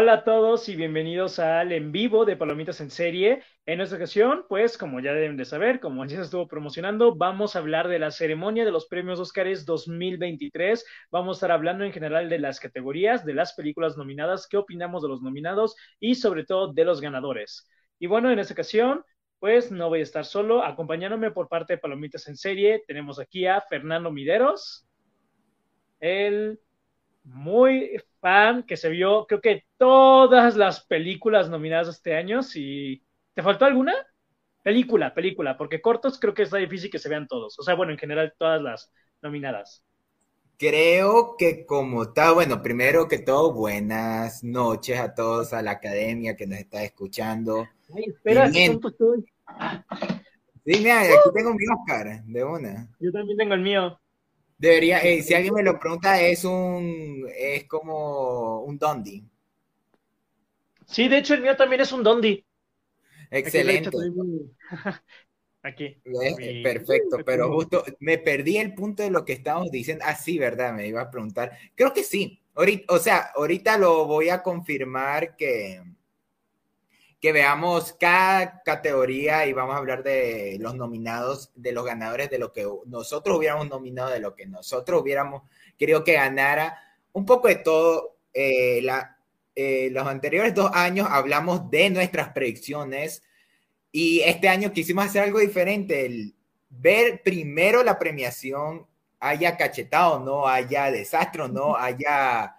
Hola a todos y bienvenidos al en vivo de Palomitas en Serie. En esta ocasión, pues, como ya deben de saber, como ya se estuvo promocionando, vamos a hablar de la ceremonia de los premios Óscares 2023. Vamos a estar hablando en general de las categorías, de las películas nominadas, qué opinamos de los nominados y sobre todo de los ganadores. Y bueno, en esta ocasión, pues no voy a estar solo. Acompañándome por parte de Palomitas en Serie, tenemos aquí a Fernando Mideros, el muy fan que se vio, creo que todas las películas nominadas este año. Si te faltó alguna, película, película, porque cortos creo que está difícil que se vean todos. O sea, bueno, en general todas las nominadas. Creo que como está, bueno, primero que todo, buenas noches a todos, a la academia que nos está escuchando. Ay, espera, estoy. Sí, mira, aquí tengo mi Oscar, de una. Yo también tengo el mío. Debería, eh, si alguien me lo pregunta, es un, es como un Dondi. Sí, de hecho el mío también es un Dondi. Excelente. Aquí. Perfecto, pero justo me perdí el punto de lo que estábamos diciendo. Ah, sí, ¿verdad? Me iba a preguntar. Creo que sí. Ahorita, o sea, ahorita lo voy a confirmar que, que veamos cada categoría y vamos a hablar de los nominados, de los ganadores, de lo que nosotros hubiéramos nominado, de lo que nosotros hubiéramos querido que ganara. Un poco de todo. Eh, la, eh, los anteriores dos años hablamos de nuestras predicciones y este año quisimos hacer algo diferente, el ver primero la premiación, haya cachetado, no haya desastre, no haya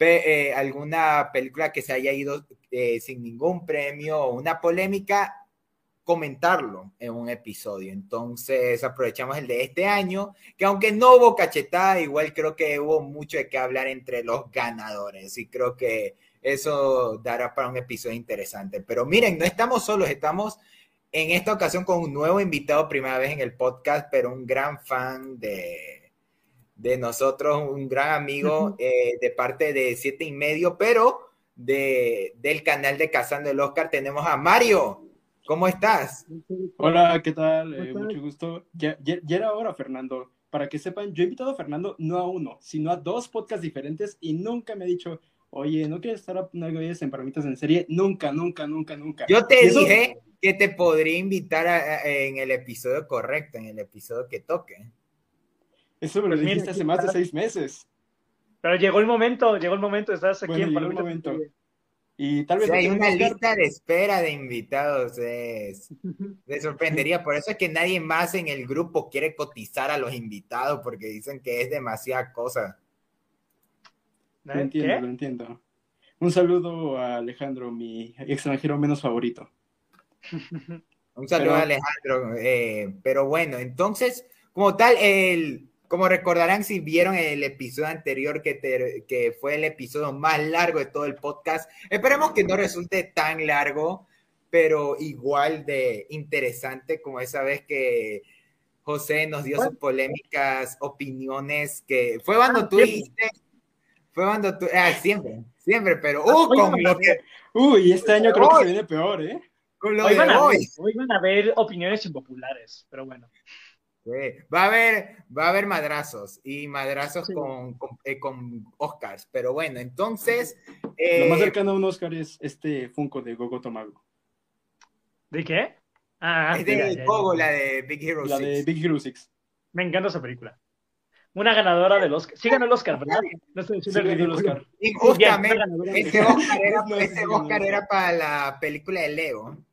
eh, alguna película que se haya ido eh, sin ningún premio o una polémica, comentarlo en un episodio. Entonces aprovechamos el de este año, que aunque no hubo cachetada, igual creo que hubo mucho de qué hablar entre los ganadores y creo que eso dará para un episodio interesante. Pero miren, no estamos solos, estamos en esta ocasión con un nuevo invitado, primera vez en el podcast, pero un gran fan de, de nosotros, un gran amigo eh, de parte de Siete y Medio, pero de, del canal de Cazando el Oscar tenemos a Mario. ¿Cómo estás? Hola, ¿qué tal? Eh, mucho gusto. Ya, ya, ya, era hora, Fernando. Para que sepan, yo he invitado a Fernando no a uno, sino a dos podcasts diferentes y nunca me ha dicho, oye, ¿no quieres estar una vez en Palomitas en serie? Nunca, nunca, nunca, nunca. Yo te dije que te podría invitar a, a, en el episodio correcto, en el episodio que toque. Eso me lo dijiste pues hace más de seis meses. Pero llegó el momento, llegó el momento, estás aquí bueno, en. Llegó el momento. Y tal vez sí, hay una lista de espera de invitados. Es, me sorprendería. Por eso es que nadie más en el grupo quiere cotizar a los invitados porque dicen que es demasiada cosa. Lo entiendo, ¿Qué? lo entiendo. Un saludo a Alejandro, mi extranjero menos favorito. Un saludo pero... a Alejandro. Eh, pero bueno, entonces, como tal, el, como recordarán si vieron el episodio anterior que, te, que fue el episodio más largo de todo el podcast, esperemos que no resulte tan largo, pero igual de interesante como esa vez que José nos dio sus polémicas opiniones, que fue cuando tú dijiste, fue cuando tú, ah, siempre, siempre, pero uh, con lo que... Uy, este año creo que se viene peor, ¿eh? Con lo hoy, de van a, hoy. hoy van a haber opiniones impopulares, pero bueno. Sí. Va a haber, va a haber madrazos y madrazos sí. con, con, eh, con, Oscars, pero bueno, entonces. Eh... Lo más cercano a un Oscar es este Funko de Gogo Tomago. ¿De qué? Ah, es de ya, ya, Gogo, la de Big Hero la 6. La de Big Hero 6. Me encanta esa película. Una ganadora del Oscar. Sí ganó el Oscar, ¿verdad? No estoy diciendo sí, el Oscar. Injustamente, ese Oscar, era, ese Oscar era para la película de Leo.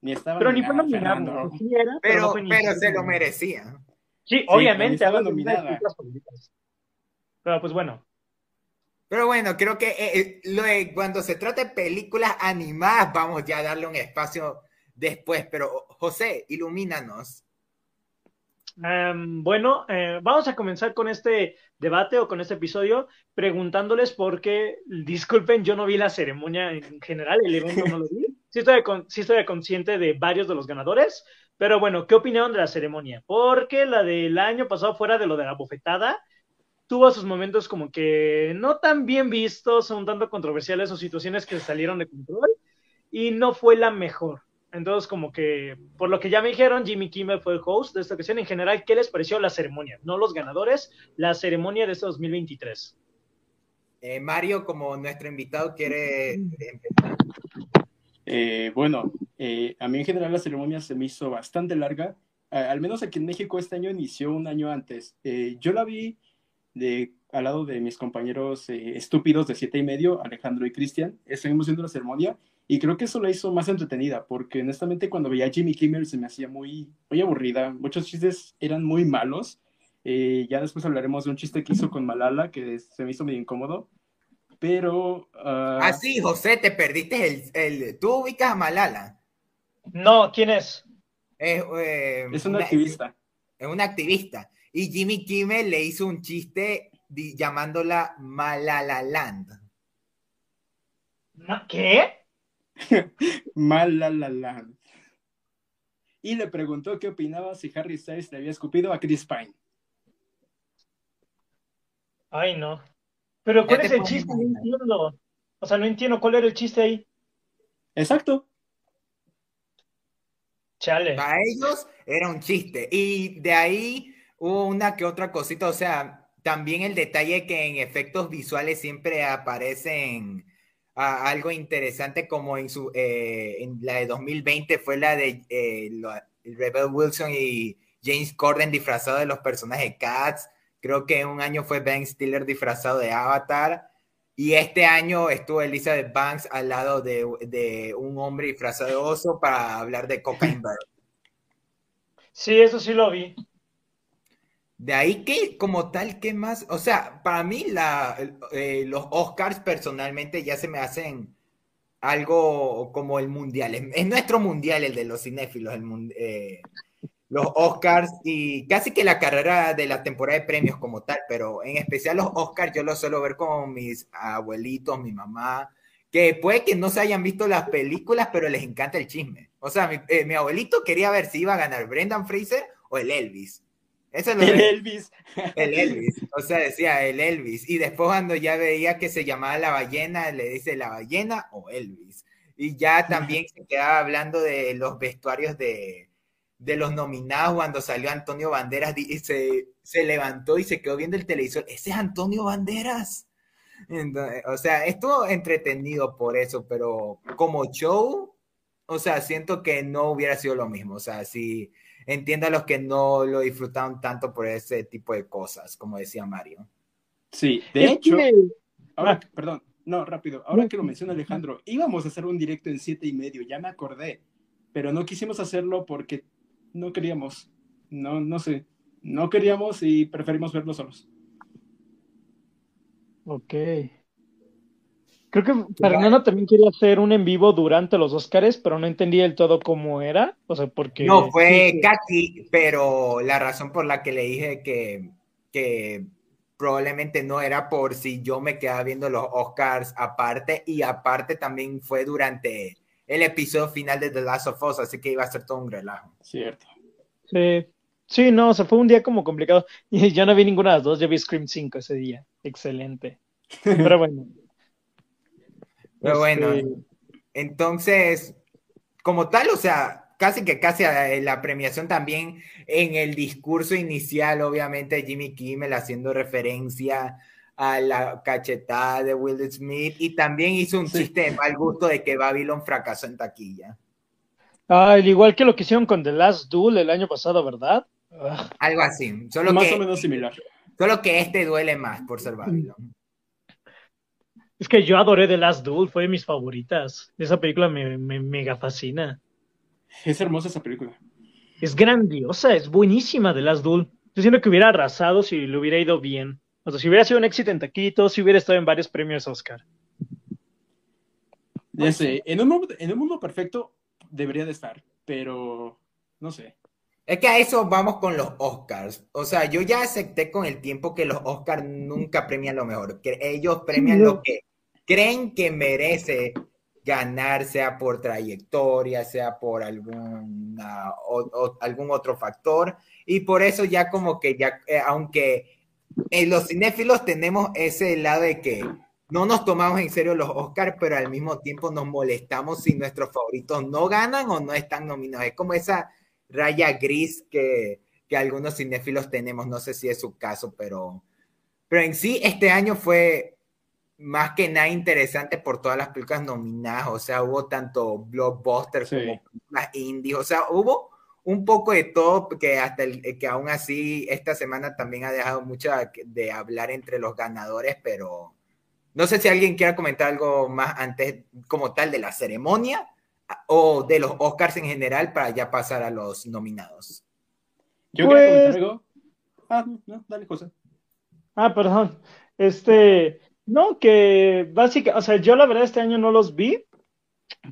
Ni estaba pero ni fue nominado. Sí era, pero, pero, no pero se lo merecía. Sí, obviamente. estaba nominada. Pero pues bueno. Pero bueno, creo que eh, lo de, cuando se trata de películas animadas, vamos ya a darle un espacio después. Pero José, ilumínanos. Um, bueno, eh, vamos a comenzar con este debate o con este episodio preguntándoles por qué, disculpen, yo no vi la ceremonia en general, el evento no lo vi. Sí estoy, sí estoy consciente de varios de los ganadores, pero bueno, ¿qué opinaron de la ceremonia? Porque la del año pasado, fuera de lo de la bofetada, tuvo sus momentos como que no tan bien vistos, un tanto controversiales o situaciones que salieron de control y no fue la mejor. Entonces, como que, por lo que ya me dijeron, Jimmy Kimmel fue el host de esta ocasión. En general, ¿qué les pareció la ceremonia? No los ganadores, la ceremonia de este 2023. Eh, Mario, como nuestro invitado, quiere empezar. Eh, bueno, eh, a mí en general la ceremonia se me hizo bastante larga. al menos aquí en México este año inició un año antes. yo la vi de, al lado de mis compañeros estúpidos de siete y medio, Alejandro y Cristian. Estuvimos viendo la ceremonia y creo que eso la hizo más entretenida, porque honestamente cuando veía a Jimmy Kimmel se me hacía muy, muy aburrida. Muchos chistes eran muy malos. ya después hablaremos de un chiste que hizo con Malala, que se me hizo medio incómodo pero... Uh... Ah, sí, José, te perdiste el, el... ¿Tú ubicas a Malala? No, ¿quién es? Es, eh, es una, activista. Es una activista. Y Jimmy Kimmel le hizo un chiste llamándola Malala Land. ¿Qué? Malala Land. Y le preguntó qué opinaba si Harry Styles le había escupido a Chris Pine. Ay, no. Pero ¿cuál es el chiste? No entiendo. O sea, no entiendo cuál era el chiste ahí. Exacto. Chale. Para ellos era un chiste. Y de ahí hubo una que otra cosita. O sea, también el detalle que en efectos visuales siempre aparecen algo interesante como en su eh, en la de 2020 fue la de eh, Rebel Wilson y James Corden disfrazado de los personajes Cats Creo que un año fue Ben Stiller disfrazado de Avatar. Y este año estuvo Elizabeth Banks al lado de, de un hombre disfrazado de oso para hablar de Cocaine Bird. Sí, eso sí lo vi. De ahí que, como tal, ¿qué más? O sea, para mí la, eh, los Oscars personalmente ya se me hacen algo como el mundial. Es, nuestro mundial el de los cinéfilos, el, eh, los Oscars y casi que la carrera de la temporada de premios como tal, pero en especial los Oscars yo los suelo ver con mis abuelitos, mi mamá, que puede que no se hayan visto las películas, pero les encanta el chisme. O sea, mi, eh, abuelito quería ver si iba a ganar Brendan Fraser o el Elvis. Eso es el Elvis. El Elvis. O sea, decía el Elvis. Y después cuando ya veía que se llamaba la ballena, le dice la ballena o Elvis. Y ya también se quedaba hablando de los vestuarios de, de los nominados cuando salió Antonio Banderas y se, se levantó y se quedó viendo el televisor. Ese es Antonio Banderas. o sea, estuvo entretenido por eso, pero como show, o sea, siento que no hubiera sido lo mismo. O sea, si entiendo a los que no lo disfrutaron tanto por ese tipo de cosas, como decía Mario. Sí, de hecho, ahora, perdón, no, rápido, ahora que lo menciona Alejandro, íbamos a hacer un directo en siete y medio, ya me acordé, pero no quisimos hacerlo porque no queríamos, no, no sé, no queríamos y preferimos verlo solos. Ok. Creo que Fernando también quería hacer un en vivo durante los Oscars, pero no entendí del todo cómo era. O sea, porque. No, fue Katy, pero la razón por la que le dije que, que probablemente no era por si yo me quedaba viendo los Oscars aparte, y aparte también fue durante el episodio final de The Last of Us, así que iba a ser todo un relajo. Cierto. Sí. Sí, no, o sea, fue un día como complicado. Y yo no vi ninguna de las dos, yo vi Scream 5 ese día. Excelente. Pero bueno. Pero bueno, este, entonces, como tal, o sea, casi que casi la premiación también en el discurso inicial, obviamente, Jimmy Kimmel haciendo referencia a la cachetada de Will Smith y también hizo un chiste de mal gusto de que Babylon fracasó en taquilla. Ah, al igual que lo que hicieron con The Last Duel el año pasado, ¿verdad? Ah. Algo así. Solo más o menos similar. Solo que este duele más por ser Babylon. Es que yo adoré The Last Duel, fue de mis favoritas. Esa película me, me mega fascina. Es hermosa esa película. Es grandiosa, es buenísima The Last Duel. Yo siento que hubiera arrasado si le hubiera ido bien. O sea, si hubiera sido un éxito en taquitos, si hubiera estado en varios premios Oscar. Ya sé, en un, mundo, en un mundo perfecto debería de estar, pero no sé. Es que a eso vamos con los Oscars. O sea, yo ya acepté con el tiempo que los Oscars nunca premian lo mejor, que ellos premian lo que creen que merece ganar, sea por trayectoria, sea por alguna, algún otro factor. Y por eso ya como que ya, eh, aunque en los cinéfilos tenemos ese lado de que no nos tomamos en serio los Oscars, pero al mismo tiempo nos molestamos si nuestros favoritos no ganan o no están nominados. Es como esa raya gris que, que algunos cinéfilos tenemos. No sé si es su caso, pero, pero en sí este año fue más que nada interesante por todas las películas nominadas, o sea, hubo tanto blockbusters como las indies, o sea, hubo un poco de todo que hasta el, que aún así esta semana también ha dejado mucho de hablar entre los ganadores, pero no sé si alguien quiera comentar algo más antes como tal de la ceremonia o de los Oscars en general para ya pasar a los nominados. Yo quería comentar pues algo. Ah, no, dale cosa. Ah, perdón. Este, no, que básicamente, o sea, yo la verdad este año no los vi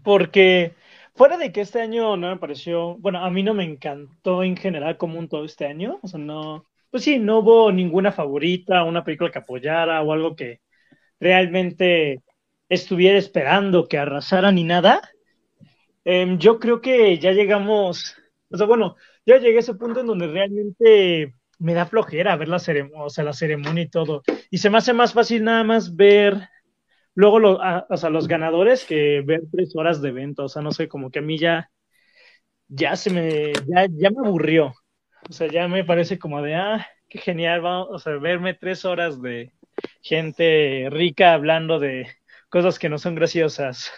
porque fuera de que este año no me pareció, bueno, a mí no me encantó en general como un todo este año, o sea, no, pues sí, no hubo ninguna favorita, una película que apoyara o algo que realmente estuviera esperando que arrasara ni nada. Em, yo creo que ya llegamos, o sea, bueno, ya llegué a ese punto en donde realmente me da flojera ver la ceremonia, o sea, la ceremonia y todo. Y se me hace más fácil nada más ver luego lo, o sea, los ganadores que ver tres horas de evento. O sea, no sé, como que a mí ya, ya se me, ya, ya me aburrió. O sea, ya me parece como de, ah, qué genial, vamos, o sea, verme tres horas de gente rica hablando de cosas que no son graciosas.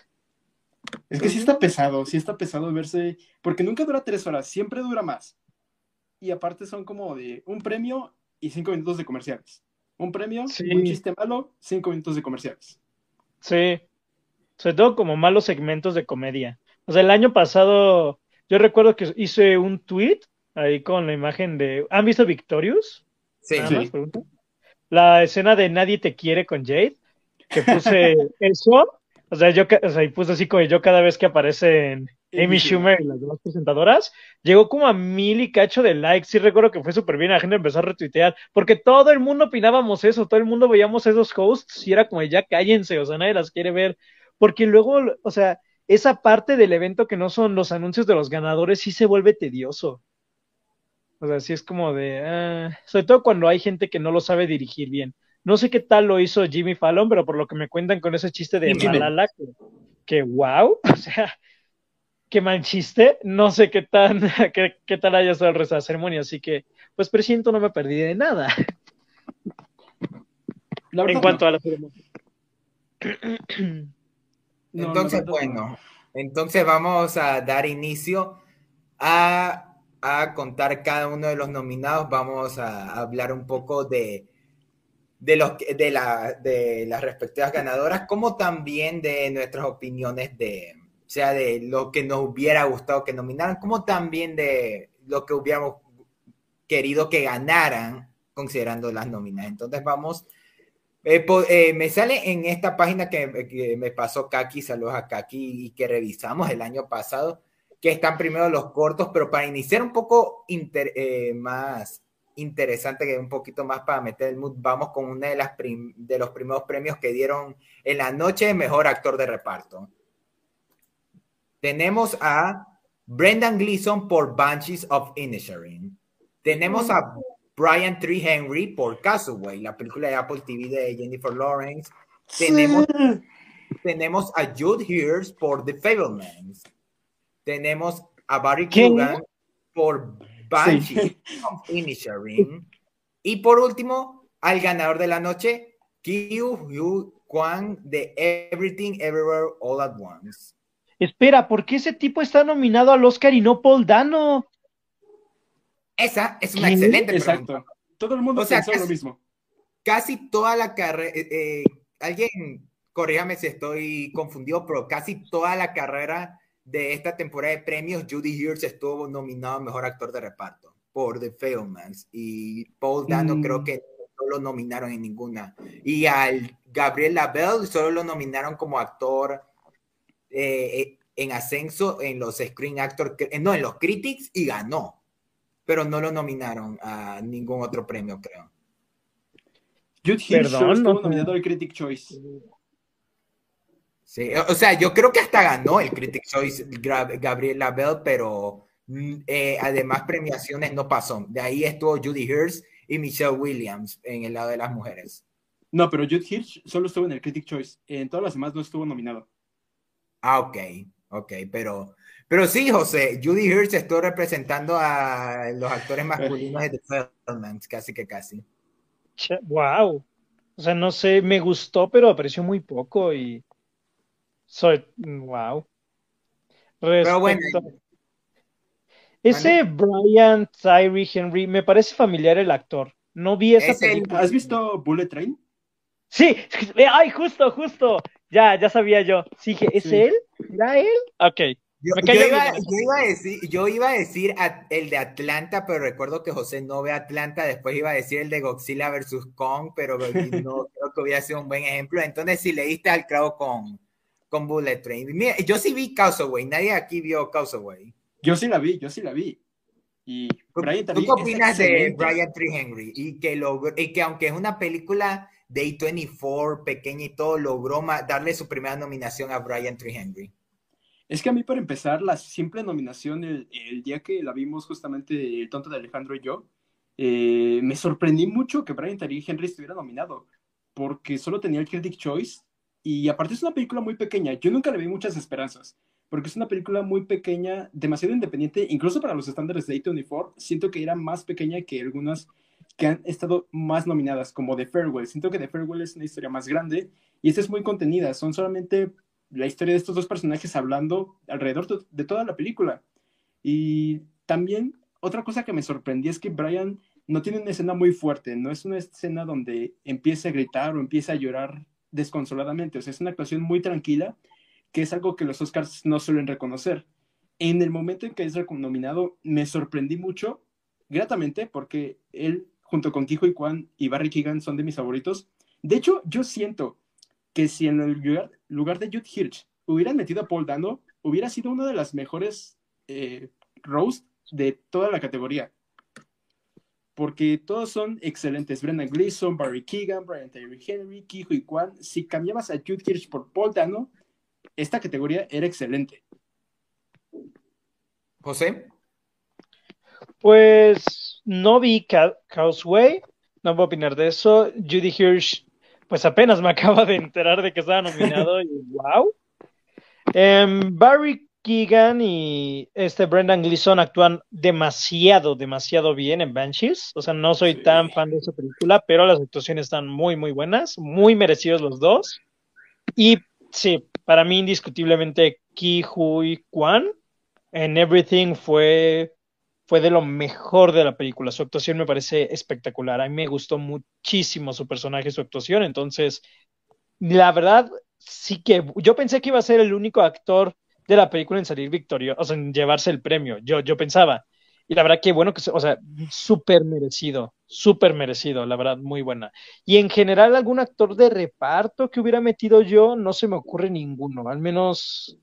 Es que sí está pesado, sí está pesado verse, porque nunca dura tres horas, siempre dura más y aparte son como de un premio y cinco minutos de comerciales. Un premio, un chiste malo, cinco minutos de comerciales. Sí, sobre todo como malos segmentos de comedia. O sea, el año pasado yo recuerdo que hice un tweet ahí con la imagen de... ¿Han visto Victorious? Sí. sí. La escena de Nadie te quiere con Jade, que puse eso. O sea, yo o sea, y puse así como yo cada vez que aparecen Amy Schumer y las demás presentadoras, llegó como a mil y cacho de likes. Sí recuerdo que fue súper bien, la gente empezó a retuitear, porque todo el mundo opinábamos eso, todo el mundo veíamos esos hosts y era como, ya cállense, o sea, nadie las quiere ver. Porque luego, o sea, esa parte del evento que no son los anuncios de los ganadores sí se vuelve tedioso. O sea, sí es como de, ah, sobre todo cuando hay gente que no lo sabe dirigir bien. No sé qué tal lo hizo Jimmy Fallon, pero por lo que me cuentan con ese chiste de Malala, que, que wow, o sea, qué mal chiste. No sé qué tan, qué, qué tal haya estado el resto de la ceremonia, así que, pues presiento no me perdí de nada. en cuanto a la ceremonia. entonces, bueno, entonces vamos a dar inicio a, a, contar cada uno de los nominados. Vamos a hablar un poco de, de, los, de, la, de las respectivas ganadoras, como también de nuestras opiniones de, sea de lo que nos hubiera gustado que nominaran, como también de lo que hubiéramos querido que ganaran, considerando las nóminas. Entonces vamos, eh, eh, me sale en esta página que, me pasó Kaki, saludos a Kaki, y que revisamos el año pasado, que están primero los cortos, pero para iniciar un poco eh, más interesante, que un poquito más para meter el mood, vamos con uno de, las de los primeros premios que dieron en la noche, mejor actor de reparto. Tenemos a Brendan Gleeson por Banshees of Inisherin. Tenemos a Brian Tree Henry por Castaway, la película de Apple TV de Jennifer Lawrence. Tenemos, tenemos a Jude Hears por The Fablemans. Tenemos a Barry Keoghan por Banshees of Inisherin. Y por último, al ganador de la noche, Kyu Yu Kwan de Everything Everywhere All at Once espera, ¿por qué ese tipo está nominado al Oscar y no Paul Dano? Esa es una excelente Exacto. Todo el mundo o lo mismo. Casi toda la carrera, eh, eh, alguien, corríjame si estoy confundido, pero casi toda la carrera de esta temporada de premios, Judy Hears estuvo nominado a Mejor Actor de Reparto por The Failmans y Paul Dano mm. creo que no lo nominaron en ninguna. Y al Gabriel Labelle solo lo nominaron como actor eh, eh, en ascenso en los Screen Actor, eh, no, en los Critics y ganó, pero no lo nominaron a ningún otro premio, creo. Jude Perdón, estuvo nominado al Critic Choice. Sí, o sea, yo creo que hasta ganó el Critic Choice Gabriel Labelle, pero mm, además premiaciones no pasó. De ahí estuvo Judy Hirsch y Michelle Williams en el lado de las mujeres. No, pero Jude Hirsch solo estuvo en el Critic Choice. En todas las demás no estuvo nominado. Ah, ok, ok, pero, pero sí, José, Judy Hirsch estuvo representando a los actores masculinos de The casi que casi. Wow. O sea, no sé, me gustó, pero apareció muy poco y soy wow. Pero bueno, ese Brian Tyree Henry, me parece familiar el actor. No vi esa película. ¿Has visto Bullet Train? Sí, ay, justo, justo. Ya, ya sabía yo. Sí, ¿es él? ¿Era él? Ok. Yo, iba, a decir, el de Atlanta, pero recuerdo que José no ve Atlanta. Después iba a decir el de Godzilla versus Kong, pero no creo que hubiera sido un buen ejemplo. Entonces, si leíste al crowd con, con Bullet Train. yo sí vi Causeway. Nadie aquí vio Causeway. Yo sí la vi, yo sí la vi. Y Brian ¿Tú qué opinas de Brian Tree Henry? Y que, y que aunque es una película de A24, pequeña y todo, logró darle su primera nominación a Brian Tree Henry. Es que a mí, para empezar, la simple nominación, el, día que la vimos justamente El tonto de Alejandro y yo, eh, me sorprendí mucho que Brian Tree Henry estuviera nominado, porque solo tenía el Critic Choice, y aparte es una película muy pequeña. Yo nunca le vi muchas esperanzas porque es una película muy pequeña, demasiado independiente, incluso para los estándares de A24, siento que era más pequeña que algunas que han estado más nominadas, como The Farewell. Siento que The Farewell es una historia más grande y esta es muy contenida, son solamente la historia de estos dos personajes hablando alrededor de toda la película. Y también otra cosa que me sorprendí es que Brian no tiene una escena muy fuerte, no es una escena donde empiece a gritar o empiece a llorar desconsoladamente, o sea, es una actuación muy tranquila que es algo que los Oscars no suelen reconocer. En el momento en que es nominado, me sorprendí mucho, gratamente, porque él, junto con Kijo y Kwan y Barry Keegan, son de mis favoritos. De hecho, yo siento que si en el lugar, de Jude Hirsch hubieran metido a Paul Dano, hubiera sido una de las mejores eh, roast de toda la categoría. Porque todos son excelentes. Brendan Gleeson, Barry Keegan, Brian Tyree Henry, Kijo y Kwan. Si cambiabas a Jude Hirsch por Paul Dano, esta categoría era excelente. José. Pues no vi Causeway, no a opinar de eso. Judy Hirsch, pues apenas me acaba de enterar de que estaba nominado y wow. Em, Barry Keegan y este Brendan Gleeson actúan demasiado, demasiado bien en Banshees. O sea, no soy tan fan de esa película, pero las actuaciones están muy, muy buenas, muy merecidos los dos. Y Sí, para mí indiscutiblemente Ki Hui Kwan en Everything fue, fue de lo mejor de la película. Su actuación me parece espectacular. A mí me gustó muchísimo su personaje, su actuación. Entonces, la verdad, sí que yo pensé que iba a ser el único actor de la película en salir victorioso, o sea, en llevarse el premio. Yo, yo pensaba. Y la verdad que bueno, que, o sea, súper merecido, súper merecido, la verdad, muy buena. Y en general, algún actor de reparto que hubiera metido yo, no se me ocurre ninguno, al menos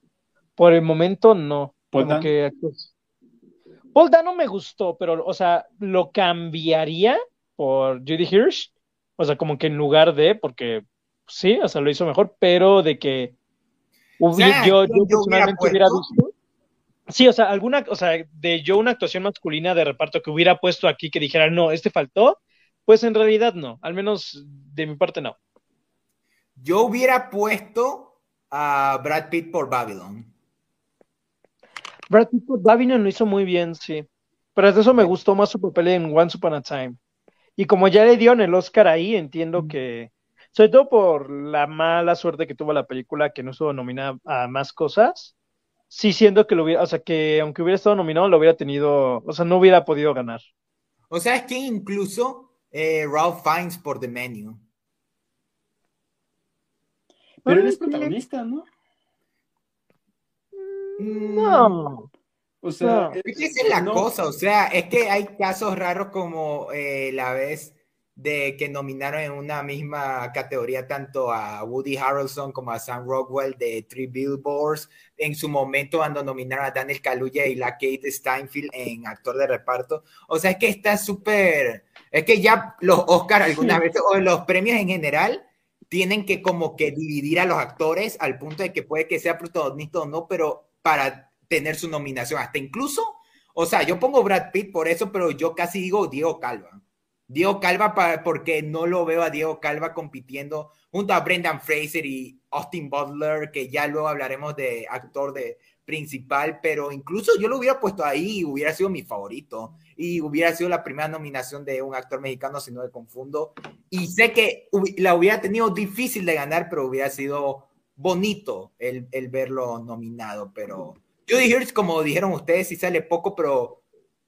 por el momento no. Como que, Paul Dano me gustó, pero, o sea, lo cambiaría por Judy Hirsch, o sea, como que en lugar de, porque sí, o sea, lo hizo mejor, pero de que yo, yo, personalmente hubiera visto Sí, o sea, alguna, o sea, de yo una actuación masculina de reparto que hubiera puesto aquí que dijera, no, este faltó, pues en realidad no, al menos de mi parte no. Yo hubiera puesto a Brad Pitt por Babylon. Brad Pitt Babylon lo hizo muy bien, sí. Pero de eso me gustó más su papel en Once Upon a Time. Y como ya le dieron el Oscar ahí, entiendo que, sobre todo por la mala suerte que tuvo la película, que no estuvo nominada a más cosas, sí siendo que lo hubiera, o sea, que aunque hubiera estado nominado, lo hubiera tenido, o sea, no hubiera podido ganar. O sea, es que incluso eh, Ralph Fiennes por The Menu. Pero él es protagonista, ¿no? No. O sea, es que esa es la cosa, o sea, es que hay casos raros como eh, la vez de que nominaron en una misma categoría tanto a Woody Harrelson como a Sam Rockwell de Three Billboards, en su momento cuando nominaron a Daniel Kaluuya y la Kate Steinfeld en actor de reparto. O sea, es que está súper, es que ya los Oscars algunas veces, o los premios en general, tienen que como que dividir a los actores al punto de que puede que sea protagonista o no, pero para tener su nominación, hasta incluso, o sea, yo pongo Brad Pitt por eso, pero yo casi digo Diego Calva. Diego Calva, porque no lo veo a Diego Calva compitiendo junto a Brendan Fraser y Austin Butler, que ya luego hablaremos de actor de principal, pero incluso yo lo hubiera puesto ahí, hubiera sido mi favorito y hubiera sido la primera nominación de un actor mexicano, si no me confundo. Y sé que la hubiera tenido difícil de ganar, pero hubiera sido bonito el, el verlo nominado. Pero Judy Hirsch, como dijeron ustedes, sí sale poco, pero,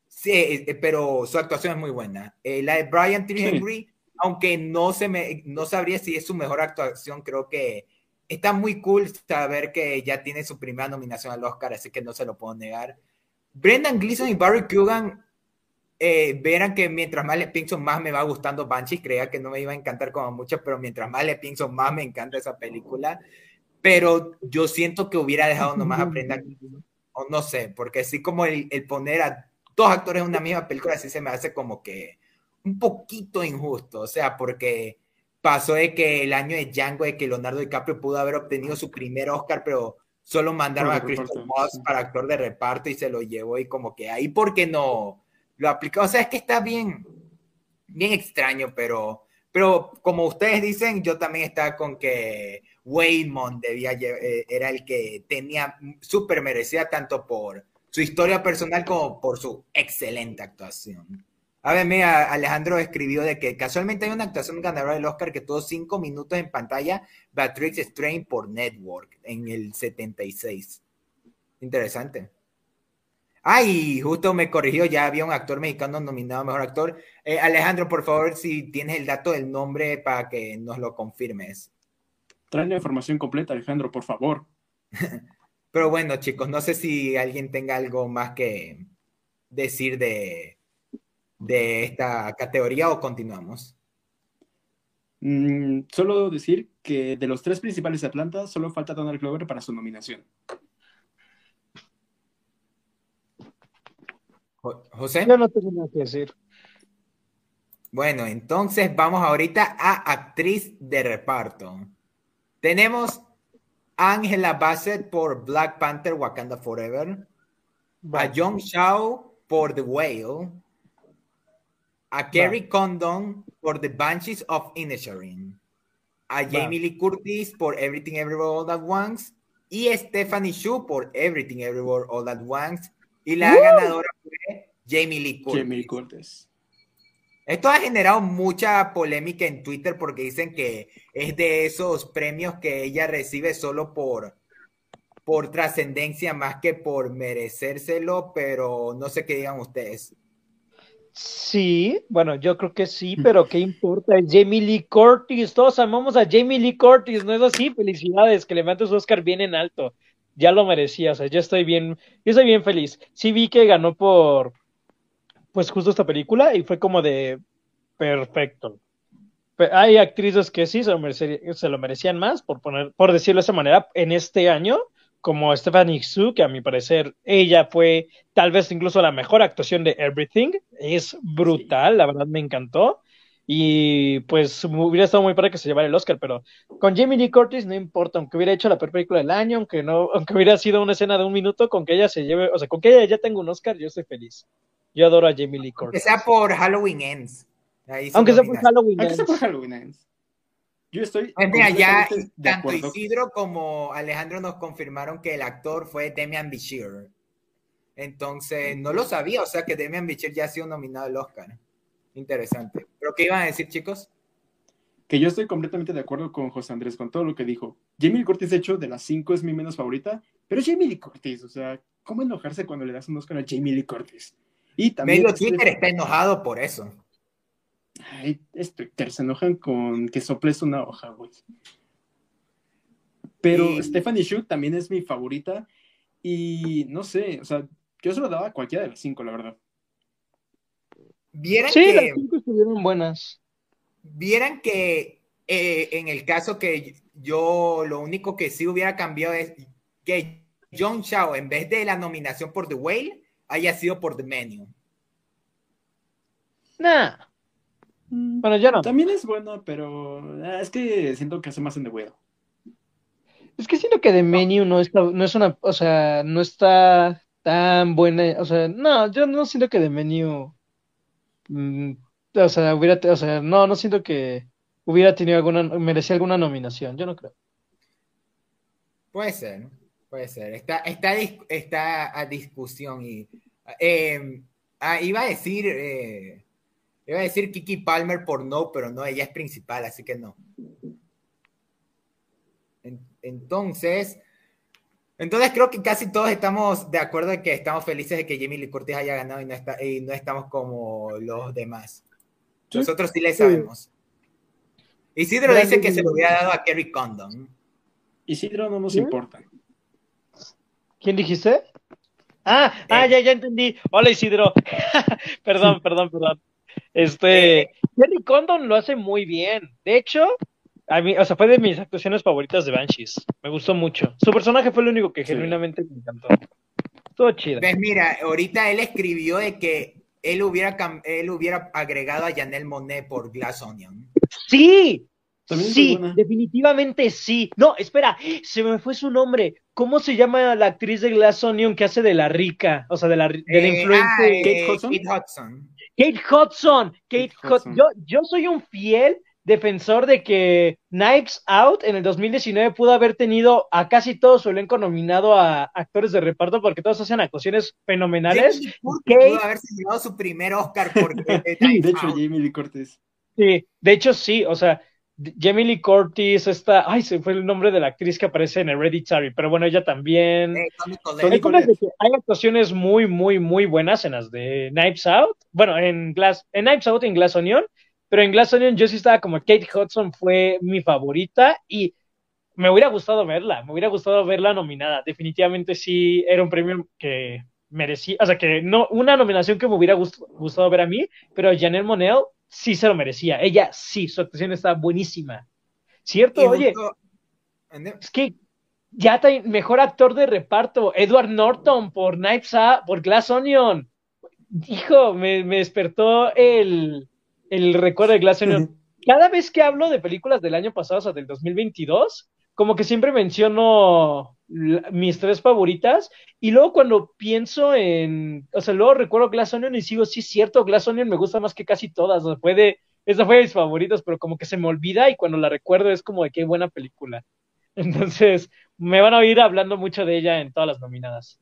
sí, eh, pero su actuación es muy buena. Eh, la de Brian T. Henry, aunque no, se me, no sabría si es su mejor actuación, creo que está muy cool saber que ya tiene su primera nominación al Oscar, así que no se lo puedo negar. Brendan Gleeson y Barry Kugan, eh, verán que mientras más le pienso, más me va gustando Banshee. Creía que no me iba a encantar como mucho, pero mientras más le pienso, más me encanta esa película. Pero yo siento que hubiera dejado nomás a o no sé, porque así como el, el poner a dos actores en una misma película, así se me hace como que un poquito injusto. O sea, porque pasó de que el año de Django, de que Leonardo DiCaprio pudo haber obtenido su primer Oscar, pero solo mandaron a Christopher Moss para actor de reparto y se lo llevó y como que ahí porque no lo aplicó. O sea, es que está bien, bien extraño, pero, pero como ustedes dicen, yo también estaba con que Waymond debía, eh, era el que tenía, súper merecida tanto por su historia personal como por su excelente actuación. A ver, mira, Alejandro escribió de que casualmente hay una actuación ganadora del Oscar que tuvo cinco minutos en pantalla, Beatrix Strain por Network en el 76. Interesante. Ay, justo me corrigió, ya había un actor mexicano nominado a Mejor Actor. Eh, Alejandro, por favor, si tienes el dato del nombre para que nos lo confirmes. Trae la información completa, Alejandro, por favor. Pero bueno, chicos, no sé si alguien tenga algo más que decir de, de esta categoría o continuamos? Mm, solo debo decir que de los tres principales de Atlanta, solo falta Donald Glover para su nominación. José. Yo no tengo nada que decir. Bueno, entonces vamos ahorita a actriz de reparto. Tenemos Angela Bassett por Black Panther Wakanda Forever, a John Shaw por The Whale, a Kerry Condon por The Banshees of Inisherin, a Jamie Lee Curtis por Everything Everywhere All at Once. Y Stephanie Shu por Everything Everywhere All at Once. Y la ganadora fue Jamie Lee Curtis. Jamie Lee Curtis. Esto ha generado mucha polémica en Twitter porque dicen que es de esos premios que ella recibe solo por, por trascendencia más que por merecérselo, pero no sé qué digan ustedes. Sí, bueno, yo creo que sí, pero ¿qué importa? Es Jamie Lee Curtis, todos amamos a Jamie Lee Curtis, ¿no es así? Felicidades, que le mate su Oscar bien en alto. Ya lo merecía, o sea, yo estoy bien, yo estoy bien feliz. Sí vi que ganó por, pues justo esta película y fue como de perfecto. hay actrices que sí se lo, se lo merecían más, por poner, por decirlo de esa manera, en este año, como Stephanie Su, que a mi parecer ella fue tal vez incluso la mejor actuación de Everything. Es brutal, la verdad me encantó. Y pues hubiera estado muy padre que se llevara el Oscar, pero con Jamie Lee Curtis no importa, aunque hubiera hecho la peor película del año, aunque no, aunque hubiera sido una escena de un minuto, con que ella se lleve, o sea, con que ella ya tenga un Oscar, yo estoy feliz. Yo adoro a Jamie Lee Curtis. Aunque sea por Halloween Ends. aunque sea por Halloween Ends. Aunque sea por Halloween Ends. Yo estoy. Pues mira, ya tanto Isidro como Alejandro nos confirmaron que el actor fue Demian Bichir. Entonces, no lo sabía, o sea que Demian Bichir ya ha sido nominado al Oscar. Interesante. ¿Pero qué iban a decir, chicos? Que yo estoy completamente de acuerdo con José Andrés, con todo lo que dijo. Jamie Lee Curtis, de hecho, de las cinco es mi menos favorita, pero Jamie Lee Curtis, o sea, ¿cómo enojarse cuando le das un Oscar a Jamie Lee Curtis? Y también. Medio Twitter está enojado por eso. Ay, Twitter, se enojan con que soples una hoja, güey. Pero Stephanie Shu también es mi favorita. Y no sé, o sea, yo se lo daba a cualquiera de las cinco, la verdad. Vieran sí, las cinco estuvieron buenas. Vieran que eh, en el caso que yo lo único que sí hubiera cambiado es que John Shaw, en vez de la nominación por The Whale, haya sido por The Menu. Nah. Mm, bueno, ya no. También es buena, pero ah, es que siento que hace más en The Whale. Es que siento que The Menu no está, no es una, o sea, no está tan buena, o sea, no, yo no siento que The Menu, mm, o sea, hubiera, o sea, no, no siento que hubiera tenido alguna, merecía alguna nominación, yo no creo. Puede ser, Puede ser. Está, está, está a discusión y eh, ah, iba a decir eh, iba a decir Kiki Palmer por no, pero no, ella es principal, así que no. Entonces, entonces creo que casi todos estamos de acuerdo en que estamos felices de que Jamie Lee Curtis haya ganado y no, está, y no estamos como los demás. Nosotros sí le sabemos. Isidro dice que se lo hubiera dado a Kerry Condon. Isidro no nos importa. ¿Quién dijiste? Ah, ah, eh. ya, ya entendí. Hola Isidro. perdón, perdón, perdón. Este, eh. Condon lo hace muy bien. De hecho, a mí, o sea, fue de mis actuaciones favoritas de Banshees. Me gustó mucho. Su personaje fue el único que genuinamente me encantó. Todo chido. Ves, mira, ahorita él escribió de que él hubiera, él hubiera agregado a Janelle Monet por Glass Onion. Sí, sí, definitivamente sí. No, espera, se me fue su nombre. ¿Cómo se llama la actriz de Glass Onion que hace de la rica? O sea, de la, de la eh, ah, Kate, Hudson? Kate Hudson. Kate Hudson. Kate, Hudson. Yo, yo soy un fiel defensor de que Knives Out en el 2019 pudo haber tenido a casi todo su elenco nominado a actores de reparto porque todos hacen actuaciones fenomenales. Pudo haberse llevado su primer Oscar por sí, de hecho, Jamie Lee Curtis. Sí, de hecho sí, o sea, Jamie Lee Curtis está, ay, se fue el nombre de la actriz que aparece en Hereditary, pero bueno, ella también. Eh, hay actuaciones muy, muy, muy buenas en las de Knives Out, bueno, en Glass, en Knives Out y en Glass Onion, pero en Glass Onion yo sí estaba como Kate Hudson fue mi favorita y me hubiera gustado verla, me hubiera gustado verla nominada. Definitivamente sí era un premio que merecía, o sea, que no, una nominación que me hubiera gustado ver a mí, pero Janelle Monel sí se lo merecía. Ella sí, su actuación está buenísima. ¿Cierto? Oye, es que ya está mejor actor de reparto, Edward Norton por Knives Out, por Glass Onion. Hijo, me despertó el, el recuerdo de Glass Onion. Cada vez que hablo de películas del año pasado, o sea, del 2022, como que siempre menciono mis tres favoritas y luego cuando pienso en, o sea, luego recuerdo Glass Onion y sigo, sí, cierto, Glass Onion me gusta más que casi todas, o sea, fue de, esa fue de mis favoritas, pero como que se me olvida y cuando la recuerdo es como de qué buena película. Entonces, me van a oír hablando mucho de ella en todas las nominadas.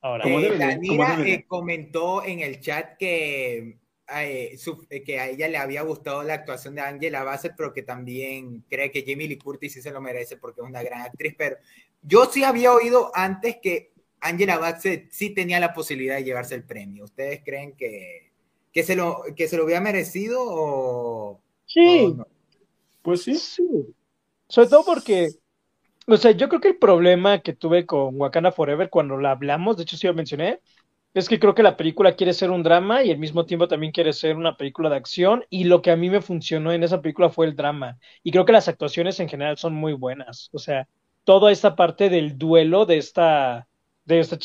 Ahora, eh, eh, comentó en el chat que eh, eh, que a ella le había gustado la actuación de Angela Bassett, pero que también cree que Jamie Lee Curtis sí se lo merece porque es una gran actriz. Pero yo sí había oído antes que Angela Bassett sí tenía la posibilidad de llevarse el premio. ¿Ustedes creen que, que, se, lo, que se lo había merecido o.? Sí. Pues sí. sí. Sobre todo porque. O sea, yo creo que el problema que tuve con Wakanda Forever cuando la hablamos, de hecho sí lo mencioné, es que creo que la película quiere ser un drama y al mismo tiempo también quiere ser una película de acción y lo que a mí me funcionó en esa película fue el drama y creo que las actuaciones en general son muy buenas, o sea, toda esta parte del duelo de esta de esta,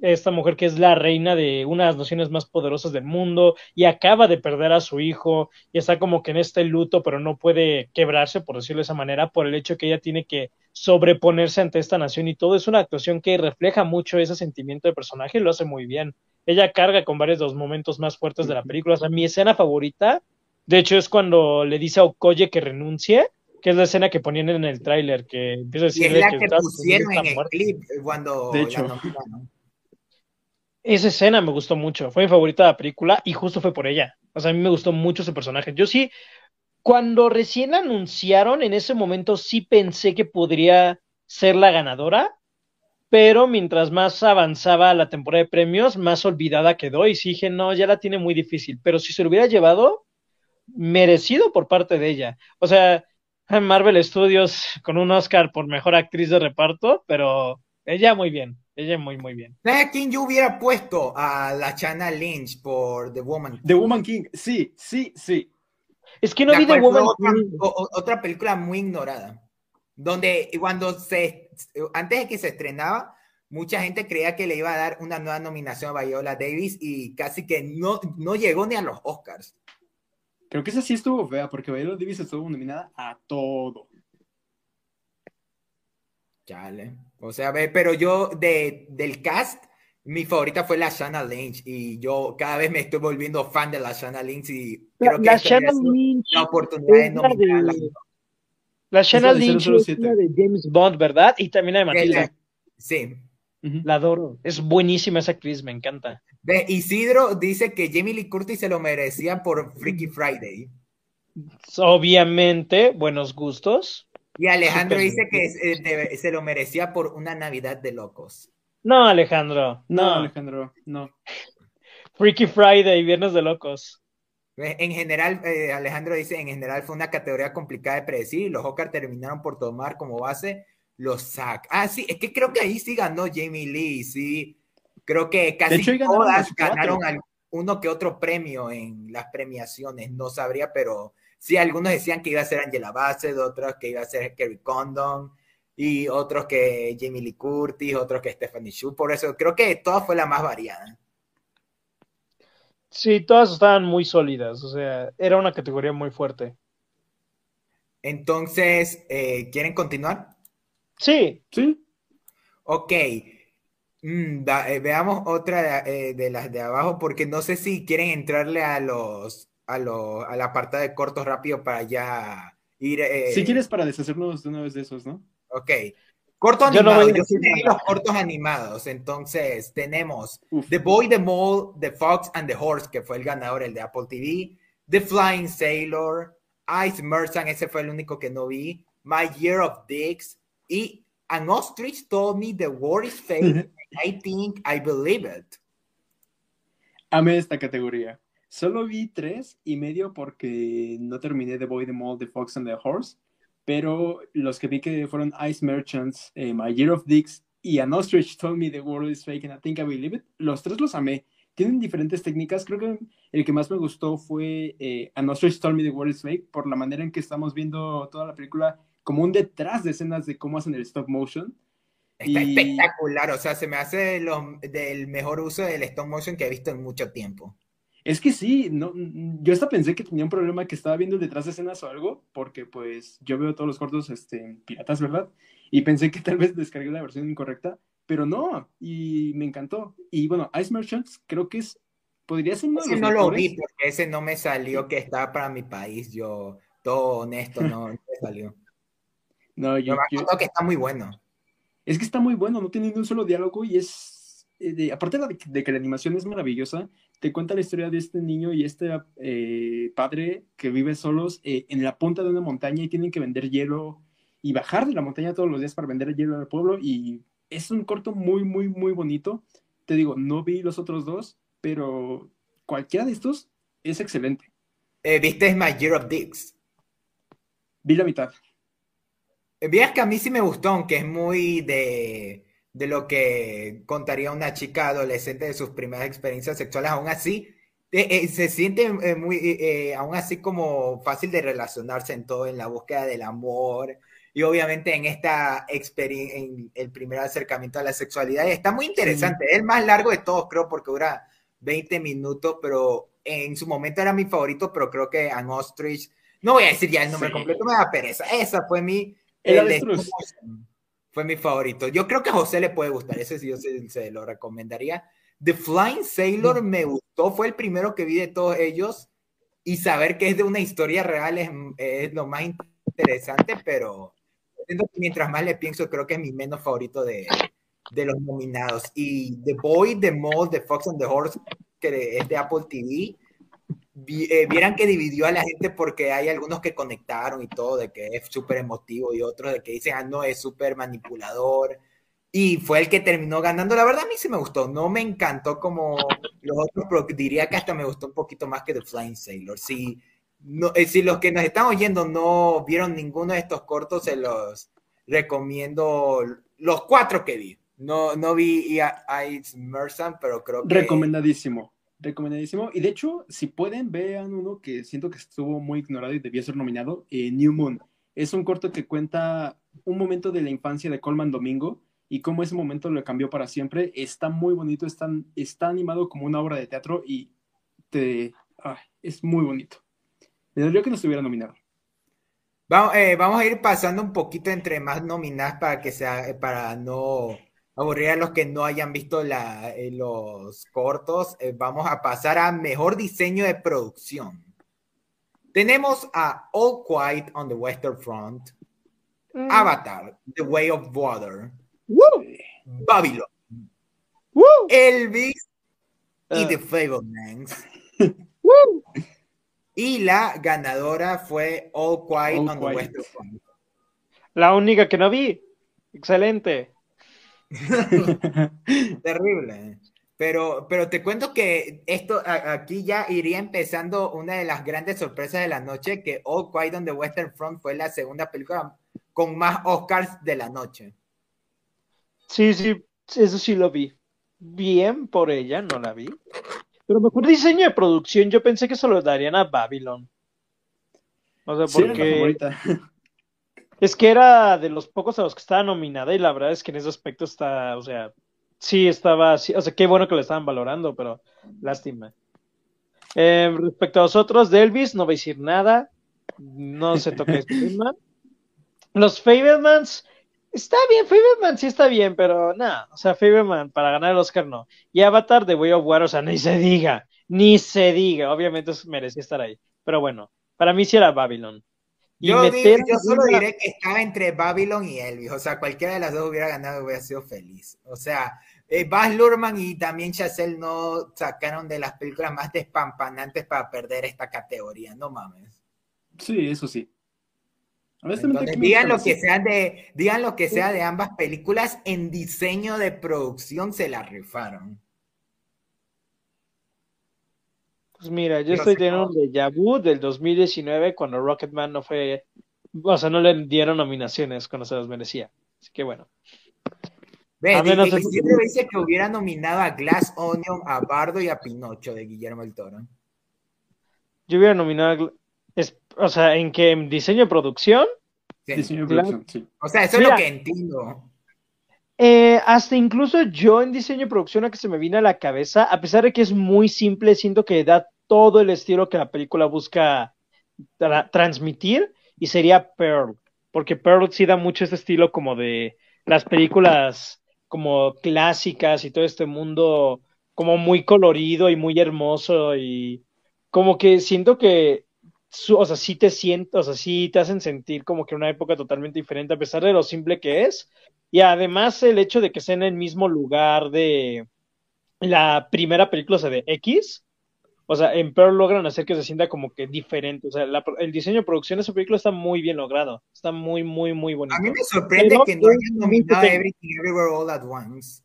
esta mujer que es la reina de una de las naciones más poderosas del mundo y acaba de perder a su hijo y está como que en este luto, pero no puede quebrarse, por decirlo de esa manera, por el hecho que ella tiene que sobreponerse ante esta nación y todo. Es una actuación que refleja mucho ese sentimiento de personaje y lo hace muy bien. Ella carga con varios de los momentos más fuertes de la película. O sea, mi escena favorita, de hecho, es cuando le dice a Okoye que renuncie que es la escena que ponían en el tráiler, que empieza a decirle es la que, pusieron en el clip cuando de hecho. Esa escena me gustó mucho, fue mi favorita de la película y justo fue por ella. O sea, a mí me gustó mucho ese personaje. Yo sí, cuando recién anunciaron, en ese momento sí pensé que podría ser la ganadora, pero mientras más avanzaba la temporada de premios, más olvidada quedó y sí dije, no, ya la tiene muy difícil, pero si se lo hubiera llevado, merecido por parte de ella. O sea, Marvel Studios con un Oscar por mejor actriz de reparto, pero ella muy bien, ella muy, muy bien. ¿Sabes a quién yo hubiera puesto? A la Chana Lynch por The Woman The Woman King, sí, sí, sí. Es que no vi The Woman otra, King. otra película muy ignorada, donde cuando se, antes de que se estrenaba, mucha gente creía que le iba a dar una nueva nominación a Viola Davis y casi que no, no llegó ni a los Oscars. Creo que esa sí estuvo fea, porque Viola Davis estuvo nominada a todo. Chale. O sea, pero yo de, del cast, mi favorita fue la Shanna Lynch y yo cada vez me estoy volviendo fan de la Shanna Lynch y creo que la Shanna Lynch la oportunidad de nominarla. La Shanna Lynch es la de James Bond, ¿verdad? Y también la de Matilda. Sí. La adoro. Es buenísima esa actriz, me encanta. Isidro dice que Jamie Lee Curtis se lo merecía por Freaky Friday. Obviamente, buenos gustos. Y Alejandro dice que eh, se lo merecía por una Navidad de locos. No, Alejandro. No, Alejandro, no. Freaky Friday, Viernes de Locos. En general, eh, Alejandro dice, en general fue una categoría complicada de predecir y los Oscar terminaron por tomar como base los SAC. Ah, sí, es que creo que ahí sí ganó Jamie Lee, sí. Creo que casi todas ganaron uno que otro premio en las premiaciones, no sabría, pero sí, algunos decían que iba a ser Angela Bassett, otros que iba a ser Kerry Condon, y otros que Jamie Lee Curtis, otros que Stephanie Shu, por eso creo que toda fue la más variada. Sí, todas estaban muy sólidas, o sea, era una categoría muy fuerte. Entonces, eh, ¿quieren continuar? Sí. Sí. Ok. Mm, eh, veamos otra de, eh, de, las de abajo, porque no sé si quieren entrarle a los, a los, a la apartado de cortos rápido para ya ir. Si quieres, para deshacernos de una vez de esos, ¿no? Ok. Corto animado, yo, sí los cortos animados. Entonces, tenemos The Boy, The Mole, The Fox and the Horse, que fue el ganador, el de Apple TV. The Flying Sailor, Ice Merchant, ese fue el único que no vi. My Year of Dicks. Y An Ostrich Told Me the War is Fake. I think I believe it. Amé esta categoría. Solo vi tres y medio porque no terminé The Boy, The Mole, The Fox and the Horse pero los que vi que fueron Ice Merchants, eh, My Year of Dicks y An Ostrich Told Me the World is Fake and I Think I Believe It, los tres los amé. Tienen diferentes técnicas. Creo que el que más me gustó fue eh, An Ostrich Told Me the World is Fake por la manera en que estamos viendo toda la película como un detrás de escenas de cómo hacen el stop motion. Está espectacular, o sea, se me hace del mejor uso del stop motion que he visto en mucho tiempo. Es que sí, no, yo hasta pensé que tenía un problema que estaba viendo detrás de escenas o algo, porque pues yo veo todos los cortos este, piratas, ¿verdad? Y pensé que tal vez descargué la versión incorrecta, pero no, y me encantó. Y bueno, Ice Merchants creo que es, podría ser uno de ese no lo vi porque ese no me salió que estaba para mi país, yo, todo honesto, no, me salió. No, yo, creo que está muy bueno. Es que está muy bueno, no tiene ni un solo diálogo y es, eh, aparte de que la animación es maravillosa, te cuenta la historia de este niño y este eh, padre que vive solos eh, en la punta de una montaña y tienen que vender hielo y bajar de la montaña todos los días para vender hielo al pueblo y es un corto muy, muy, muy bonito. Te digo, no vi los otros dos, pero cualquiera de estos es excelente. ¿Viste My Year of Dicks? Vi la mitad. Veas que a mí sí me gustó, aunque es muy de de lo que contaría una chica adolescente de sus primeras experiencias sexuales, aún así eh, eh, se siente eh, muy, aún así como fácil de relacionarse en todo, en la búsqueda del amor y obviamente en esta experiencia, en el primer acercamiento a la sexualidad. está muy interesante, es el más largo de todos, creo, porque dura 20 minutos, pero en su momento era mi favorito, pero creo que An Ostrich, no voy a decir ya el nombre completo, me da pereza, esa fue mi... El, fue mi favorito. Yo creo que a José le puede gustar, ese sí yo se, lo recomendaría. The Flying Sailor me gustó, fue el primero que vi de todos ellos y saber que es de una historia real es, lo más interesante, pero mientras más le pienso, creo que es mi menos favorito de, de los nominados. Y The Boy, The Mole, The Fox and the Horse, que es de Apple TV, vieran que dividió a la gente porque hay algunos que conectaron y todo, de que es súper emotivo y otros de que dicen, ah, no, es súper manipulador. Y fue el que terminó ganando. La verdad, a mí sí me gustó. No me encantó como los otros, pero diría que hasta me gustó un poquito más que The Flying Sailor. Si, no, eh, si los que nos están oyendo no vieron ninguno de estos cortos, se los recomiendo los cuatro que vi. No, no vi Ice Merchant, pero creo que... Recomendadísimo recomendadísimo. Y de hecho, si pueden, vean uno que siento que estuvo muy ignorado y debió ser nominado, eh, New Moon. Es un corto que cuenta un momento de la infancia de Colman Domingo y cómo ese momento lo cambió para siempre. Está muy bonito, está, está animado como una obra de teatro y te, es muy bonito. Me dolió que no estuviera nominado. Vamos, eh, vamos, a ir pasando un poquito entre más nominadas para que sea, para no aburrir a los que no hayan visto la, eh, los cortos, eh, vamos a pasar a mejor diseño de producción. Tenemos a All Quiet on the Western Front, mm. Avatar, The Way of Water, Babylon, Elvis y uh. The Fablemans. y la ganadora fue All Quiet on the Western Front. La única que no vi. Excelente. Terrible. Pero, pero te cuento que esto aquí ya iría empezando una de las grandes sorpresas de la noche, que All Quiet on the Western Front fue la segunda película con más Oscars de la noche. Sí, sí, eso sí lo vi. Bien por ella, no la vi. Pero mejor diseño de producción, yo pensé que se lo darían a Babylon. O sea, porque. Es que era de los pocos a los que estaba nominada y la verdad es que en ese aspecto está, o sea, sí estaba, o sea, qué bueno que lo estaban valorando, pero lástima. Em, respecto a los otros, de Elvis, no voy a decir nada, no se toque este. Los Fablemans, está bien, Fableman sí está bien, pero nada, o sea, Fableman para ganar el Oscar no. Y Avatar de Way of War, o sea, ni se diga, ni se diga, obviamente merecía estar ahí. Pero bueno, para mí sí era Babylon. Yo, yo, solo diré que estaba entre Babylon y Elvis. O sea, cualquiera de las dos hubiera ganado, hubiera sido feliz. O sea, eh, Baz Luhrmann y también Chazelle no sacaron de las películas más despampanantes para perder esta categoría. No mames. Sí, eso sí. digan lo que sea de, digan lo que sea de ambas películas en diseño de producción se la rifaron. Pues mira, yo estoy teniendo un déjà vu del 2019 cuando Rocketman no fue, o sea, no le dieron nominaciones cuando se las merecía. Así que bueno. Ve, a menos dice que hubiera nominado a Glass Onion, a Bardo y a Pinocho de Guillermo del Toro. Yo hubiera nominado, o sea, ¿en qué? ¿En diseño de producción? Diseño de producción, sí. O sea, eso es lo que entiendo. Eh, hasta incluso yo en diseño y producción a que se me vino a la cabeza, a pesar de que es muy simple, siento que da todo el estilo que la película busca transmitir y sería Pearl, porque Pearl sí da mucho este estilo como de las películas como clásicas y todo este mundo como muy colorido y muy hermoso y como que siento que o sea, sí te siento, o sea, sí te hacen sentir como que una época totalmente diferente a pesar de lo simple que es y además el hecho de que sea en el mismo lugar de la primera película, o sea, de X, o sea, en Pearl logran hacer que se sienta como que diferente. O sea, el diseño de producción de esa película está muy bien logrado. Está muy, muy, muy bonito. A mí me sorprende que no hayan nominado Everything Everywhere All at Once.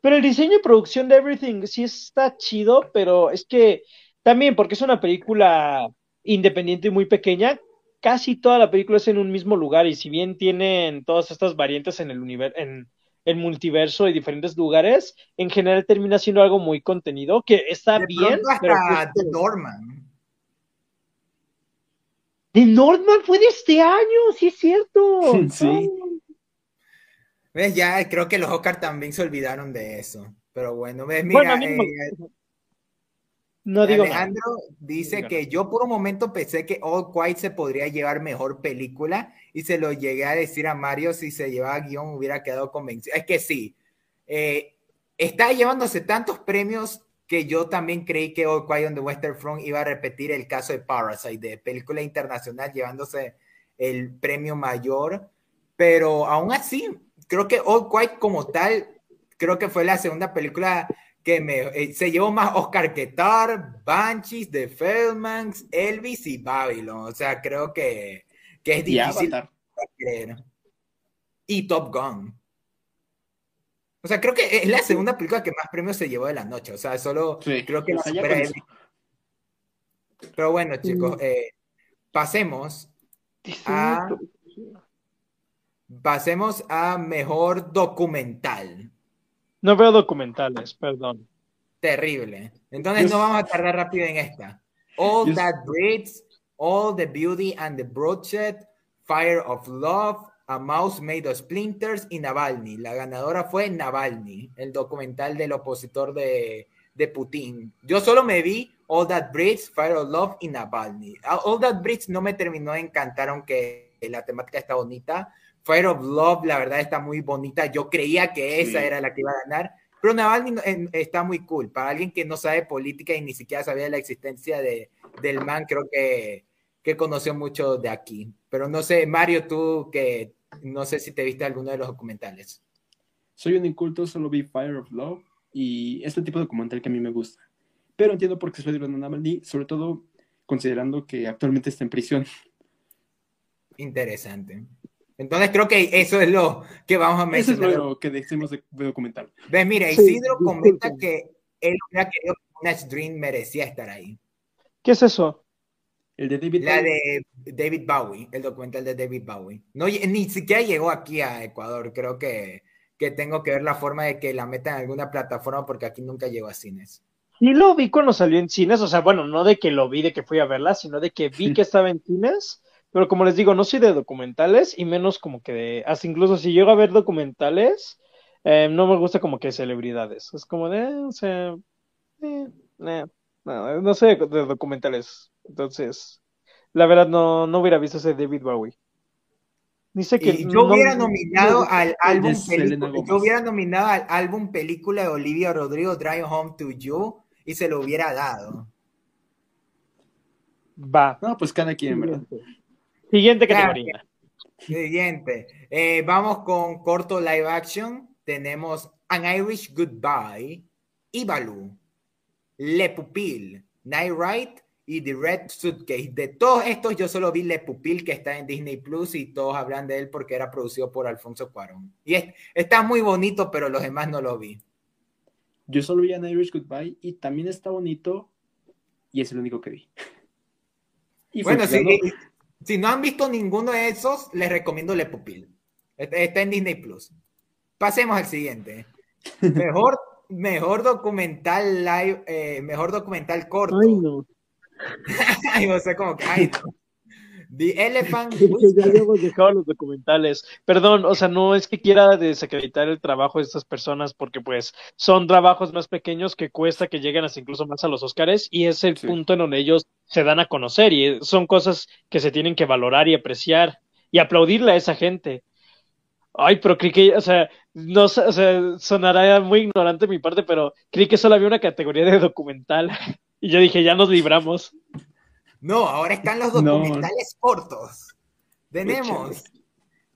Pero el diseño de producción de Everything sí está chido, pero es que también porque es una película independiente y muy pequeña, casi toda la película es en un mismo lugar y si bien tienen todas estas variantes en el universo, en el multiverso y diferentes lugares, en general termina siendo algo muy contenido, que está bien. pero de Norman. De Norman fue de este año, sí es cierto. sí. ¿Ves? Ya creo que los Oscar también se olvidaron de eso. Pero bueno, ves, mira, eh, no digo Alejandro dice que yo por un momento pensé que All Quiet se podría llevar mejor película y se lo llegué a decir a Mario si se llevaba guion hubiera quedado convencido. Es que sí, eh, está llevándose tantos premios que yo también creí que All Quiet on the Western Front iba a repetir el caso de Parasite, de película internacional llevándose el premio mayor, pero aún así, creo que All Quiet como tal, creo que fue la segunda película que me, eh, se llevó más Oscar que Tar, Banshees, The Feldmans, Elvis y Babylon. O sea, creo que, que es difícil creer. Y Top Gun. O sea, creo que es la segunda película que más premios se llevó de la noche. O sea, solo creo que Pero bueno, chicos, eh, pasemos a. Pasemos a mejor documental. No veo documentales, perdón. Terrible. Entonces no vamos a tardar rápido en esta. All That Breeds, All the Beauty and the Bloodshed, Fire of Love, A Mouse Made of Splinters y Navalny. La ganadora fue Navalny, el documental del opositor de, de Putin. Yo solo me vi All That Breeds, Fire of Love y Navalny. All That Breeds no me terminó de encantar, aunque la temática está bonita. Fire of Love, la verdad, está muy bonita. Yo creía que esa era la que iba a ganar. Pero Navalny está muy cool. Para alguien que no sabe política y ni siquiera sabía la existencia de, del man, creo que, que conoció mucho de aquí. Pero no sé, Mario, tú que no sé si te viste alguno de los documentales. Soy un inculto, solo vi Fire of Love y este tipo de documental que a mí me gusta. Pero entiendo por qué Spider-Man Anomaly, sobre todo considerando que actualmente está en prisión. Interesante. Entonces creo que eso es lo que vamos a mencionar. Eso es lo que decimos de, documental. Ves, mira, Isidro comenta que él hubiera querido que Nash Dream merecía estar ahí. ¿Qué es eso? El de David La de David Bowie, el documental de David Bowie. No, ni siquiera llegó aquí a Ecuador. Creo que, que tengo que ver la forma de que la metan en alguna plataforma porque aquí nunca llegó a cines. Y lo vi cuando salió en cines, o sea, bueno, no de que lo vi, de que fui a verla, sino de que vi que estaba en cines, pero como les digo, no soy de documentales y menos como que de, hasta incluso si llego a ver documentales, eh, no me gusta como que celebridades, es como de, o sea, eh, no, no sé de documentales, entonces, la verdad no, no hubiera visto ese David Bowie. Dice que yo hubiera nominado al álbum película, yo hubiera nominado al álbum película de Olivia Rodrigo Drive Home to You y se lo hubiera dado. Va. No, pues cada quien, ¿verdad? Siguiente categoría. Siguiente. Eh, vamos con corto live action. Tenemos An Irish Goodbye, Ibalu, Le Pupil, Night Ride y The Red Suitcase. De todos estos, yo solo vi Le Pupil, que está en Disney Plus, y todos hablan de él porque era producido por Alfonso Cuarón. Y está muy bonito, pero los demás no lo vi. Yo solo vi An Irish Goodbye y también está bonito y es el único que vi. Y bueno, si, no han visto ninguno de esos, les recomiendo Le Pupil. Está en Disney Plus. Pasemos al siguiente. Mejor, mejor documental live, eh, mejor documental corto. Ay, no. ay, o sea, como que, ay, no. The Elephant. ya habíamos dejado los documentales. Perdón, o sea, no es que quiera desacreditar el trabajo de estas personas, porque pues son trabajos más pequeños que cuesta que lleguen hasta incluso más a los Oscars y es el punto en donde ellos se dan a conocer y son cosas que se tienen que valorar y apreciar y aplaudirle a esa gente. Ay, pero creí que, o sea, no o sea, sonará muy ignorante mi parte, pero creí que solo había una categoría de documental. Y yo dije, ya nos libramos. No, ahora están los documentales cortos. Tenemos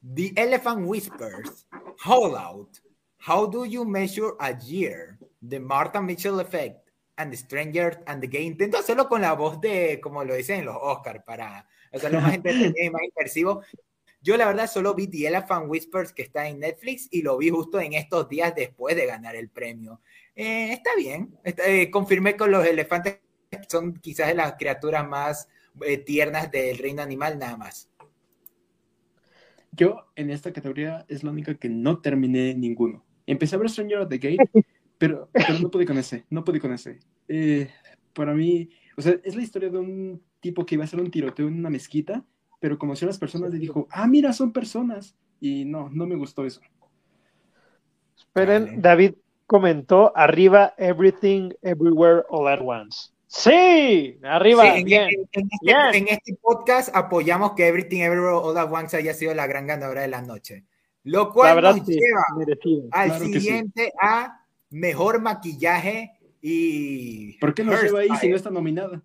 The Elephant Whispers, Out, How Do You Measure a Year, The Martha Mitchell Effect, and The Stranger and the Game. Intento hacerlo con la voz de, como lo dicen en los Oscars, para hacerlo más entretenido y más inmersivo. Yo la verdad solo vi The Elephant Whispers que está en Netflix y lo vi justo en estos días después de ganar el premio. Eh, está bien, eh, confirmé con los elefantes son quizás de las criaturas más eh, tiernas del reino animal, nada más. Yo en esta categoría es la única que no terminé ninguno. Empecé a ver Stranger at the Gate, pero, no pude con ese, no pude con ese. Eh, para mí, o sea, es la historia de un tipo que iba a hacer un tiroteo en una mezquita, pero conoció a las personas y dijo, ah, mira, son personas. Y no, no me gustó eso. Esperen, David comentó arriba Everything Everywhere All at Once. Sí, arriba. en, bien, este, en, este, podcast apoyamos que Everything Everywhere All at Once haya sido la gran ganadora de la noche. Lo cual nos lleva al siguiente a mejor maquillaje y. ¿Por qué no se va ahí si no está nominada?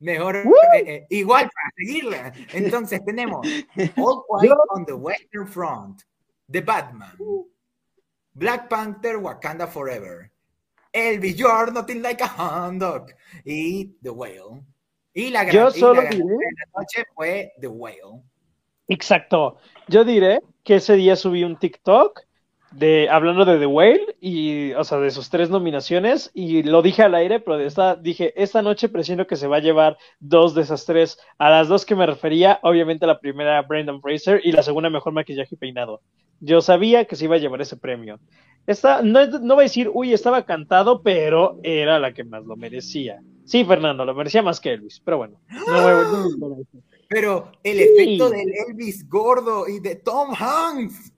Mejor, eh, eh, igual para seguirla. Entonces tenemos All Quiet on the Western Front, The Batman, Black Panther, Wakanda Forever, Elvis, You Are Nothing Like a Hound Dog y The Whale. Y la gran, Yo la noche fue The Whale. Exacto. Yo diré que ese día subí un TikTok de hablando de The Whale y, o sea, de sus tres nominaciones y lo dije al aire, pero esta, dije, esta noche presiento que se va a llevar dos de esas tres. A las dos que me refería, obviamente la primera Brendan Fraser y la segunda mejor maquillaje y peinado. Yo sabía que se iba a llevar ese premio. Esta, no, no voy a decir, uy, estaba cantado, pero era la que más lo merecía. Sí, Fernando, lo merecía más que Elvis, pero bueno. pero el efecto del Elvis gordo y de Tom Hanks.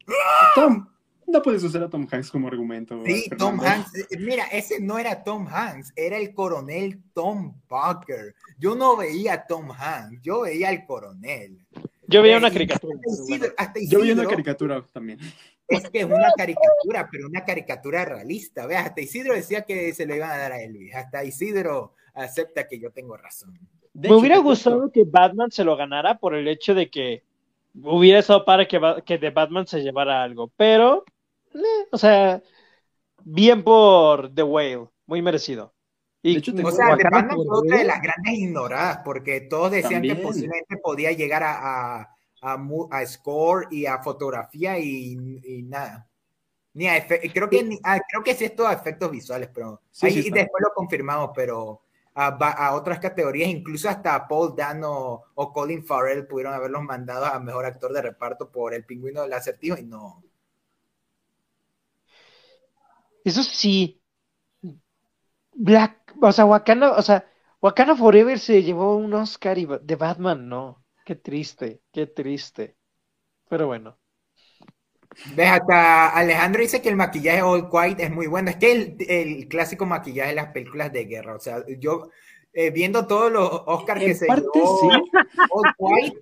Tom, no puedes usar a Tom Hanks como argumento. Sí, Tom Hanks. Eh, mira, ese no era Tom Hanks, era el coronel Tom Parker. Yo no veía a Tom Hanks, yo veía al coronel. Yo veía una caricatura. yo veía una caricatura también. Es que es una caricatura, pero una caricatura realista. Ve, hasta Isidro decía que se le iban a dar a Elvis. Hasta Isidro acepta que yo tengo razón. Me hubiera gustado que Batman se lo ganara por el hecho de que hubiera estado para que, que de Batman se llevara algo, pero o sea, bien por The Whale, muy merecido. Y, o sea, The Batman fue otra de las grandes ignoradas, porque todos decían que posiblemente podía llegar a, a, a, score y a fotografía y, nada. Ni a creo que ah, creo que sí es todo a efectos visuales, pero ahí después lo confirmamos, pero a, otras categorías, incluso hasta Paul Dano o, Colin Farrell pudieron haberlos mandado a mejor actor de reparto por El Pingüino del Acertijo y no. Eso sí. Black, o sea, Wakanda, o sea, Wakanda Forever se llevó un Oscar de Batman, no. Qué triste, qué triste. Pero bueno. Ves, hasta Alejandro dice que el maquillaje All White es muy bueno. Es que el, el clásico maquillaje de las películas de guerra. O sea, yo eh, viendo todos los Oscars que se llevó All White,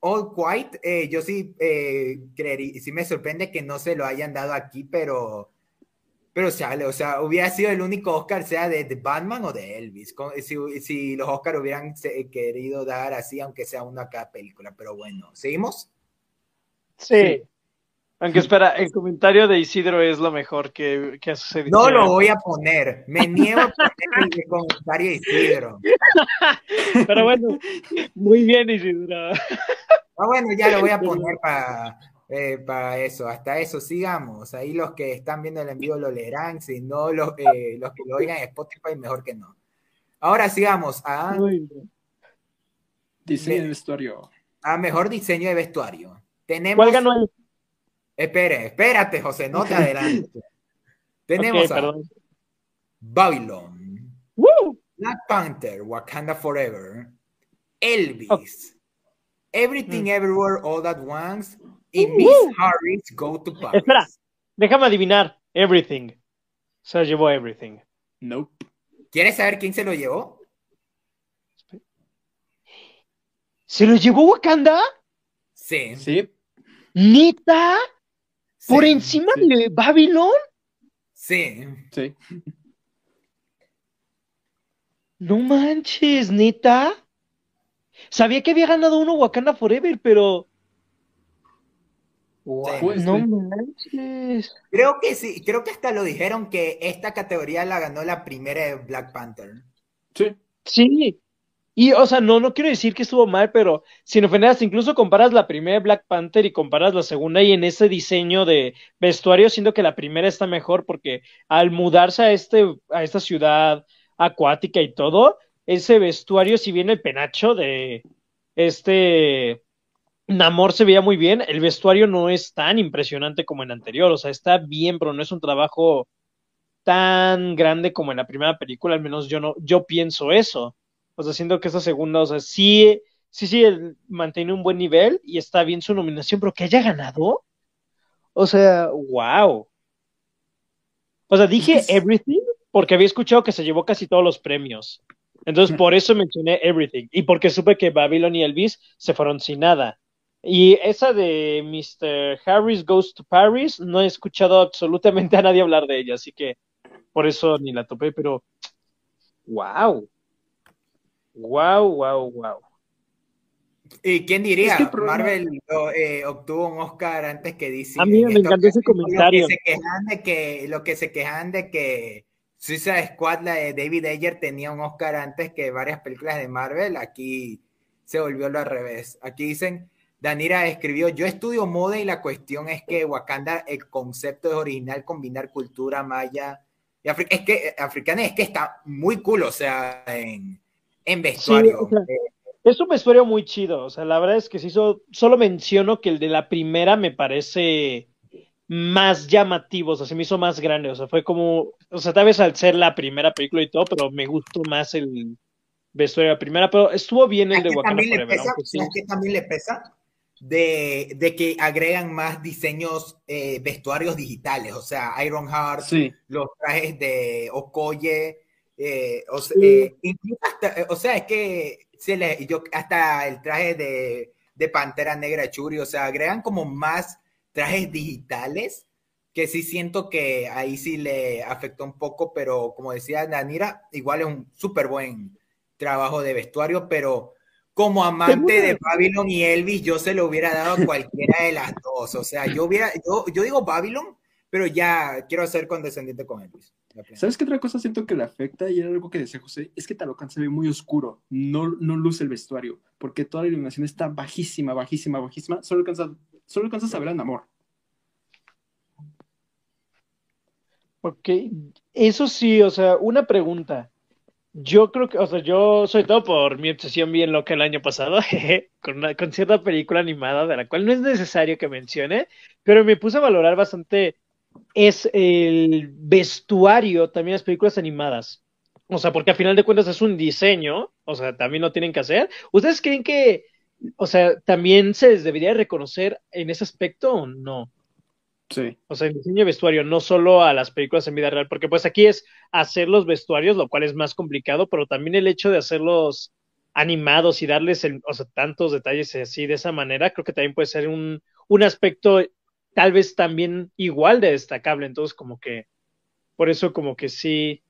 All White, eh, yo sí eh, creería, sí me sorprende que no se lo hayan dado aquí, pero pero sale, o sea, hubiera sido el único Oscar, sea de, de Batman o de Elvis, si, si los Oscars hubieran querido dar así, aunque sea una cada película, pero bueno, ¿seguimos? Sí. Aunque espera, el comentario de Isidro es lo mejor que, que ha sucedido. No lo voy a poner, me niego a poner el comentario de Isidro. Pero bueno, muy bien Isidro. Ah, bueno, ya lo voy a poner para eh, para eso. Hasta eso, sigamos. Ahí los que están viendo el envío lo leerán, si no, los, eh, los que lo oigan en Spotify, mejor que no. Ahora sigamos a... Diseño de vestuario. A mejor diseño de vestuario. Tenemos. ¿Cuál ganó Espere, espérate, José, no te adelantes. Tenemos a Babylon, Black Panther, Wakanda Forever, Elvis, Everything mm. Everywhere All at Once y Miss Harris Go to Paris. Espera, déjame adivinar. Everything. Se llevó Everything. Nope. ¿Quieres saber quién se lo llevó? ¿Se lo llevó Wakanda? Sí. Sí. ¿Nita? ¿Por encima de Babylon? Sí. Sí. No manches, neta. Sabía que había ganado uno Wakanda Forever, pero. No manches. Creo que sí, creo que hasta lo dijeron que esta categoría la ganó la primera de Black Panther. Sí. Sí, y, o sea, no, no quiero decir que estuvo mal, pero si no ofenderas, incluso comparas la primera Black Panther y comparas la segunda y en ese diseño de vestuario, siento que la primera está mejor porque al mudarse a, este, a esta ciudad acuática y todo, ese vestuario, si bien el penacho de este Namor se veía muy bien, el vestuario no es tan impresionante como en anterior, o sea, está bien, pero no es un trabajo tan grande como en la primera película, al menos yo no, yo pienso eso. O sea, siento que esta segunda, o sea, sí, sí, sí, mantiene un buen nivel y está bien su nominación, pero que haya ganado. O sea, wow. O sea, dije Everything porque había escuchado que se llevó casi todos los premios. Entonces, por eso mencioné Everything. Y porque supe que Babylon y Elvis se fueron sin nada. Y esa de Mr. Harris Goes to Paris, no he escuchado absolutamente a nadie hablar de ella, así que por eso ni la topé, pero wow. Wow, wow, wow. ¿Y quién diría? Marvel eh, obtuvo un Oscar antes que DC. A mí me encantó ese comentario. Lo que se quejan de que, lo que se quejan de que Suicide Squad, la de David Ayer, tenía un Oscar antes que varias películas de Marvel. Aquí se volvió lo al revés. Aquí dicen, Danira escribió, yo estudio moda y la cuestión es que Wakanda, el concepto es original, combinar cultura maya y es que africana, es que está muy cool, o sea, en en vestuario. es un vestuario muy chido, o sea, la verdad es que sí, solo menciono que el de la primera me parece más llamativo, o sea, se me hizo más grande, o sea, fue como, o sea, tal vez al ser la primera película y todo, pero me gustó más el vestuario de la primera, pero estuvo bien el de Wakanda Forever. Pesa, que también le pesa? De, de, que agregan más diseños, eh, vestuarios digitales, o sea, Ironheart, los trajes de Okoye, eh, o, sea, eh, eh, o, sea, es que se le, yo, hasta el traje de, de Pantera Negra Churi, o sea, agregan como más trajes digitales que sí siento que ahí sí le afectó un poco, pero como decía Danira, igual es un súper buen trabajo de vestuario, pero como amante de Babylon y Elvis, yo se lo hubiera dado a cualquiera de las dos. O sea, yo hubiera, yo, yo digo Babylon, pero ya quiero ser condescendiente con Elvis. ¿Sabes qué otra cosa siento que le afecta? Y era algo que decía José, es que Talocan se ve muy oscuro, no, no luce el vestuario, porque toda la iluminación está bajísima, bajísima, bajísima, solo alcanzas, solo alcanzas a ver a Namor. Ok, eso sí, o sea, una pregunta. Yo creo que, o sea, yo soy todo por mi obsesión bien loca el año pasado, con, una, con cierta película animada de la cual no es necesario que mencione, pero me puse a valorar bastante es el vestuario también las películas animadas. O sea, porque a final de cuentas es un diseño, o sea, también lo tienen que hacer. ¿Ustedes creen que, o sea, también se les debería reconocer en ese aspecto o no? Sí. O sea, diseño de vestuario, no solo a las películas en vida real, porque pues aquí es hacer los vestuarios, lo cual es más complicado, pero también el hecho de hacerlos animados y darles el, o sea, tantos detalles así de esa manera, creo que también puede ser un, un aspecto tal vez también igual de destacable. Entonces, como que, por eso como que sí,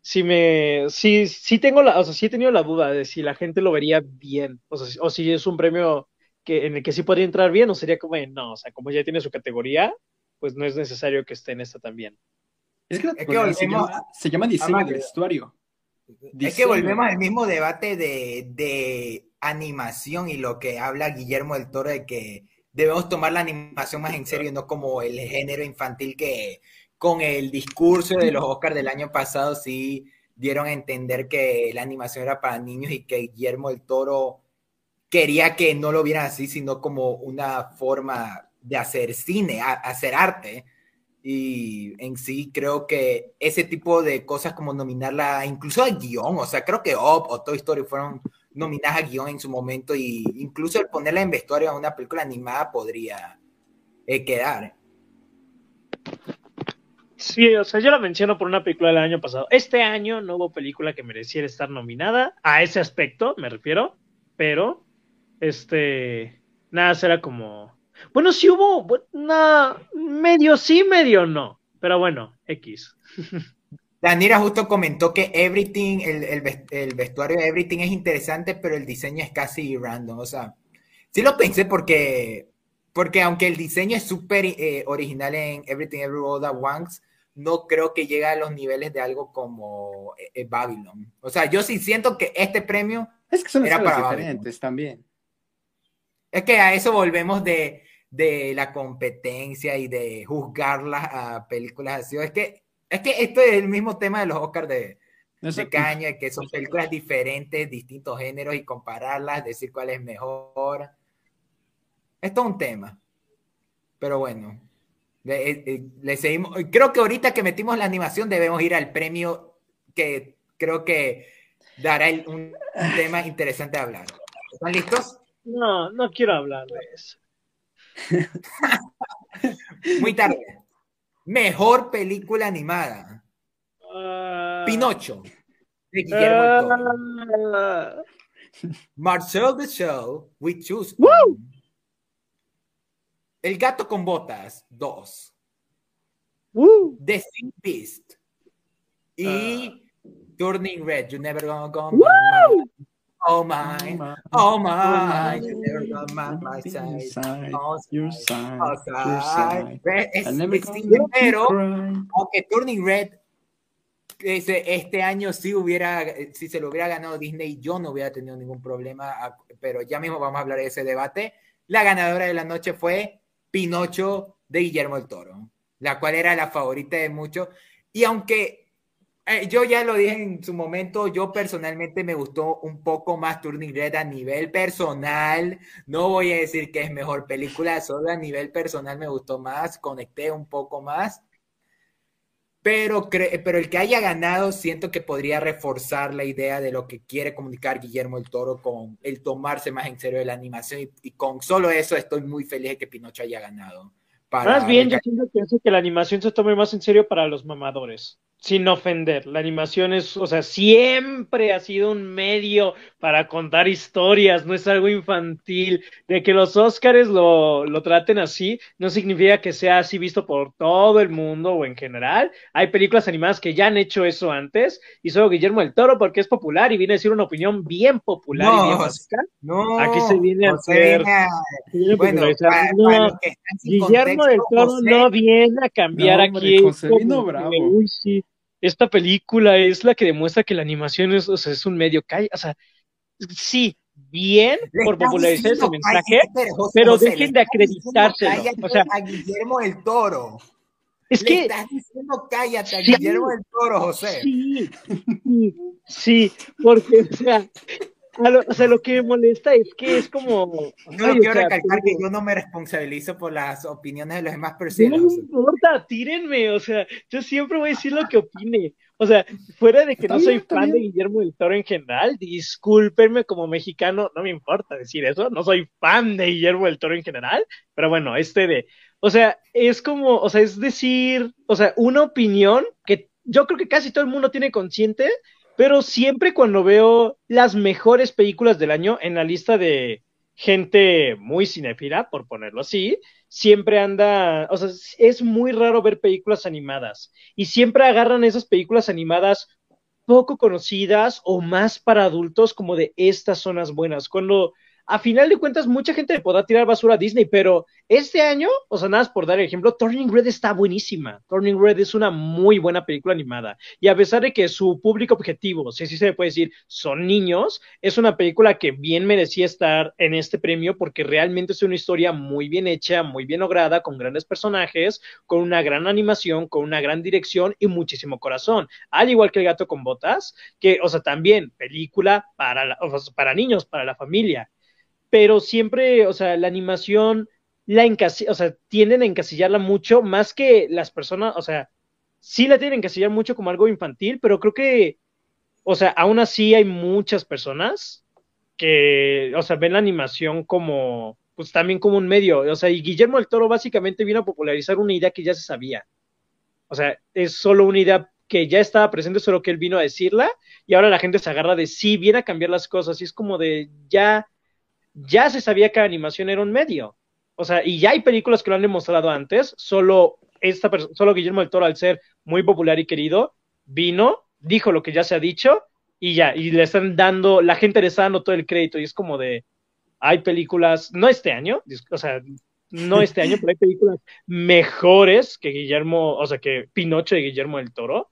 sí me, sí, sí tengo la, o sea, sí he tenido la duda de si la gente lo vería bien, o sea, o si es un premio que, en el que sí podría entrar bien, o sería como, no, o sea, como ya tiene su categoría, pues no es necesario que esté en esta también. Es que, se, llama, diseño de vestuario. Es que volvemos al mismo debate de, de animación y lo que habla Guillermo del Toro de que debemos tomar la animación más en serio, no como el género infantil que con el discurso de los Oscars del año pasado sí dieron a entender que la animación era para niños y que Guillermo del Toro quería que no lo vieran así, sino como una forma de hacer cine, hacer arte. Y en sí creo que ese tipo de cosas como nominarla incluso al guion, o sea, creo que Up o Toy Story fueron nominadas a guion en su momento y incluso el ponerla en vestuario a una película animada podría eh, quedar. Sí, o sea, yo la menciono por una película del año pasado. Este año no hubo película que mereciera estar nominada a ese aspecto, me refiero, pero este nada será como bueno, sí hubo una medio sí, medio no, pero bueno, X. Danira justo comentó que Everything, el, vestuario de Everything es interesante, pero el diseño es casi random. O sea, sí lo pensé porque, porque aunque el diseño es súper eh, original en Everything Every All At Once, no creo que llegue a los niveles de algo como eh, eh, Babylon. O sea, yo sí siento que este premio es que son era para diferentes también. Es que a eso volvemos de, de la competencia y de juzgarlas a películas así. Es que es que esto es el mismo tema de los Oscars de, de caña, que son películas diferentes, distintos géneros y compararlas, decir cuál es mejor. Esto es un tema. Pero bueno, le, eh, eh, le, seguimos. Creo que ahorita que metimos la animación debemos ir al premio que creo que dará un, un tema interesante a hablar. ¿Están listos? No, no quiero hablar de eso. Muy tarde. Mejor película animada. Uh, Pinocho. De Guillermo uh, Marcel the Show, We Choose. El gato con botas, dos. The Sea Beast. Y uh, Turning Red, You Never Gonna Go. Oh my, oh my, oh you never got my, my side, your side, your side. Es, pero, aunque Turning Red ese, este año si hubiera, si se lo hubiera ganado Disney, yo no hubiera tenido ningún problema, pero ya mismo vamos a hablar de ese debate. La ganadora de la noche fue Pinocho de Guillermo del Toro, la cual era la favorita de muchos. Y aunque eh, yo ya lo dije en su momento, yo personalmente me gustó un poco más Turning Red a nivel personal. No voy a decir que es mejor película, solo a nivel personal me gustó más, conecté un poco más. Pero, pero el que haya ganado siento que podría reforzar la idea de lo que quiere comunicar Guillermo el Toro con el tomarse más en serio de la animación y, con solo eso estoy muy feliz de que Pinocho haya ganado. más bien, yo siento que, que la animación se tome más en serio para los mamadores. Sin ofender. La animación es, o sea, siempre ha sido un medio para contar historias, no es algo infantil. De que los Óscares lo, lo traten así, no significa que sea así visto por todo el mundo o en general. Hay películas animadas que ya han hecho eso antes, y solo Guillermo del Toro porque es popular y viene a decir una opinión bien popular y bien básica. No, Aquí se viene a hacer. Bueno, para, no, para Guillermo del contexto, Toro José, no viene a cambiar No, aquí. José vino bravo. Uy, sí. Esta película es la que demuestra que la animación es, o sea, es un medio calle, o sea, sí, bien le por popularizar ese mensaje, pero, José, pero José, le dejen de acreditárselo. O sea, a Guillermo del Toro. es le que estás diciendo cállate a Sí. Guillermo del Toro, José. sí, sí, sí, porque, o sea, lo, o sea, lo que me molesta es que es como. Yo ay, o quiero sea, recalcar que yo no me responsabilizo por las opiniones de los demás, de No me importa, tírenme, o sea, yo siempre voy a decir lo que opine. O sea, fuera de que Está no bien, soy fan de bien. Guillermo del Toro en general, discúlpenme como mexicano, no me importa decir eso, no soy fan de Guillermo del Toro en general, pero bueno, este de, o sea, es como, o sea, es decir, o sea, una opinión que yo creo que casi todo el mundo tiene consciente, pero siempre cuando veo las mejores películas del año en la lista de gente muy cinéfila, por ponerlo así, siempre anda, o sea, es muy raro ver películas animadas. Y siempre agarran esas películas animadas poco conocidas o más para adultos como de estas zonas buenas, cuando a final de cuentas mucha gente le podrá tirar basura a Disney, pero este año, o sea, nada más por dar el ejemplo, Turning Red está buenísima. Turning Red es una muy buena película animada y a pesar de que su público objetivo, si así se le puede decir, son niños, es una película que bien merecía estar en este premio porque realmente es una historia muy bien hecha, muy bien lograda, con grandes personajes, con una gran animación, con una gran dirección y muchísimo corazón. Al igual que El gato con botas, que, o sea, también película para, la- para niños, para la familia. Pero siempre, o sea, la animación la o sea, tienden a encasillarla mucho, más que las personas, o sea, sí la tienen que encasillar mucho como algo infantil, pero creo que, o sea, aún así hay muchas personas que, o sea, ven la animación como, pues también como un medio, o sea, y Guillermo del Toro básicamente vino a popularizar una idea que ya se sabía. O sea, es solo una idea que ya estaba presente, solo que él vino a decirla, y ahora la gente se agarra de sí, viene a cambiar las cosas, y es como de ya, ya se sabía que la animación era un medio. O sea, y ya hay películas que lo han demostrado antes, solo esta solo Guillermo del Toro, al ser muy popular y querido, vino, dijo lo que ya se ha dicho, y ya, y le están dando, la gente le está dando todo el crédito, y es como de, hay películas, no este año, o sea, no este año, pero hay películas mejores que Guillermo, o sea, que Pinocho de Guillermo del Toro,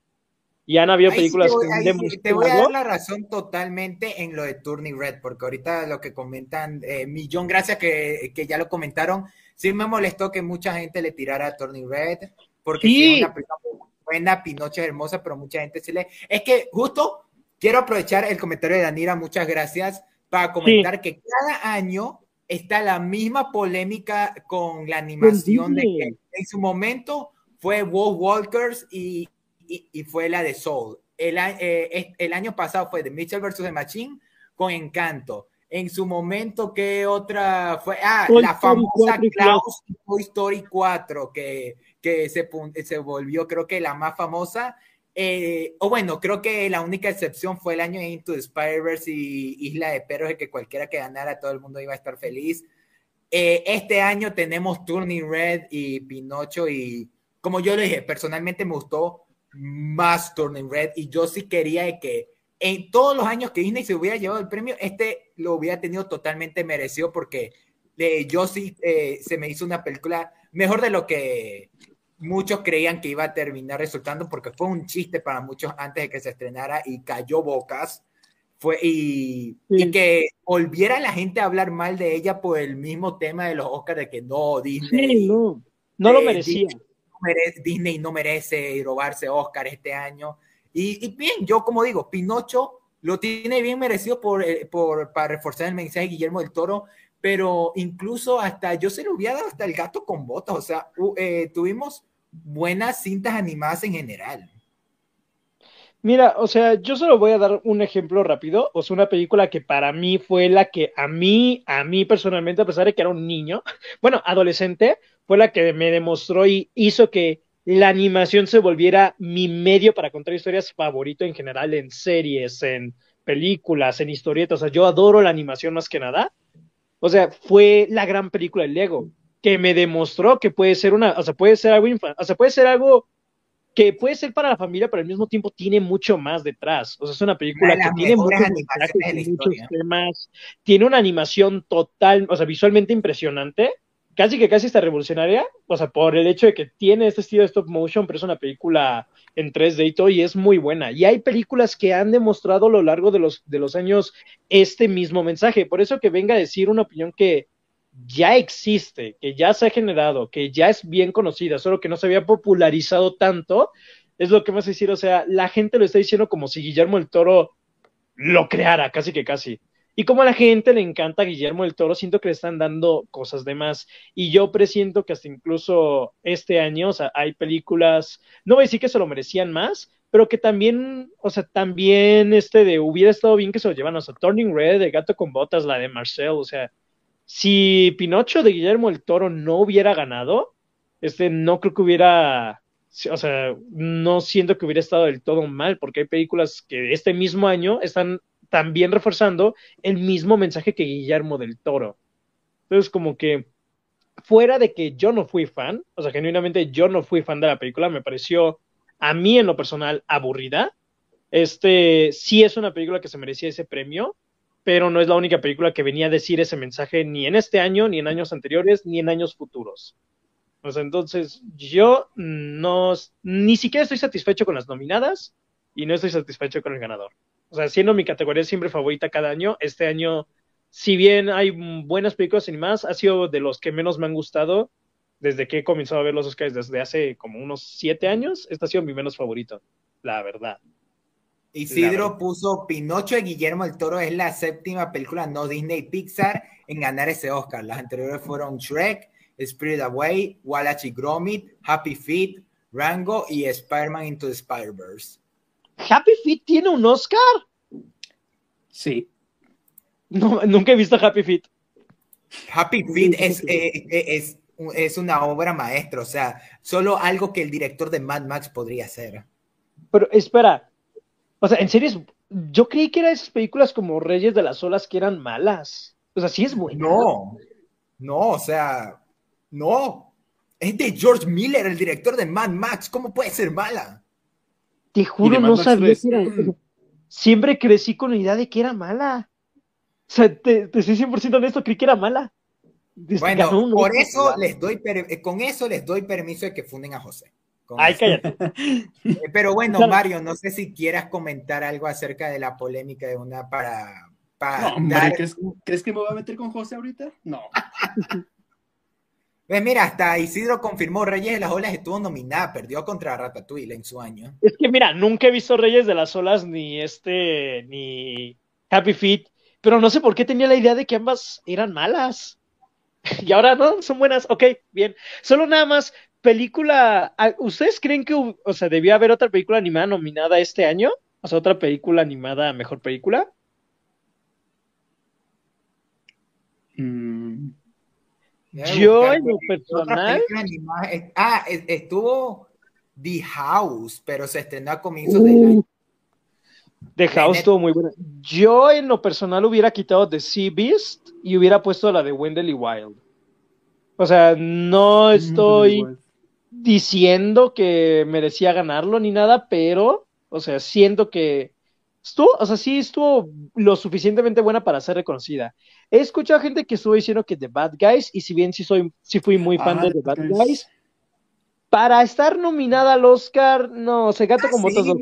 y han habido Ahí sí películas te, voy, sí te voy a dar la razón totalmente en lo de Turning Red, porque ahorita lo que comentan, eh, Millón, gracias que, que ya lo comentaron, sí me molestó que mucha gente le tirara a Turning Red, porque sí, Sí. es una película muy buena, Pinocho es hermosa, pero mucha gente se le... Es que justo quiero aprovechar el comentario de Danira, muchas gracias, para comentar que cada año está la misma polémica con la animación de que en su momento fue Wolf Walkers y, y, y fue la de Soul. El, eh, el año pasado fue The Mitchell vs. The Machine con Encanto. En su momento, ¿qué otra fue? Ah, Toy la Story famosa 4 y Klaus y Toy Story 4, que, que se, se volvió, creo que la más famosa. Eh, o bueno, creo que la única excepción fue el año de Into the Spider-Verse y Isla de Perros, de que cualquiera que ganara, todo el mundo iba a estar feliz. Eh, este año tenemos Turning Red y Pinocho y como yo le dije, personalmente me gustó más Turning Red y yo sí quería que en todos los años que Disney se hubiera llevado el premio, este lo hubiera tenido totalmente merecido porque eh, yo sí eh, se me hizo una película mejor de lo que muchos creían que iba a terminar resultando porque fue un chiste para muchos antes de que se estrenara y cayó bocas fue y, Sí. y que volviera la gente a hablar mal de ella por el mismo tema de los Oscars de que no Disney Sí, no, no lo eh, merecía. no Disney no merece robarse Oscar este año. Y, bien, yo como digo, Pinocho lo tiene bien merecido por, eh, por, para reforzar el mensaje de Guillermo del Toro, pero incluso hasta yo se lo hubiera dado hasta el gato con botas, o sea, eh, tuvimos buenas cintas animadas en general. Mira, o sea, yo solo voy a dar un ejemplo rápido, o sea, una película que para mí fue la que a mí, a mí personalmente, a pesar de que era un niño, bueno, adolescente, fue la que me demostró y hizo que la animación se volviera mi medio para contar historias favorito en general en series, en películas, en historietas. O sea, yo adoro la animación más que nada. O sea, fue la gran película de Lego que me demostró que puede ser una, o sea, puede ser algo, o sea, puede ser algo que puede ser para la familia, pero al mismo tiempo tiene mucho más detrás. O sea, es una película que tiene muchos, muchos temas, tiene una animación total, o sea, visualmente impresionante, casi que casi está revolucionaria, o sea, por el hecho de que tiene este estilo de stop motion, pero es una película en 3D y todo, y es muy buena. Y hay películas que han demostrado a lo largo de los, de los años este mismo mensaje. Por eso que venga a decir una opinión que ya existe, que ya se ha generado, que ya es bien conocida, solo que no se había popularizado tanto, es lo que hace decir, o sea, la gente lo está diciendo como si Guillermo el Toro lo creara, casi que casi. Y como a la gente le encanta Guillermo el Toro, siento que le están dando cosas de más. Y yo presiento que hasta incluso este año, o sea, hay películas, no voy a decir que se lo merecían más, pero que también, o sea, también este de hubiera estado bien que se lo llevan, o sea, Turning Red, de Gato con Botas, la de Marcel, o sea, si Pinocho de Guillermo el Toro no hubiera ganado, este, no creo que hubiera, o sea, no siento que hubiera estado del todo mal, porque hay películas que este mismo año están también reforzando el mismo mensaje que Guillermo del Toro. Entonces, como que fuera de que yo no fui fan, o sea, genuinamente yo no fui fan de la película, me pareció a mí en lo personal aburrida. Este sí es una película que se merecía ese premio, pero no es la única película que venía a decir ese mensaje ni en este año, ni en años anteriores, ni en años futuros. Pues entonces, yo no, ni siquiera estoy satisfecho con las nominadas y no estoy satisfecho con el ganador. O sea, siendo mi categoría siempre favorita cada año, este año, si bien hay buenas películas animadas, ha sido de los que menos me han gustado desde que he comenzado a ver los Oscars desde hace como unos siete años. Este ha sido mi menos favorito, la verdad. Isidro puso Pinocho de Guillermo del Toro es la séptima película no Disney Pixar en ganar ese Oscar. Las anteriores fueron Shrek, Spirit Away, Wallace y Gromit, Happy Feet, Rango y Spider-Man Into the Spider-Verse. ¿Happy Feet tiene un Oscar? Sí. No, nunca he visto Happy Feet. Happy Feet es, eh, eh, es, es una obra maestra, o sea, solo algo que el director de Mad Max podría hacer. Pero espera, o sea, en serio, yo creí que eran esas películas como Reyes de las Olas que eran malas. O sea, sí es bueno. No, no, o sea, no. Es de George Miller, el director de Mad Max. ¿Cómo puede ser mala? Te juro, no sabía que era. Siempre crecí con la idea de que era mala. O sea, te, te soy 100% honesto, creí que era mala. bueno, por eso les doy, con eso les doy permiso de que funden a José. Ay, cállate. Eh, pero bueno, Mario, no sé si quieras comentar algo acerca de la polémica de una para. para ¿crees, que me voy a meter con José ahorita? No. Pues mira, hasta Isidro confirmó Reyes de las Olas estuvo nominada, perdió contra Ratatouille en su año. Es que mira, nunca he visto Reyes de las Olas ni este ni Happy Feet, pero no sé por qué tenía la idea de que ambas eran malas. Y ahora no, son buenas. Ok, bien. Solo nada más película, ah, ¿ustedes creen que, o sea, debía haber otra película animada nominada este año? O sea, otra película animada mejor película. Mm. Yo en lo personal. Ah, estuvo The House, pero se estrenó a comienzos del uh. año. The House estuvo muy buena. Yo en lo personal hubiera quitado The Sea Beast y hubiera puesto la de Wendell y Wild. O sea, no estoy diciendo que merecía ganarlo ni nada, pero, o sea, siento que estuvo, o sea, sí estuvo lo suficientemente buena para ser reconocida. He escuchado gente que estuvo diciendo que The Bad Guys, y si bien sí soy, sí fui muy fan ah, de The Bad Guys, para estar nominada al Oscar, no, se gato como todos.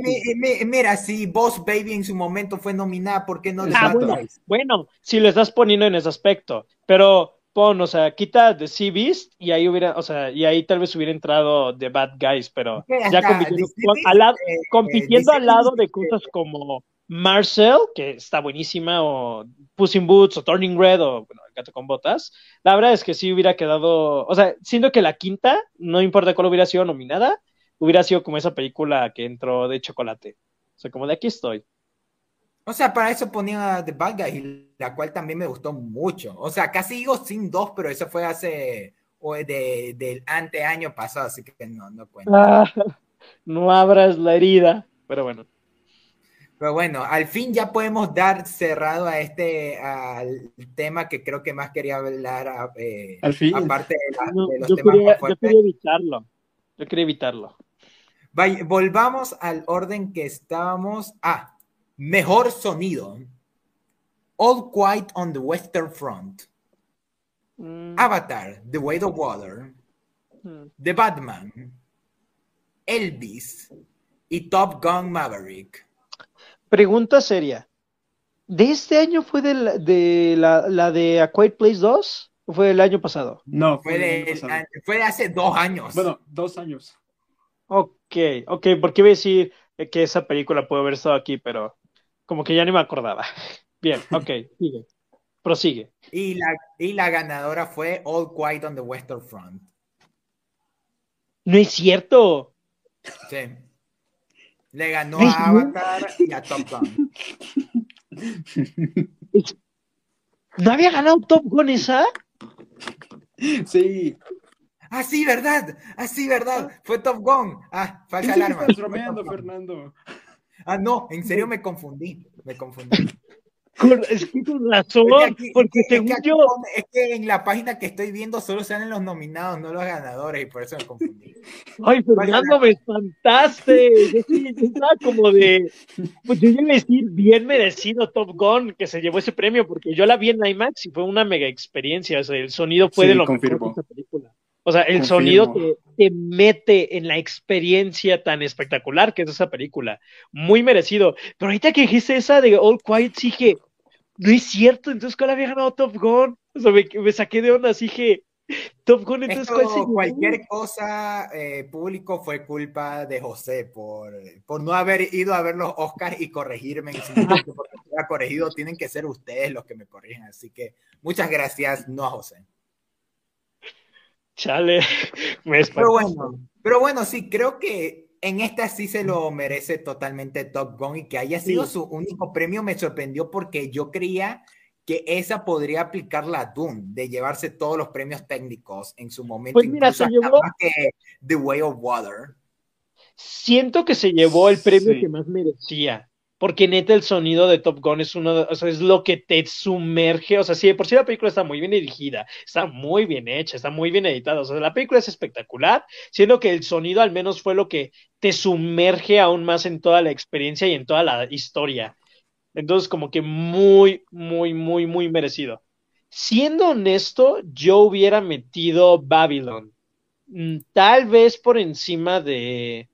mira, si Boss Baby en su momento fue nominada, ¿por qué no ah, bueno, bueno, si lo estás poniendo en ese aspecto, pero pon, o sea, quita The Sea Beast y ahí hubiera, o sea, y ahí tal vez hubiera entrado The Bad Guys, pero ya compitiendo, al, lado, eh, compitiendo al lado de cosas como Marcel, que está buenísima, o Puss in Boots, o Turning Red, o bueno, El gato con botas, la verdad es que sí hubiera quedado, o sea, siendo que la quinta, no importa cuál hubiera sido nominada, hubiera sido como esa película que entró de chocolate. O sea, como de aquí estoy. O sea, para eso ponía The Bad Guys, la cual también me gustó mucho. O sea, casi digo sin dos, pero eso fue hace o de, del anteaño pasado, así que no, no cuenta. Ah, no abras la herida, pero bueno. Pero bueno, al fin ya podemos dar cerrado a este al tema que creo que más quería hablar. Eh, al fin. Aparte de, la, No, de los yo, temas quería, más yo fuertes. quería evitarlo. Yo quería evitarlo. Vaya- volvamos al orden que estábamos. Ah, mejor sonido. All Quiet on the Western Front. Mm, Avatar, The Way of Water. mm. The Batman. Elvis. Y Top Gun Maverick. Pregunta seria. ¿De este año fue de la de, la, la de A Quiet Place 2? ¿O fue del año pasado? No, Fue fue, el año de, pasado. fue de hace dos años. Bueno, dos años. Ok, ok, porque iba a decir que esa película puede haber estado aquí, pero como que ya ni me acordaba. Bien, ok, sigue. Prosigue. Y la, y la ganadora fue All Quiet on the Western Front. No es cierto. Sí. Le ganó a Avatar y a Top Gun. ¿No había ganado Top Gun esa? Sí. Ah, sí, verdad. Ah, sí, verdad. Fue Top Gun. Ah, falsa alarma. estás bromeando. Fernando. Ah, no, en serio me confundí. Me confundí. Con, es que con razón, Es que aquí- porque es que según aquí yo, es que en la página que estoy viendo solo salen los nominados, no los ganadores, y por eso me confundí. ay, Fernando, me espantaste. Yo, estaba como de, pues yo iba a decir bien merecido Top Gun que se llevó ese premio, porque yo la vi en IMAX y fue una mega experiencia. O sea, el sonido fue Sí, de lo confirmo. mejor. O sea, el Confirmo. sonido te, te mete en la experiencia tan espectacular que es esa película. Muy merecido. Pero ahorita que dijiste esa de All Quiet, sí dije, no es cierto, entonces ¿cuál había ganado Top Gun? O sea, me, me saqué de onda, dije, Top Gun, entonces ¿cuál se Esto, llevó? cualquier cosa eh, público fue culpa de José por, por no haber ido a ver los Oscars y corregirme porque hubiera corregido, tienen que ser ustedes los que me corrigen. Así que muchas gracias, no a José. Chale, me Pero bueno, pero bueno, sí, creo que en esta sí se lo merece totalmente Top Gun y que haya sido Sí. su único premio me sorprendió porque yo creía que esa podría aplicar la Dune, de llevarse todos los premios técnicos en su momento, Pues mira, incluso se llevó- que The Way of Water. Siento que se llevó el premio Sí. que más merecía. Porque neta el sonido de Top Gun es uno de, o sea, es lo que te sumerge. O sea, sí, de por sí la película está muy bien dirigida, está muy bien hecha, está muy bien editada. O sea, la película es espectacular, siendo que el sonido al menos fue lo que te sumerge aún más en toda la experiencia y en toda la historia. Entonces, como que muy, muy, muy, muy merecido. Siendo honesto, yo hubiera metido Babylon. Mm, Tal vez por encima de.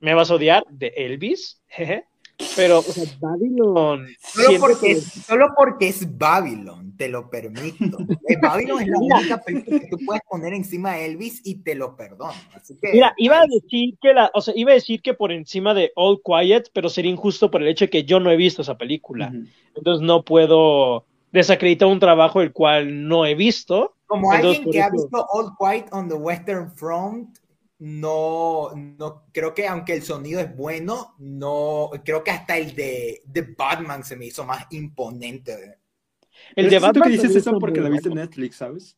Me vas a odiar, de Elvis. jeje. Pero, o sea, Babylon. Solo porque, que- es, solo porque es Babylon, te lo permito. Eh, Babylon es la Mira. única película que tú puedes poner encima de Elvis y te lo perdono. Así que, Mira, iba a decir que la, o sea, iba a decir que por encima de All Quiet, pero sería injusto por el hecho de que yo no he visto esa película. Entonces no puedo desacreditar un trabajo el cual no he visto. Como Entonces, alguien que ha visto All Quiet on the Western Front, no, no creo que aunque el sonido es bueno, no creo que hasta el de, de Batman se me hizo más imponente. El Pero de Batman que dices eso porque la viste en. Netflix, ¿sabes?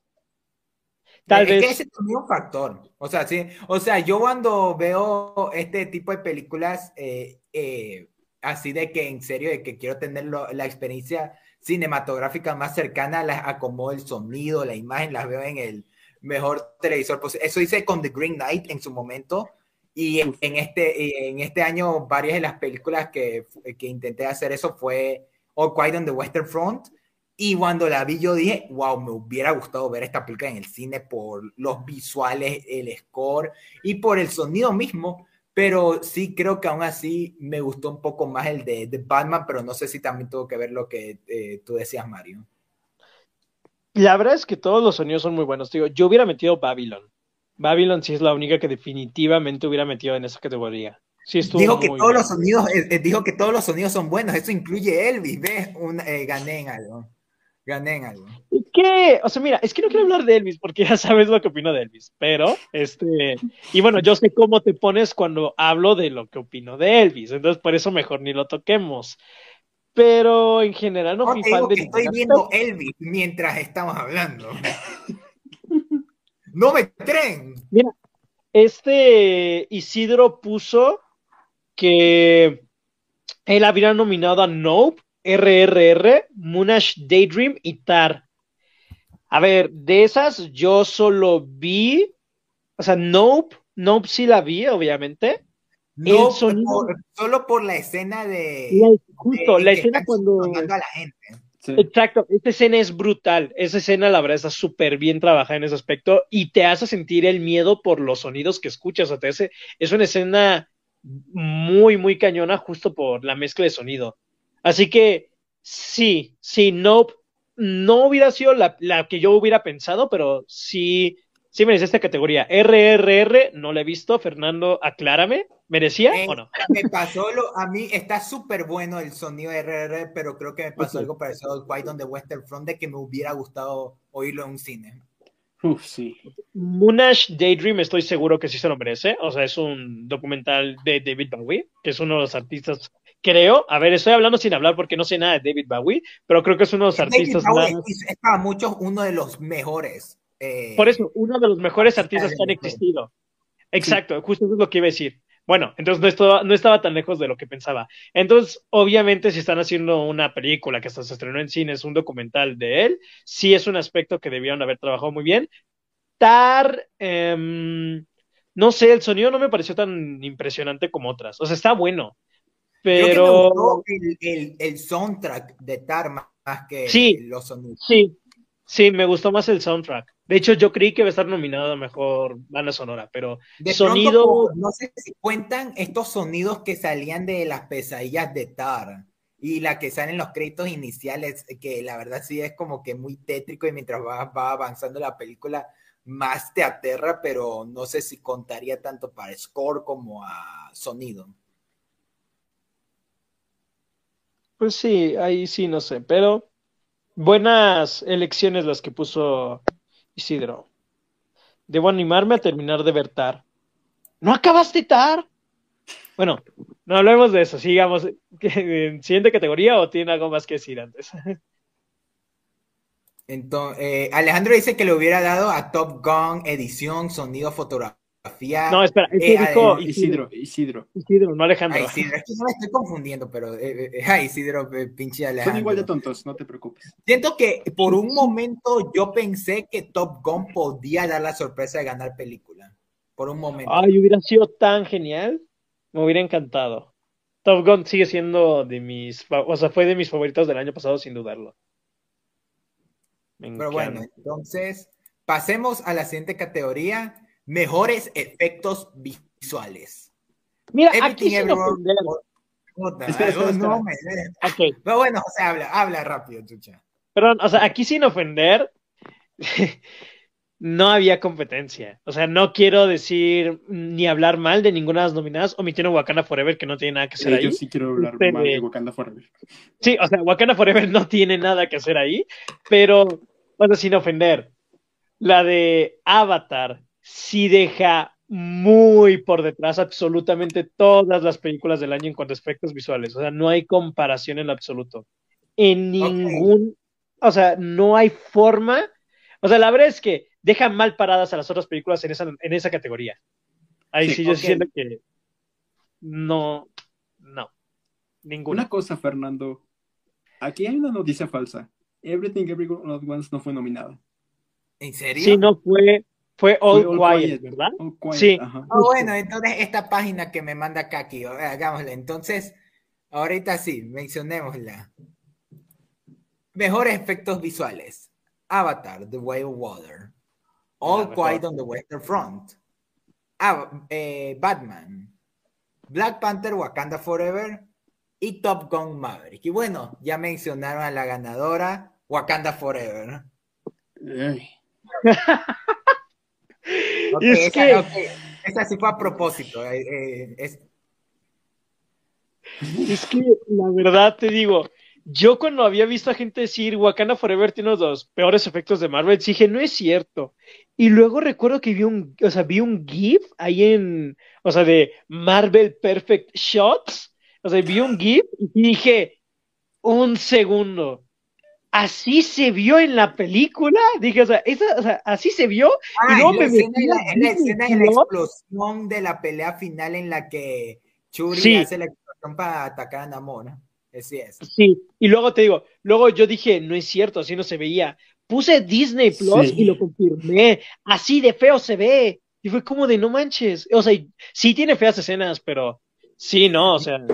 Tal es que vez. ese también es un factor. O sea, sí. O sea, yo cuando veo este tipo de películas eh, eh, así de que en serio, de que quiero tener lo- la experiencia cinematográfica más cercana, las acomodo el sonido, la imagen, las veo en el mejor televisor. Pues eso hice con The Green Knight en su momento. Y en, en este, en este año, varias de las películas que, que intenté hacer eso fue All Quiet on the Western Front. Y cuando la vi, yo dije, wow, me hubiera gustado ver esta película en el cine por los visuales, el score y por el sonido mismo. Pero sí creo que aún así me gustó un poco más el de, de Batman, pero no sé si también tuvo que ver lo que eh, tú decías, Mario. La verdad es que todos los sonidos son muy buenos. Digo, yo hubiera metido Babylon. Babylon sí es la única que definitivamente hubiera metido en esa categoría. Sí Dijo que todos bien. los sonidos, eh, eh, dijo que todos los sonidos son buenos. Eso incluye Elvis, ¿ves? Un, eh, gané en algo. Gané en algo. Es que, o sea, mira, es que no quiero hablar de Elvis porque ya sabes lo que opino de Elvis, pero, este, y bueno, yo sé cómo te pones cuando hablo de lo que opino de Elvis, entonces por eso mejor ni lo toquemos. Pero en general no No, fui fan de que estoy viendo Elvis mientras estamos hablando. No me creen. Mira, este Isidro puso que él habría nominado a Nope, RRR, Munash Daydream y Tar. A ver, de esas yo solo vi, o sea, Nope, Nope sí la vi, obviamente. No, solo por la escena de. justo, la escena cuando. A la gente. Exacto, esta escena es brutal. Esa escena, la verdad, está súper bien trabajada en ese aspecto y te hace sentir el miedo por los sonidos que escuchas. O te hace, es una escena muy, muy cañona justo por la mezcla de sonido. Así que sí, sí, no, no hubiera sido la, que yo hubiera pensado, pero sí, sí merece esta categoría. RRR, no la he visto. Fernando, aclárame. ¿Merecía o no? Me pasó lo, a mí está súper bueno el sonido RR, pero creo que me pasó algo parecido al White on the Western Front de que me hubiera gustado oírlo en un cine. Uf, sí. Munash Daydream estoy seguro que sí se lo merece. O sea, es un documental de David Bowie, que es uno de los artistas, creo. A ver, estoy hablando sin hablar porque no sé nada de David Bowie, pero creo que es uno de los artistas Bowie Es para muchos uno de los mejores. Eh, Por eso, uno de los mejores artistas que han existido. Exacto, justo eso es lo que iba a decir. Bueno, entonces no estaba, no estaba tan lejos de lo que pensaba. Entonces, obviamente, si están haciendo una película que hasta se estrenó en cine, es un documental de él, sí es un aspecto que debieron haber trabajado muy bien. Tar, em, no sé, el sonido no me pareció tan impresionante como otras. O sea, está bueno, pero... el, el, soundtrack de Tar más que los sonidos. Sí, sí, me gustó más el soundtrack. De hecho, yo creí que iba a estar nominado a mejor banda sonora, pero de sonido. no sé si cuentan estos sonidos que salían de las pesadillas de Tar y la que salen los créditos iniciales, que la verdad sí es como que muy tétrico y mientras va, va avanzando la película más te aterra, pero no sé si contaría tanto para score como a sonido. Pues sí, ahí sí no sé, pero buenas elecciones las que puso Isidro, debo animarme a terminar de ver Tar. ¿No acabaste Tar? Bueno, no hablemos de eso, sigamos. ¿Siguiente categoría o tiene algo más que decir antes? Entonces, eh, Alejandro dice que le hubiera dado a Top Gun edición, sonido, fotografía no, espera, eh, dijo Isidro, Isidro. Isidro, no Alejandro. Ay, Isidro, es que no me estoy confundiendo, pero eh, eh ay, Isidro, pinche Alejandro. Son igual de tontos, no te preocupes. Siento que por un momento yo pensé que Top Gun podía dar la sorpresa de ganar película. Por un momento. Ay, hubiera sido tan genial. Me hubiera encantado. Top Gun sigue siendo de mis, o sea, fue de mis favoritos del año pasado sin dudarlo. pero bueno, entonces pasemos a la siguiente categoría mejores efectos visuales. Mira, aquí sin ofender. Pero bueno, o sea, habla, habla rápido, chucha. Perdón, o sea, aquí sin ofender, no había competencia. O sea, no quiero decir ni hablar mal de ninguna de las nominadas, omitieron Wakanda Forever, que no tiene nada que hacer ahí. Yo sí quiero hablar este, mal de Wakanda Forever. Sí, o sea, Wakanda Forever no tiene nada que hacer ahí, pero, bueno, sin ofender, la de Avatar sí deja muy por detrás absolutamente todas las películas del año en cuanto a efectos visuales. O sea, no hay comparación en lo absoluto. En ningún, o sea, no hay forma. O sea, la verdad es que deja mal paradas a las otras películas en esa, en esa categoría. Ahí sí, yo siento que no, no, ninguna. Una cosa, Fernando. Aquí hay una noticia falsa. Everything Everyone at Once no fue nominada. ¿En serio? Sí, no fue, fue All, quiet, ¿verdad? sí. Ah, bueno, entonces esta página que me manda Kaki, hagámosla. Entonces, ahorita sí, mencionémosla. Mejores efectos visuales. Avatar, The Way of Water. All Quiet on the Western Front. Eh, Batman. Black Panther, Wakanda Forever. Y Top Gun Maverick. Y bueno, ya mencionaron a la ganadora, Wakanda Forever. es que... Esa sí fue a propósito. Eh, eh, es... es que la verdad te digo, yo cuando había visto a gente decir Wakanda Forever tiene los peores efectos de Marvel, dije, no es cierto. Y luego recuerdo que vi un, o sea, vi un GIF ahí en, o sea, de Marvel Perfect Shots. O sea, vi un GIF y dije, un segundo. Así se vio en la película. Dije, o sea, esa, o sea así se vio. y luego me escena, la, escena de la explosión de la pelea final en la que Churi hace la explosión para atacar a Namona. Así es. Sí, y luego te digo, luego yo dije, no es cierto, así no se veía. Puse Disney Plus y lo confirmé. Así de feo se ve. Y fue como de no manches. O sea, sí tiene feas escenas, pero sí, no, o sea.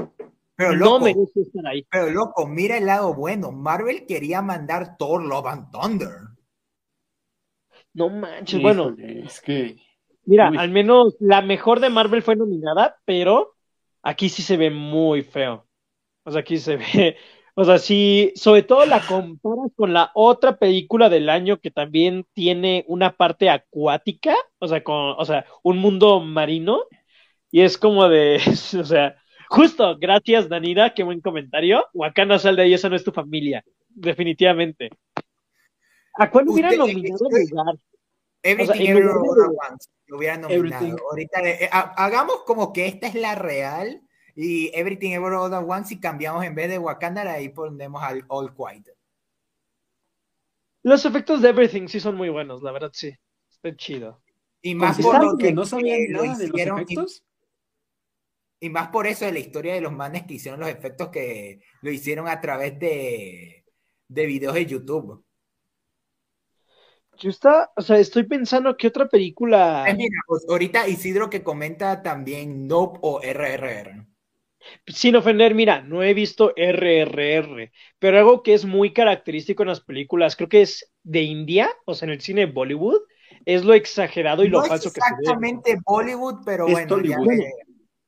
Pero loco, no estar ahí. Pero loco, mira el lado bueno. Marvel quería mandar Thor Love and Thunder. No manches, bueno. Es que. Mira, al menos la mejor de Marvel fue nominada, pero aquí sí se ve muy feo. O sea, aquí se ve. O sea, sí, sobre todo la comparas con la otra película del año que también tiene una parte acuática, o sea, con, o sea, un mundo marino, y es como de, o sea, Justo, gracias Danida, qué buen comentario. Wakanda sal de ahí, esa no es tu familia, definitivamente. ¿A cuál hubiera nominado el lugar? Everything Everywhere All Once lo hubiera nominado. Ahorita, eh, hagamos como que esta es la real y Everything Everywhere All At Once y cambiamos en vez de Wakanda, ahí ponemos al All Quiet. Los efectos de Everything sí son muy buenos, la verdad sí. Está chido. Y más por lo que no sabían nada de los efectos. Y más por eso de la historia de los manes que hicieron los efectos que lo hicieron a través de, de videos de YouTube. Yo está, o sea, estoy pensando que otra película. Pues, ahorita Isidro que comenta también Nope o RRR. Sin ofender, mira, no he visto RRR, pero algo que es muy característico en las películas, creo que es de India, o sea, en el cine de Bollywood, es lo exagerado y lo falso que se ve. Exactamente Bollywood, pero bueno, ya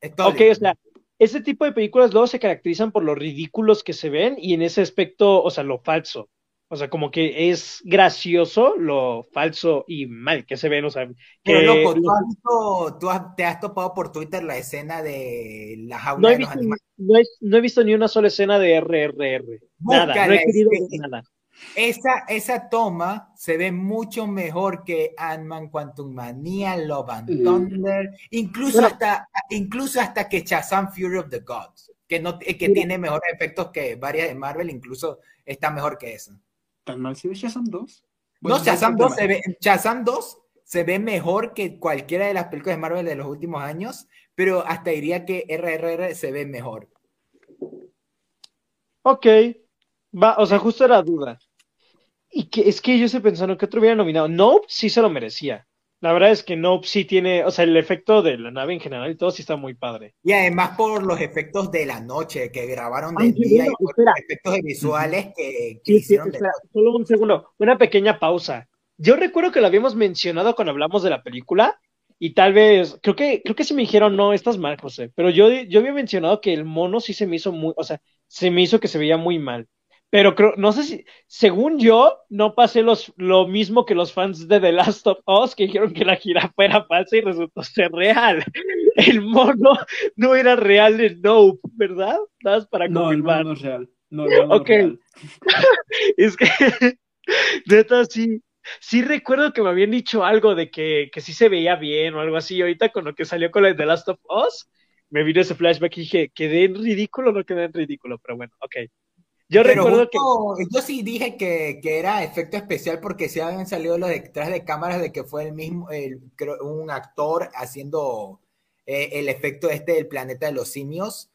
ok, o sea, ese tipo de películas luego se caracterizan por los ridículos que se ven y en ese aspecto, o sea, lo falso. O sea, como que es gracioso lo falso y mal que se ven, o sea. Que Pero loco, ¿tú, has visto, tú te has topado por Twitter la escena de la jaula no de los visto, animales. No he, no he, visto ni una sola escena de RRR. nada, no he querido ver nada. Esa, esa toma se ve mucho mejor que Ant-Man Quantum Mania, Love and Thunder, incluso, hasta, incluso hasta que Shazam Fury of the Gods, que, no, que tiene mejores efectos que varias de Marvel, incluso está mejor que eso. ¿Tan mal se ve Shazam 2? no, Shazam 2, se ve, Shazam 2 se ve mejor que cualquiera de las películas de Marvel de los últimos años, pero hasta diría que RRR se ve mejor. Ok, va, o sea, justo era duda. Y que es que yo estoy pensando que otro hubiera nominado. Nope sí se lo merecía. La verdad es que Nope sí tiene, o sea, el efecto de la nave en general y todo sí está muy padre. Y además por los efectos de la noche que grabaron de día y por los efectos visuales que, hicieron. Solo un segundo, una pequeña pausa. Yo recuerdo que lo habíamos mencionado cuando hablamos de la película y tal vez, creo que, creo que sí me dijeron, no, estás mal, José, pero yo, yo había mencionado que el mono sí se me hizo muy, o sea, se me hizo que se veía muy mal. Pero creo, no sé si, según yo, no pasé los, lo mismo que los fans de The Last of Us que dijeron que la jirafa era falsa y resultó ser real. El mono no era real de Nope, ¿verdad? Nada para confirmar. No, no, no es real. No, no, no ok. es que, neta, sí, sí recuerdo que me habían dicho algo de que, que sí se veía bien o algo así. Ahorita con lo que salió con la The Last of Us, me vino ese flashback y dije, ¿quedé en ridículo o no quedé en ridículo? Pero bueno, ok. Yo recuerdo que. Yo sí dije que, era efecto especial porque sí habían salido los detrás de cámaras de que fue el mismo, el, un actor haciendo eh, el efecto este del planeta de los simios.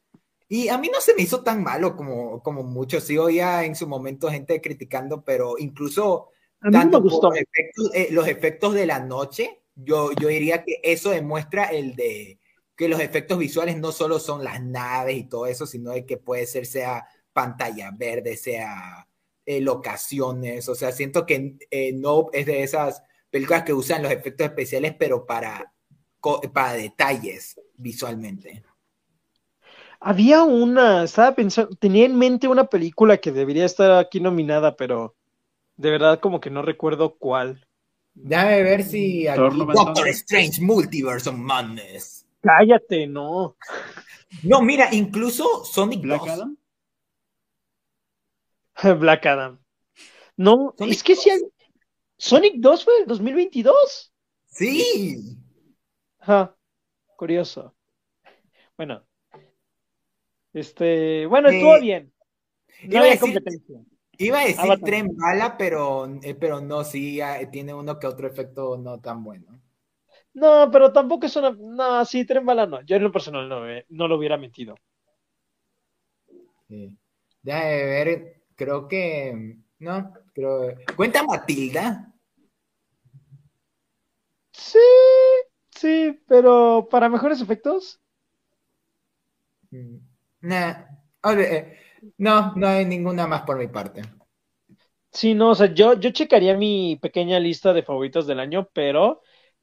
Y a mí no se me hizo tan malo como, como muchos. Sí oía en su momento gente criticando, pero incluso tanto Los, efectos, eh, los efectos de la noche, yo, yo diría que eso demuestra el de que los efectos visuales no solo son las naves y todo eso, sino de que puede ser sea pantalla verde, sea eh, locaciones, o sea, siento que eh, no es de esas películas que usan los efectos especiales, pero para, para detalles visualmente. Había una, estaba pensando, tenía en mente una película que debería estar aquí nominada, pero de verdad como que no recuerdo cuál. Déjame ver si Doctor Strange Multiverse of Madness. Cállate, no. No, mira, incluso Sonic Black Adam. Black Adam. No, es que si Sonic 2 fue el 2022. Sí. curioso. Bueno. Este, bueno, estuvo eh, bien. No había competencia. Iba a decir tren bala, pero, eh, pero no, sí, ah, tiene uno que otro efecto no tan bueno. No, pero tampoco es una. No, sí, tren bala no. Yo en lo personal no, eh, no lo hubiera metido. Sí. Déjame ver, creo que. No, creo. ¿Cuenta Matilda? Sí, sí, pero para mejores efectos. Mm, nah. Eh, no, no hay ninguna más por mi parte. Sí, no, o sea, yo, yo checaría mi pequeña lista de favoritos del año, pero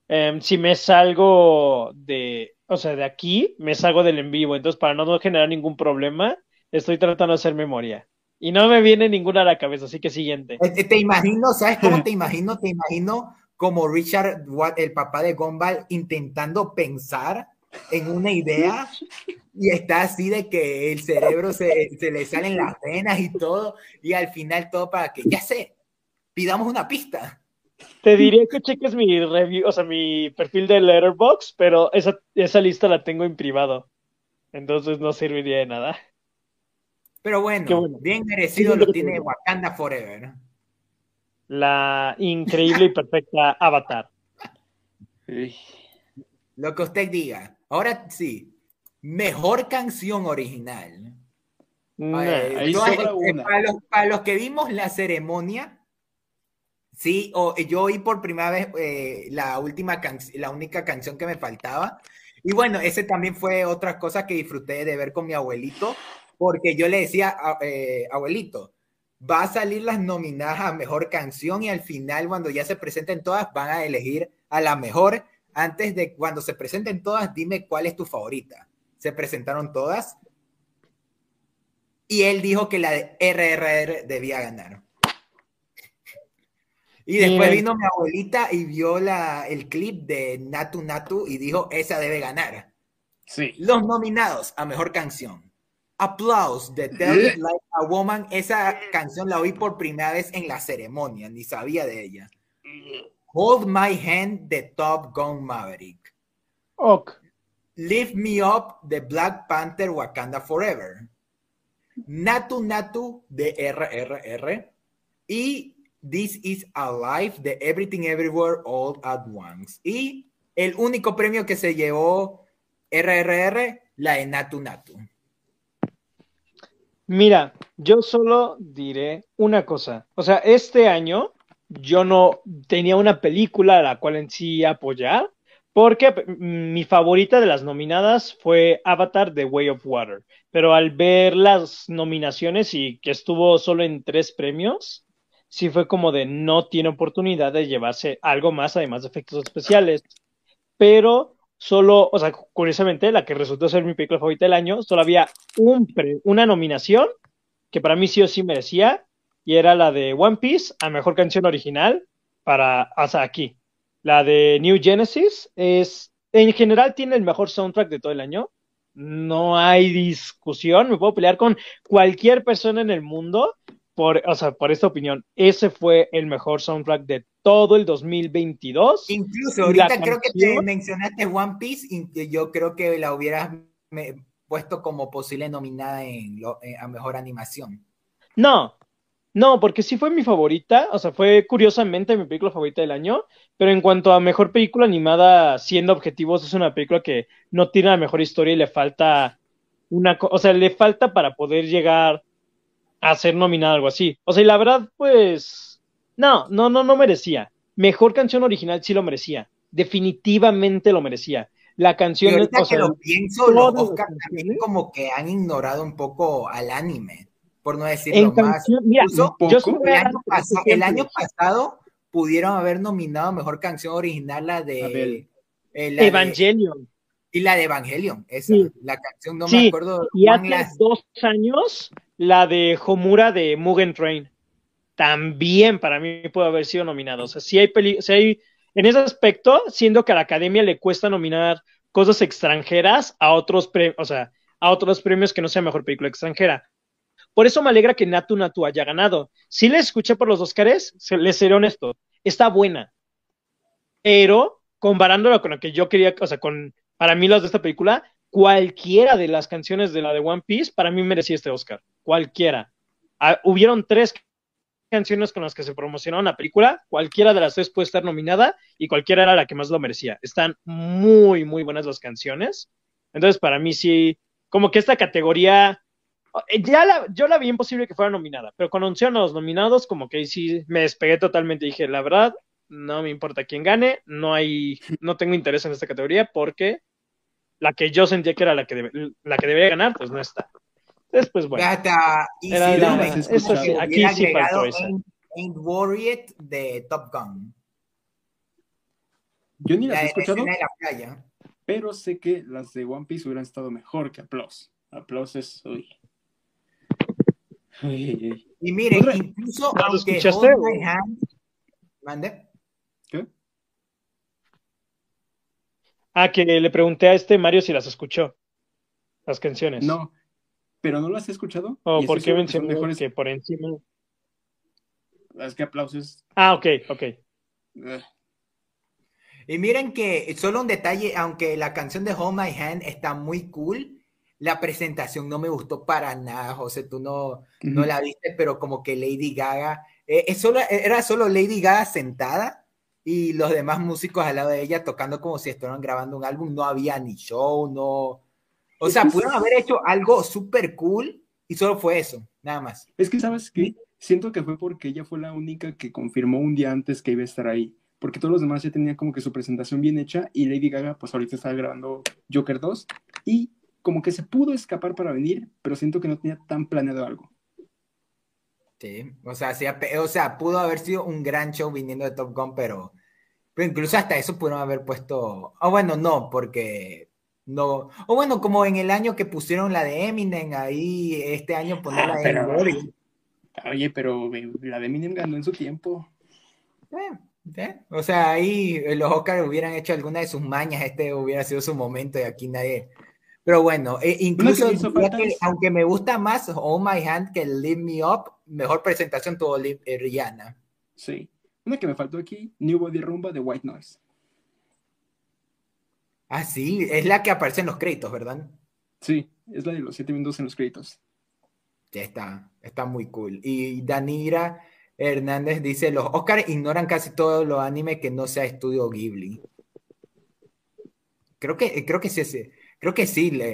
em, si me salgo de, o sea, de aquí, me salgo del en vivo. Entonces, para no generar ningún problema, estoy tratando de hacer memoria. Y no me viene ninguna a la cabeza, así que siguiente. Eh, te, imagino, ¿sabes cómo te imagino? Te imagino como Richard Watt, el papá de Gumball, intentando pensar en una idea y está así de que el cerebro se, se, le salen las venas y todo, y al final todo para que, ya sé, pidamos una pista. Te diría que cheques mi review, o sea, mi perfil de Letterbox, pero esa, esa lista la tengo en privado, entonces no serviría de nada. Pero bueno, bien merecido lo tiene Wakanda Forever. La increíble y perfecta Avatar. Lo que usted diga. Ahora sí, mejor canción original. Eh, para, los, que vimos la ceremonia, sí, yo oí por primera vez eh, la última la única canción que me faltaba. Y bueno, ese también fue otra cosa que disfruté de ver con mi abuelito, porque yo le decía, eh, abuelito, va a salir las nominadas a mejor canción y al final, cuando ya se presenten todas, van a elegir a la mejor antes de cuando se presenten todas, dime cuál es tu favorita. Se presentaron todas. Y él dijo que la de RRR debía ganar. Y después vino mi abuelita y vio la, el clip de Natu Natu y dijo, esa debe ganar. Sí. Los nominados a Mejor Canción. Applause de Tell It Like a Woman. Esa canción la oí por primera vez en la ceremonia, ni sabía de ella. Hold My Hand de Top Gun Maverick. Ok. Lift Me Up de Black Panther Wakanda Forever. Natu Natu de RRR. Y This Is Alive de Everything Everywhere All at Once. Y el único premio que se llevó RRR, la de Natu Natu. Mira, yo solo diré una cosa. O sea, este año yo no tenía una película a la cual en sí apoyar, porque mi favorita de las nominadas fue Avatar The Way of Water, pero al ver las nominaciones y que estuvo solo en tres premios, sí fue como de no tiene oportunidad de llevarse algo más además de efectos especiales. Pero solo, o sea, curiosamente, la que resultó ser mi película favorita del año, solo había un una nominación que para mí sí o sí merecía, y era la de One Piece a mejor canción original para hasta aquí. La de New Genesis es, en general, tiene el mejor soundtrack de todo el año. No hay discusión. Me puedo pelear con cualquier persona en el mundo por, o sea, por esta opinión. Ese fue el mejor soundtrack de todo el 2022. Incluso ahorita creo que te mencionaste One Piece y yo creo que la hubieras puesto como posible nominada en eh, a mejor animación. No, no, porque sí fue mi favorita, o sea, fue curiosamente mi película favorita del año, pero en cuanto a mejor película animada, siendo objetivos, es una película que no tiene la mejor historia y le falta una, o sea, le falta para poder llegar a ser nominada algo así. O sea, y la verdad, pues, no, no, no, no merecía. Mejor canción original sí lo merecía, definitivamente lo merecía. La canción, o sea, que lo pienso, los Oscar también como que han ignorado un poco al anime por no decirlo más. el, año pasado, pudieron haber nominado mejor canción original la de eh, Evangelion. y la de Evangelion, esa, la canción no me acuerdo. Y hace dos años la de Homura de Mugen Train. También para mí puede haber sido nominado. O sea, si hay, si hay en ese aspecto, siendo que a la academia le cuesta nominar cosas extranjeras a otros premios, o sea, a otros premios que no sea mejor película extranjera. Por eso me alegra que Natu Natu haya ganado. Si le escuché por los Oscars, les seré honesto, está buena. Pero comparándola con lo que yo quería, o sea, con para mí las de esta película, cualquiera de las canciones de la de One Piece para mí merecía este Oscar. Cualquiera. Ah, hubieron tres canciones con las que se promocionó una película, cualquiera de las tres puede estar nominada y cualquiera era la que más lo merecía. Están muy, muy buenas las canciones. Entonces, para mí sí, como que esta categoría, eh, ya la, yo la vi imposible que fuera nominada, pero cuando anunciaron a los nominados, como que sí me despegué totalmente. Dije, la verdad, no me importa quién gane, no hay, no tengo interés en esta categoría porque la que yo sentía que era la que, la que debería ganar, pues no está. Después, bueno. eso sí, aquí sí faltó esa. Ain't Worried de Top Gun. Yo ni las he escuchado. Pero sé que las de One Piece hubieran estado mejor que Applause. Applause es. Uy. Y mire, incluso aunque escuchaste? ¿Mande? ¿Qué? Ah, que le pregunté a este Mario si las escuchó. Las canciones. No, pero no las he escuchado. ¿O por qué mencionó mejores... que por encima? Es que aplausos. Ah, ok, ok. Y miren que solo un detalle, aunque la canción de Hold My Hand está muy cool, la presentación no me gustó para nada, José, tú no, no la viste, pero como que Lady Gaga, eh, es solo, era solo Lady Gaga sentada y los demás músicos al lado de ella tocando como si estuvieran grabando un álbum, no había ni show, no, o sea, pudieron haber hecho algo súper cool y solo fue eso, nada más. Es que, ¿sabes qué? Siento que fue porque ella fue la única que confirmó un día antes que iba a estar ahí. Porque todos los demás ya tenían como que su presentación bien hecha y Lady Gaga, pues ahorita estaba grabando Joker 2 y como que se pudo escapar para venir, pero siento que no tenía tan planeado algo. Sí, o sea, sí, o sea, pudo haber sido un gran show viniendo de Top Gun, pero, pero incluso hasta eso pudieron haber puesto. Oh, bueno, no, porque no, o bueno, como en el año que pusieron la de Eminem, ahí este año poner la de ah, Oye, pero la de Eminem ganó en su tiempo. Eh, eh, o sea, ahí los Oscars hubieran hecho alguna de sus mañas, este hubiera sido su momento y aquí nadie. Pero bueno, eh, incluso aunque me gusta más Oh My Hand que Leave Me Up, mejor presentación tuvo Rihanna. Sí. Una que me faltó aquí, New Body Rumba de White Noise. Ah, sí, es la que aparece en los créditos, ¿verdad? Sí, es la de los siete minutos en los créditos. Ya está, está muy cool. Y Danira Hernández dice, los Oscars ignoran casi todo lo anime que no sea estudio Ghibli. Creo que, creo que sí, creo que sí, le,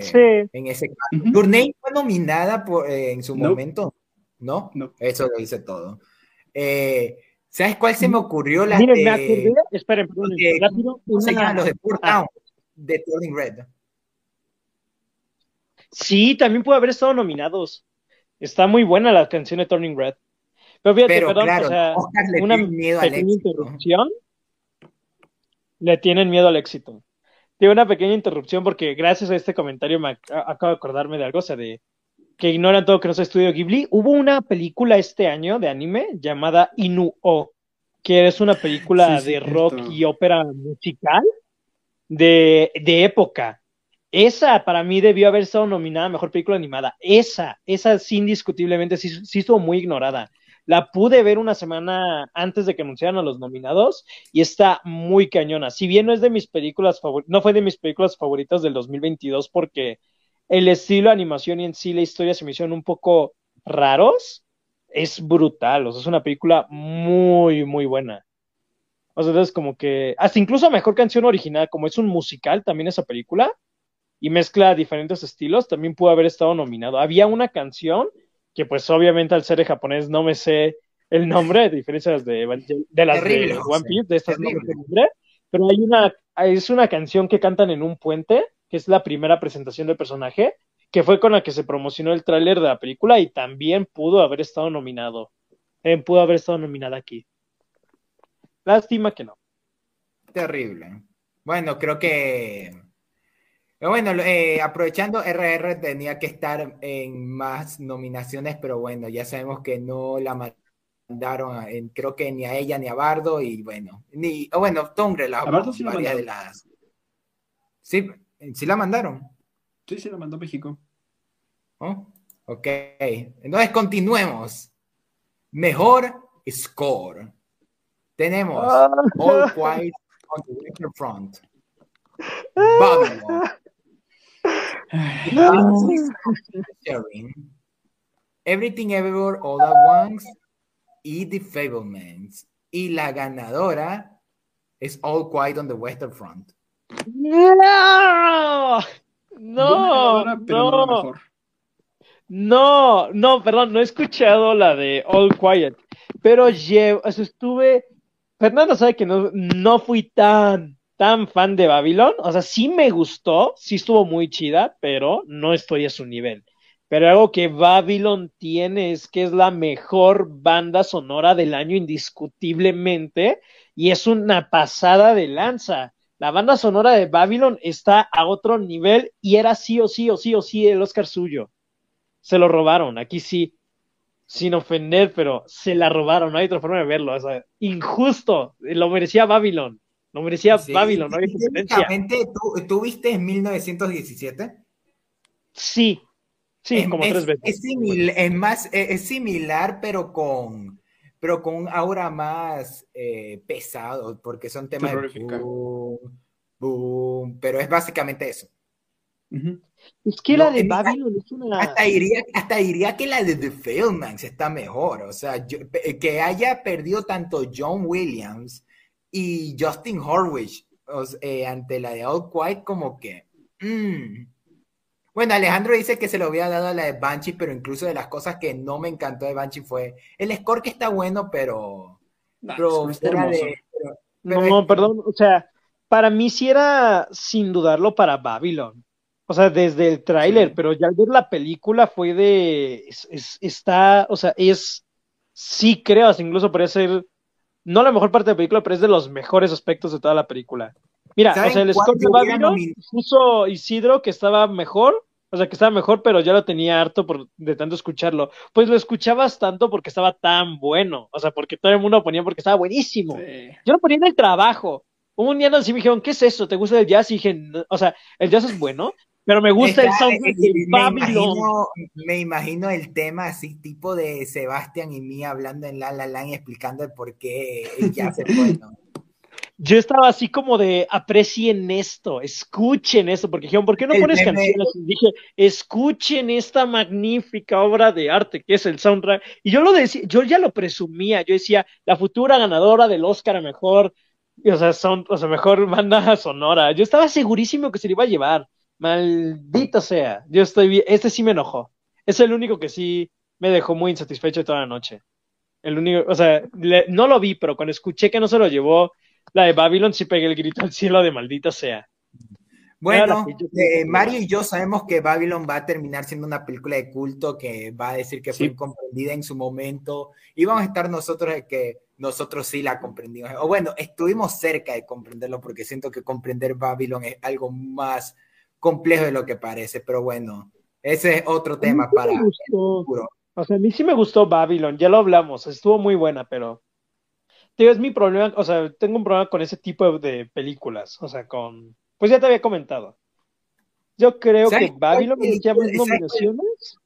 en ese caso. fue nominada por, eh, en su momento, ¿no? No. Eso lo dice todo. Eh, ¿Sabes cuál se me ocurrió? La Miren, me acordé, esperen, perdón, rápido. se Los de Port ah de Turning Red. Sí, también puede haber estado nominados. Está muy buena la canción de Turning Red. Pero fíjate, perdón, o sea, una pequeña interrupción. Le tienen miedo al éxito. Tiene una pequeña interrupción porque gracias a este comentario me acabo de acordarme de algo, o sea, de que ignoran todo que no es estudio Ghibli. Hubo una película este año de anime llamada Inu-O, que es una película de rock y ópera musical de, de época. Esa para mí debió haber estado nominada a Mejor Película Animada. Esa, esa sí indiscutiblemente sí, sí estuvo muy ignorada. La pude ver una semana antes de que anunciaran a los nominados y está muy cañona. Si bien no es de mis películas favoritas, no fue de mis películas favoritas del 2022 porque el estilo de animación y en sí la historia se me hicieron un poco raros, es brutal. O sea, es una película muy, muy buena. O sea, entonces como que, hasta incluso mejor canción original, como es un musical también esa película, y mezcla diferentes estilos, también pudo haber estado nominado. Había una canción que pues obviamente al ser de japonés no me sé el nombre, a diferencia de, de las de One Piece, de estas no nombre, pero hay una, es una canción que cantan en un puente, que es la primera presentación del personaje, que fue con la que se promocionó el tráiler de la película y también pudo haber estado nominado, eh, pudo haber estado nominada aquí. Lástima que no. Terrible. Bueno, creo que. Bueno, eh, aprovechando, RR tenía que estar en más nominaciones, pero bueno, ya sabemos que no la mandaron, creo que ni a ella ni a Bardo, y bueno, ni, bueno, Tongre, la, Bardo sí varias de las. Sí, sí la mandaron. Sí, sí la mandó México. Oh, ok, entonces continuemos. Mejor score. Tenemos ah. All Quiet on the Western Front. Babylon. Everything Everywhere All at Once y The Fablemans. Y la ganadora es All Quiet on the Western Front. No, no, no. No, no, perdón, no he escuchado la de All Quiet, pero llevo, estuve, Fernando sabe que no, no fui tan, tan fan de Babylon, o sea, sí me gustó, sí estuvo muy chida, pero no estoy a su nivel. Pero algo que Babylon tiene es que es la mejor banda sonora del año indiscutiblemente y es una pasada de lanza. La banda sonora de Babylon está a otro nivel y era sí o sí o sí o sí el Oscar suyo. Se lo robaron, aquí sí, sin ofender, pero se la robaron, no hay otra forma de verlo. O sea, injusto, lo merecía Babylon, lo merecía Babylon, no hay ¿tú, ¿Tú viste en 1917? Sí, Sí, como tres veces. Es, más, es, similar, pero con, pero con un aura más eh, pesado, porque son temas de boom, pero es básicamente eso. Es que la de Babylon es una... Hasta diría, hasta diría que la de The Failmans está mejor, o sea, que haya perdido tanto John Williams y Justin Horwich eh, ante la de All Quiet como que... Mm, bueno, Alejandro dice que se lo había dado a la de Banshee, pero incluso de las cosas que no me encantó de Banshee fue el score que está bueno, pero. pero, no, perdón, o sea, para mí sí era sin dudarlo para Babylon. O sea, desde el tráiler, pero ya al ver la película fue de. está, o sea, es. Sí, creo, incluso puede ser. No la mejor parte de la película, pero es de los mejores aspectos de toda la película. Mira, o sea, el score de Babylon puso Isidro que estaba mejor o sea, que estaba mejor, pero ya lo tenía harto por, de tanto escucharlo. Pues lo escuchabas tanto porque estaba tan bueno. O sea, porque todo el mundo lo ponía porque estaba buenísimo. Yo lo ponía en el trabajo. Un día nos me dijeron, ¿qué es eso? ¿Te gusta el jazz? Y dije, o sea, el jazz es bueno, pero me gusta el soundtrack de Babylon. me imagino el tema así, tipo de Sebastián y mí hablando en La La Land y explicando el por qué jazz es bueno yo estaba así como de aprecien esto, escuchen esto, porque dijeron, ¿por qué no pones canciones? Y dije, escuchen esta magnífica obra de arte que es el soundtrack. Y yo lo decía, yo ya lo presumía, yo decía, la futura ganadora del Oscar a mejor, o sea, son, o sea, mejor banda sonora. Yo estaba segurísimo que se le iba a llevar. Maldito sea. Yo estoy bien, este sí me enojó. Es el único que sí me dejó muy insatisfecho toda la noche. El único, o sea, no lo vi, pero cuando escuché que no se lo llevó, la de Babylon sí pegué el grito al cielo de maldita sea. Bueno, eh, Mario y yo sabemos que Babylon va a terminar siendo una película de culto que va a decir que fue incomprendida en su momento y vamos a estar nosotros de que nosotros sí la comprendimos. O bueno, estuvimos cerca de comprenderlo porque siento que comprender Babylon es algo más complejo de lo que parece, pero bueno, ese es otro tema para el futuro. O sea, a mí sí me gustó Babylon, ya lo hablamos, estuvo muy buena, pero es mi problema, o sea, tengo un problema con ese tipo de películas, o sea, con, pues ya te había comentado. Yo creo que Babylon merecía más nominaciones.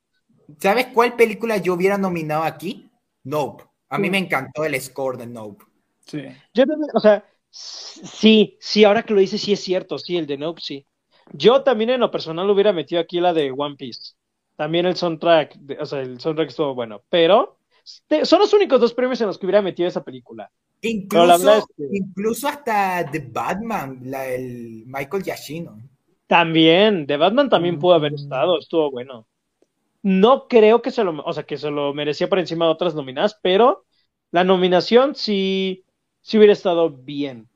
¿Sabes cuál película yo hubiera nominado aquí? Nope. A mí me encantó el score de Nope. Sí. Yo o sea, sí, sí, ahora que lo dices, sí es cierto, sí, el de Nope, sí. Yo también en lo personal hubiera metido aquí la de One Piece. También el soundtrack, o sea, el soundtrack estuvo bueno, pero son los únicos dos premios en los que hubiera metido esa película. Incluso, hasta The Batman, la, el Michael Giacchino. También, The Batman también pudo haber estado, estuvo bueno. No creo que se lo, o sea, que se lo merecía por encima de otras nominadas, pero la nominación sí, sí hubiera estado bien.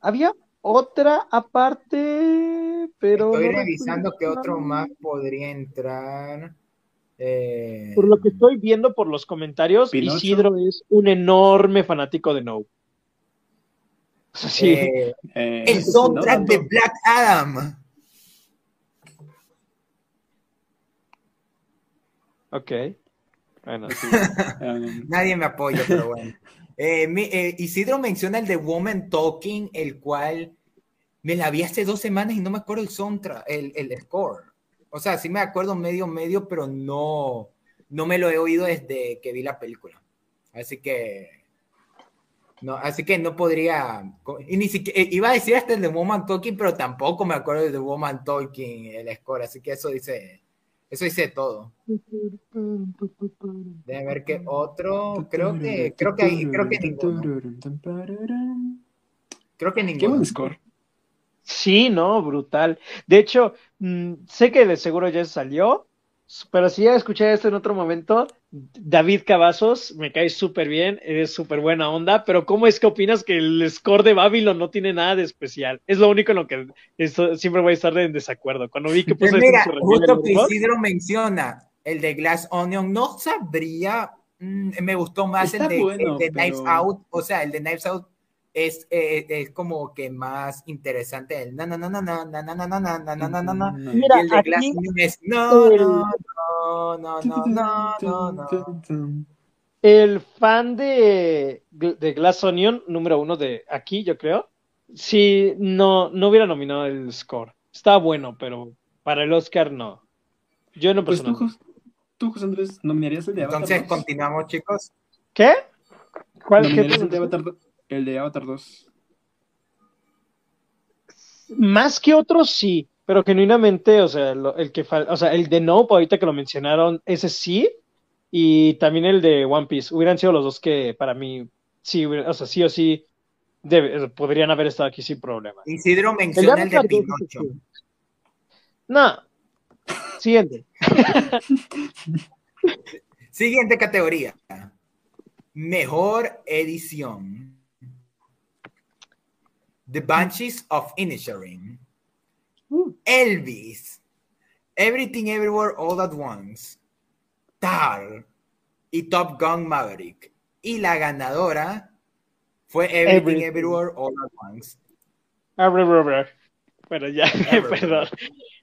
Había otra aparte, pero. Estoy revisando qué otro más podría entrar. Eh, por lo que estoy viendo por los comentarios, Isidro es un enorme fanático de No. Sí. Eh, eh, el soundtrack de Black Adam. Ok. Bueno, Nadie me apoya, pero bueno. Isidro menciona el de Woman Talking, el cual me la vi hace dos semanas y no me acuerdo el soundtrack, el, el score. O sea, sí me acuerdo medio, medio, pero no, no me lo he oído desde que vi la película. Así que, no, así que no podría, y ni siquiera, eh, iba a decir hasta el de Woman Talking, pero tampoco me acuerdo de Woman Talking, el score, así que eso dice, Eso hice todo. Déjame ver qué otro. Creo que, creo que, hay, creo que ninguno. Creo que ninguno. Qué score. Sí, no, brutal. De hecho, mm, sé que de seguro ya salió, pero si ya escuché esto en otro momento, David Cavazos, me cae súper bien, es súper buena onda, pero ¿cómo es que opinas que el score de Babylon no tiene nada de especial? Es lo único en lo que siempre voy a estar en desacuerdo. Cuando vi que puso mira, justo que Isidro menciona el de Glass Onion, no sabría, mm, me gustó más el de, Knives Out, o sea, el de Knives Out es, eh, es, como que más interesante el no no no no no no no no no no no no no no Mira, el de Glass es no no no no no no no el fan de, de Glass Onion número uno de aquí yo creo si no no hubiera nominado el score está bueno pero para el Oscar no yo no pues tú, tú José Andrés nominarías el de Avatar entonces continuamos chicos ¿qué? ¿cuál qué el de Avatar el de Avatar 2. Más que otros, sí, pero genuinamente, o sea, el que o sea, el de Nope, ahorita que lo mencionaron, ese sí, y también el de One Piece, hubieran sido los dos que para mí, sí, o sea, sí o sí, podrían haber estado aquí sin problema. Isidro menciona el de, Pinocho. No. Siguiente. Siguiente categoría. Mejor edición. The Banshees of Inisherin, Elvis, Everything Everywhere All at Once, Tar y Top Gun Maverick. Y la ganadora fue Everything, Everywhere All at Once. Pero ya, perdón.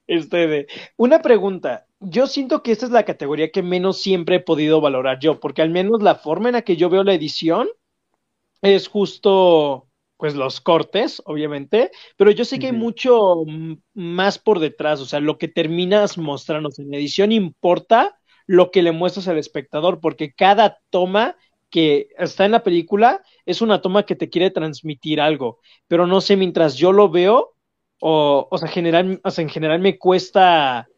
Este una pregunta. Yo siento que esta es la categoría que menos siempre he podido valorar yo, porque al menos la forma en la que yo veo la edición es justo pues los cortes, obviamente, pero yo sé que hay mucho más por detrás, o sea, lo que terminas mostrándonos en edición importa lo que le muestras al espectador, porque cada toma que está en la película es una toma que te quiere transmitir algo, pero no sé, mientras yo lo veo, o, o sea, general, o sea, en general me cuesta,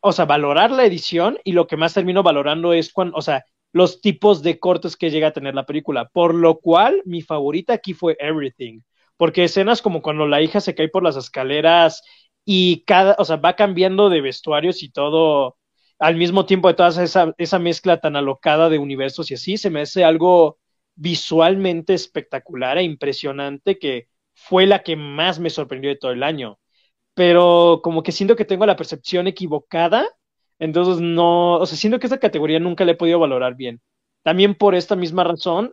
o sea, valorar la edición y lo que más termino valorando es cuando, o sea, los tipos de cortes que llega a tener la película. Por lo cual, mi favorita aquí fue Everything. Porque escenas como cuando la hija se cae por las escaleras y cada, o sea, va cambiando de vestuarios y todo al mismo tiempo de toda esa, esa mezcla tan alocada de universos y así, se me hace algo visualmente espectacular e impresionante que fue la que más me sorprendió de todo el año. Pero como que siento que tengo la percepción equivocada entonces, no, o sea, siento que esta categoría nunca la he podido valorar bien. También por esta misma razón,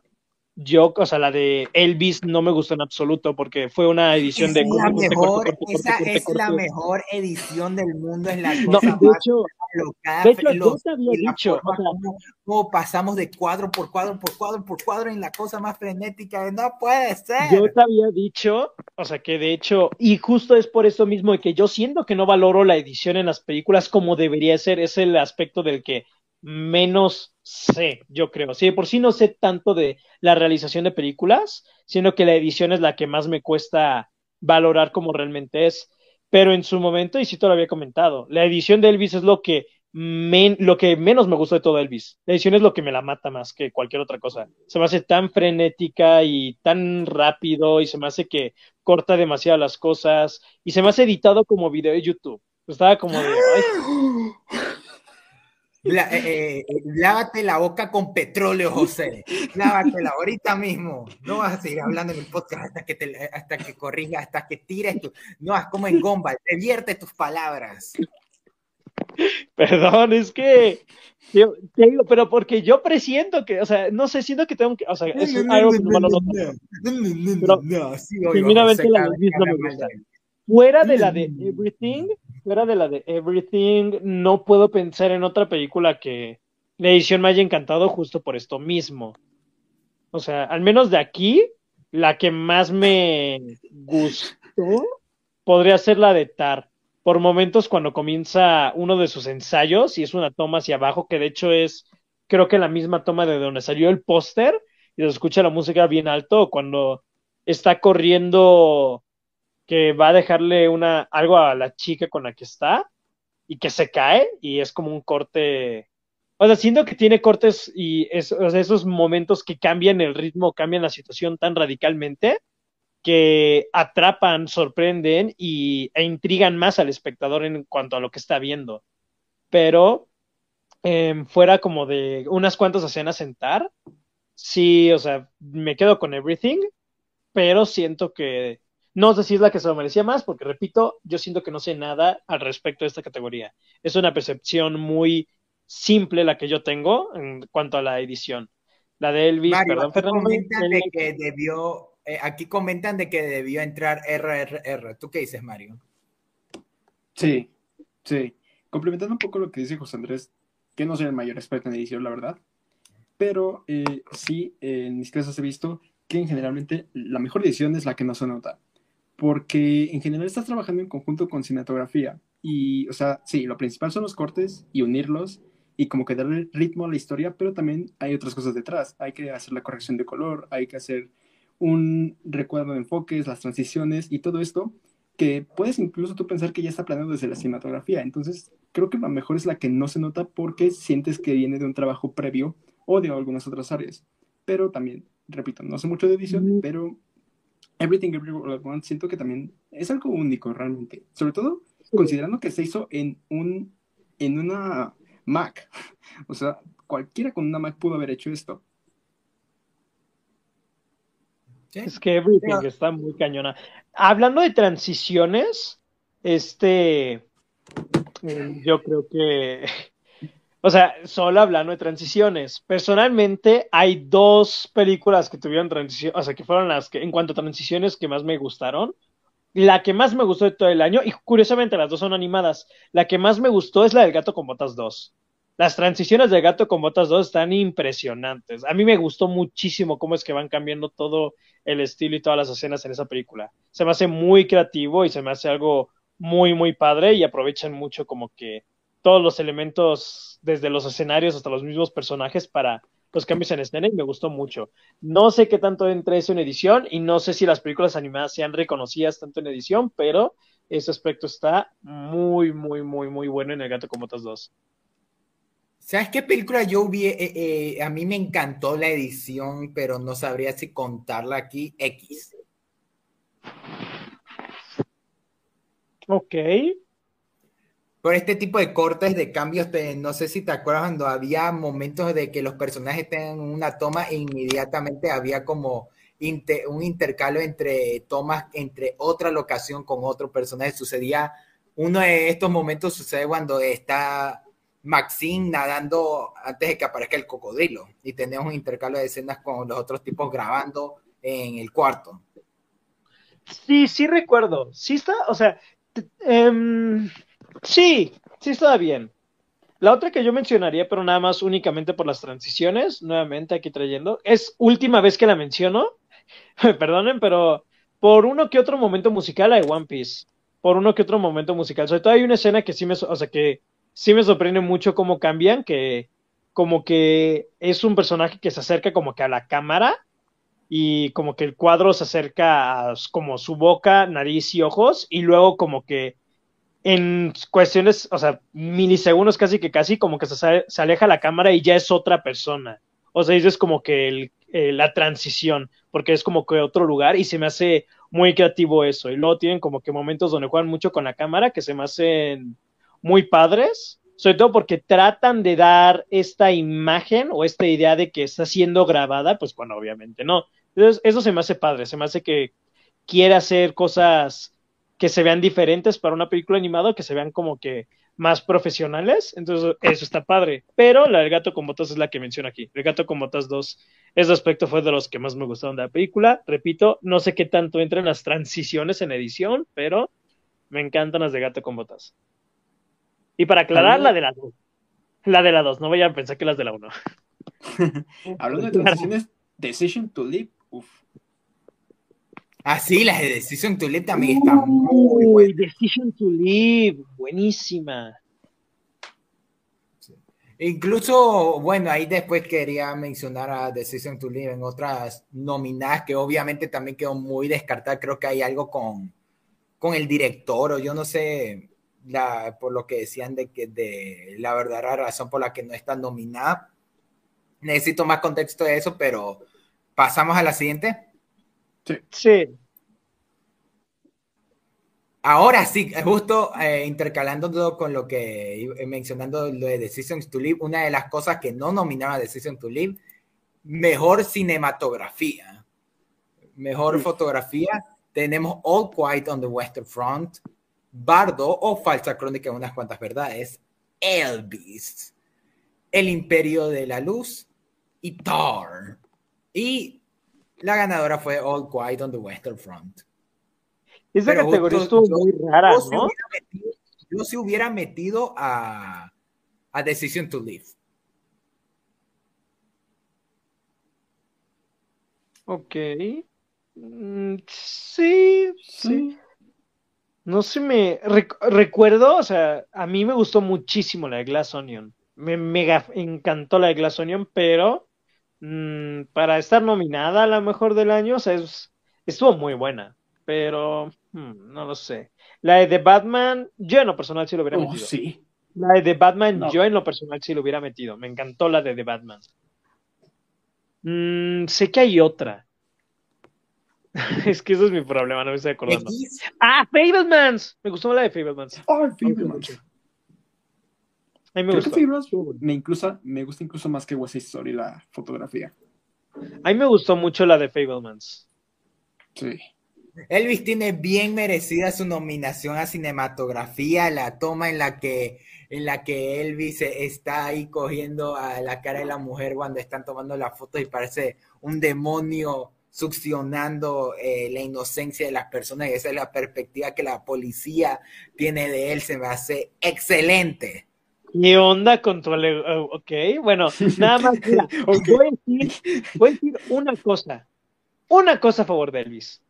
yo, o sea, la de Elvis no me gustó en absoluto porque fue una edición de... esa es la mejor edición del mundo, es la cosa no, de hecho, de hecho yo te había dicho... O pasamos de cuadro por cuadro por cuadro por cuadro en la cosa más frenética, no puede ser. Yo te había dicho, o sea, que de hecho, y justo es por eso mismo que yo siento que no valoro la edición en las películas como debería ser, es el aspecto del que menos sé, yo creo. Sí, por sí no sé tanto de la realización de películas, sino que la edición es la que más me cuesta valorar como realmente es. Pero en su momento, y sí te lo había comentado, la edición de Elvis es lo que, lo que menos me gustó de todo Elvis. La edición es lo que me la mata más que cualquier otra cosa. Se me hace tan frenética y tan rápido y se me hace que corta demasiado las cosas y se me hace editado como video de YouTube. Estaba como de... La, eh, eh, lávate la boca con petróleo, José. Lávatela ahorita mismo. No vas a seguir hablando en el podcast hasta que, te, hasta que corrijas, hasta que tires tu. No, es como en Gombal, revierte tus palabras. Perdón, es que. Yo, te digo, pero porque yo presiento que, o sea, no sé, siento que tengo que, o sea, es algo que no, no, no, no, no, sí, la me gusta. Fuera de la de Everything, fuera de la de Everything, no puedo pensar en otra película que la edición me haya encantado justo por esto mismo. O sea, al menos de aquí, la que más me gustó podría ser la de Tar. Por momentos cuando comienza uno de sus ensayos y es una toma hacia abajo, que de hecho es, creo que la misma toma de donde salió el póster y se escucha la música bien alto, cuando está corriendo que va a dejarle una, algo a la chica con la que está y que se cae y es como un corte. O sea, siento que tiene cortes y esos momentos que cambian el ritmo, cambian la situación tan radicalmente que atrapan, sorprenden y, e intrigan más al espectador en cuanto a lo que está viendo. Pero em, fuera como de unas cuantas escenas sentar, sí, o sea, me quedo con Everything, pero siento que no sé si es la que se lo merecía más, porque repito, yo siento que no sé nada al respecto de esta categoría. Es una percepción muy simple la que yo tengo en cuanto a la edición. La de Elvis, perdón, aquí Comentan de que debió, eh, aquí comentan de que debió entrar RRR. ¿Tú qué dices, Mario? Sí, sí. Complementando un poco lo que dice José Andrés, que no soy el mayor experto en edición, la verdad, pero eh, sí, en mis clases he visto que generalmente la mejor edición es la que no se nota porque en general estás trabajando en conjunto con cinematografía. Y, o sea, sí, lo principal son los cortes y unirlos y como que darle ritmo a la historia, pero también hay otras cosas detrás. Hay que hacer la corrección de color, hay que hacer un recuadro de enfoques, las transiciones y todo esto que puedes incluso tú pensar que ya está planeado desde la cinematografía. Entonces, creo que lo mejor es la que no se nota porque sientes que viene de un trabajo previo o de algunas otras áreas. Pero también, repito, no sé mucho de edición, pero Everything Everywhere All At siento que también es algo único realmente. Sobre todo considerando que se hizo en un en una Mac. O sea, cualquiera con una Mac pudo haber hecho esto. Es que Everything está muy cañona. Hablando de transiciones, este eh, yo creo que o sea, solo hablando de transiciones. Personalmente, hay dos películas que tuvieron transición, o sea, que fueron las que, en cuanto a transiciones, que más me gustaron. La que más me gustó de todo el año, y curiosamente las dos son animadas, la que más me gustó es la del Gato con Botas 2. Las transiciones del Gato con Botas 2 están impresionantes. A mí me gustó muchísimo cómo es que van cambiando todo el estilo y todas las escenas en esa película. Se me hace muy creativo y se me hace algo muy, muy padre y aprovechan mucho como que todos los elementos, desde los escenarios hasta los mismos personajes para los cambios en escena y me gustó mucho. No sé qué tanto entre eso en edición y no sé si las películas animadas sean reconocidas tanto en edición, pero ese aspecto está muy, muy, muy, muy bueno en El Gato con Botas 2. ¿Sabes qué película yo vi? Eh, eh, a mí me encantó la edición, pero no sabría si contarla aquí. X. Ok por este tipo de cortes, de cambios, no sé si te acuerdas cuando había momentos de que los personajes tenían una toma e inmediatamente había como un intercalio entre tomas, entre otra locación con otro personaje. Sucedía, uno de estos momentos sucede cuando está Maxine nadando antes de que aparezca el cocodrilo y tenemos un intercalio de escenas con los otros tipos grabando en el cuarto. Sí, sí recuerdo. Sí está, o sea, em, Sí, sí está bien. La otra que yo mencionaría, pero nada más únicamente por las transiciones, nuevamente aquí trayendo, es última vez que la menciono, perdonen, pero por uno que otro momento musical hay One Piece, por uno que otro momento musical, sobre todo hay una escena que sí me, o sea, que sí me sorprende mucho cómo cambian, que como que es un personaje que se acerca como que a la cámara y como que el cuadro se acerca a como su boca, nariz y ojos y luego como que en cuestiones, o sea, milisegundos casi que casi, como que se, se aleja la cámara y ya es otra persona. O sea, es como que el, eh, la transición, porque es como que otro lugar y se me hace muy creativo eso. Y luego tienen como que momentos donde juegan mucho con la cámara que se me hacen muy padres, sobre todo porque tratan de dar esta imagen o esta idea de que está siendo grabada, pues cuando obviamente no. Entonces, eso se me hace padre, se me hace que quiere hacer cosas que se vean diferentes para una película animada, que se vean como que más profesionales. Entonces, eso está padre. Pero la del gato con botas es la que menciono aquí. El gato con botas 2, ese aspecto fue de los que más me gustaron de la película. Repito, no sé qué tanto entran las transiciones en edición, pero me encantan las de gato con botas. Y para aclarar, la de la 2. La de la 2, no vayan a pensar que las de la 1. Hablando de transiciones, Decision to Live, uff Ah, sí, la de Decision to Live también está muy buena. Decision to Live, buenísima. Incluso, bueno, ahí después quería mencionar a Decision to Live en otras nominadas que obviamente también quedó muy descartada. Creo que hay algo con, con el director o yo no sé, la, por lo que decían de que de la verdadera razón por la que no está nominada. Necesito más contexto de eso, pero pasamos a la siguiente. Sí. sí. Ahora sí, justo eh, intercalando con lo que mencionando lo de Decisions to Live, una de las cosas que no nominaron a Decisions to Live, mejor cinematografía, mejor fotografía, tenemos All Quiet on the Western Front, Bardo o Falsa Crónica de unas cuantas verdades, Elvis, El Imperio de la Luz y Thor. Y la ganadora fue All Quiet on the Western Front. Esa categoría estuvo muy rara, ¿no? yo si hubiera metido a, a Decision to Live. Ok. Mm, sí, sí. No sé, me recuerdo, o sea, a mí me gustó muchísimo la de Glass Onion. Me mega encantó la de Glass Onion, pero mm, para estar nominada a la mejor del año, o sea, estuvo muy buena. Pero hmm, no lo sé. La de The Batman, yo en lo personal sí lo hubiera oh, metido. Sí. La de The Batman, yo en lo personal sí lo hubiera metido. Me encantó la de The Batman. Mm, sé que hay otra. es que eso es mi problema, no me estoy acordando. Ah, Fablemans. Me gustó la de Fablemans. Oh, Fablemans. A mí me gusta. me, incluso, me gusta incluso más que West Story la fotografía. A mí me gustó mucho la de Fablemans. Sí. Elvis tiene bien merecida su nominación a cinematografía, la toma en la que en la que Elvis está ahí cogiendo a la cara de la mujer cuando están tomando la foto y parece un demonio succionando eh, la inocencia de las personas y esa es la perspectiva que la policía tiene de él, se me hace excelente. ¿Qué onda con tu... Oh, ok, bueno, nada más, Voy, a decir, una cosa, una cosa a favor de Elvis.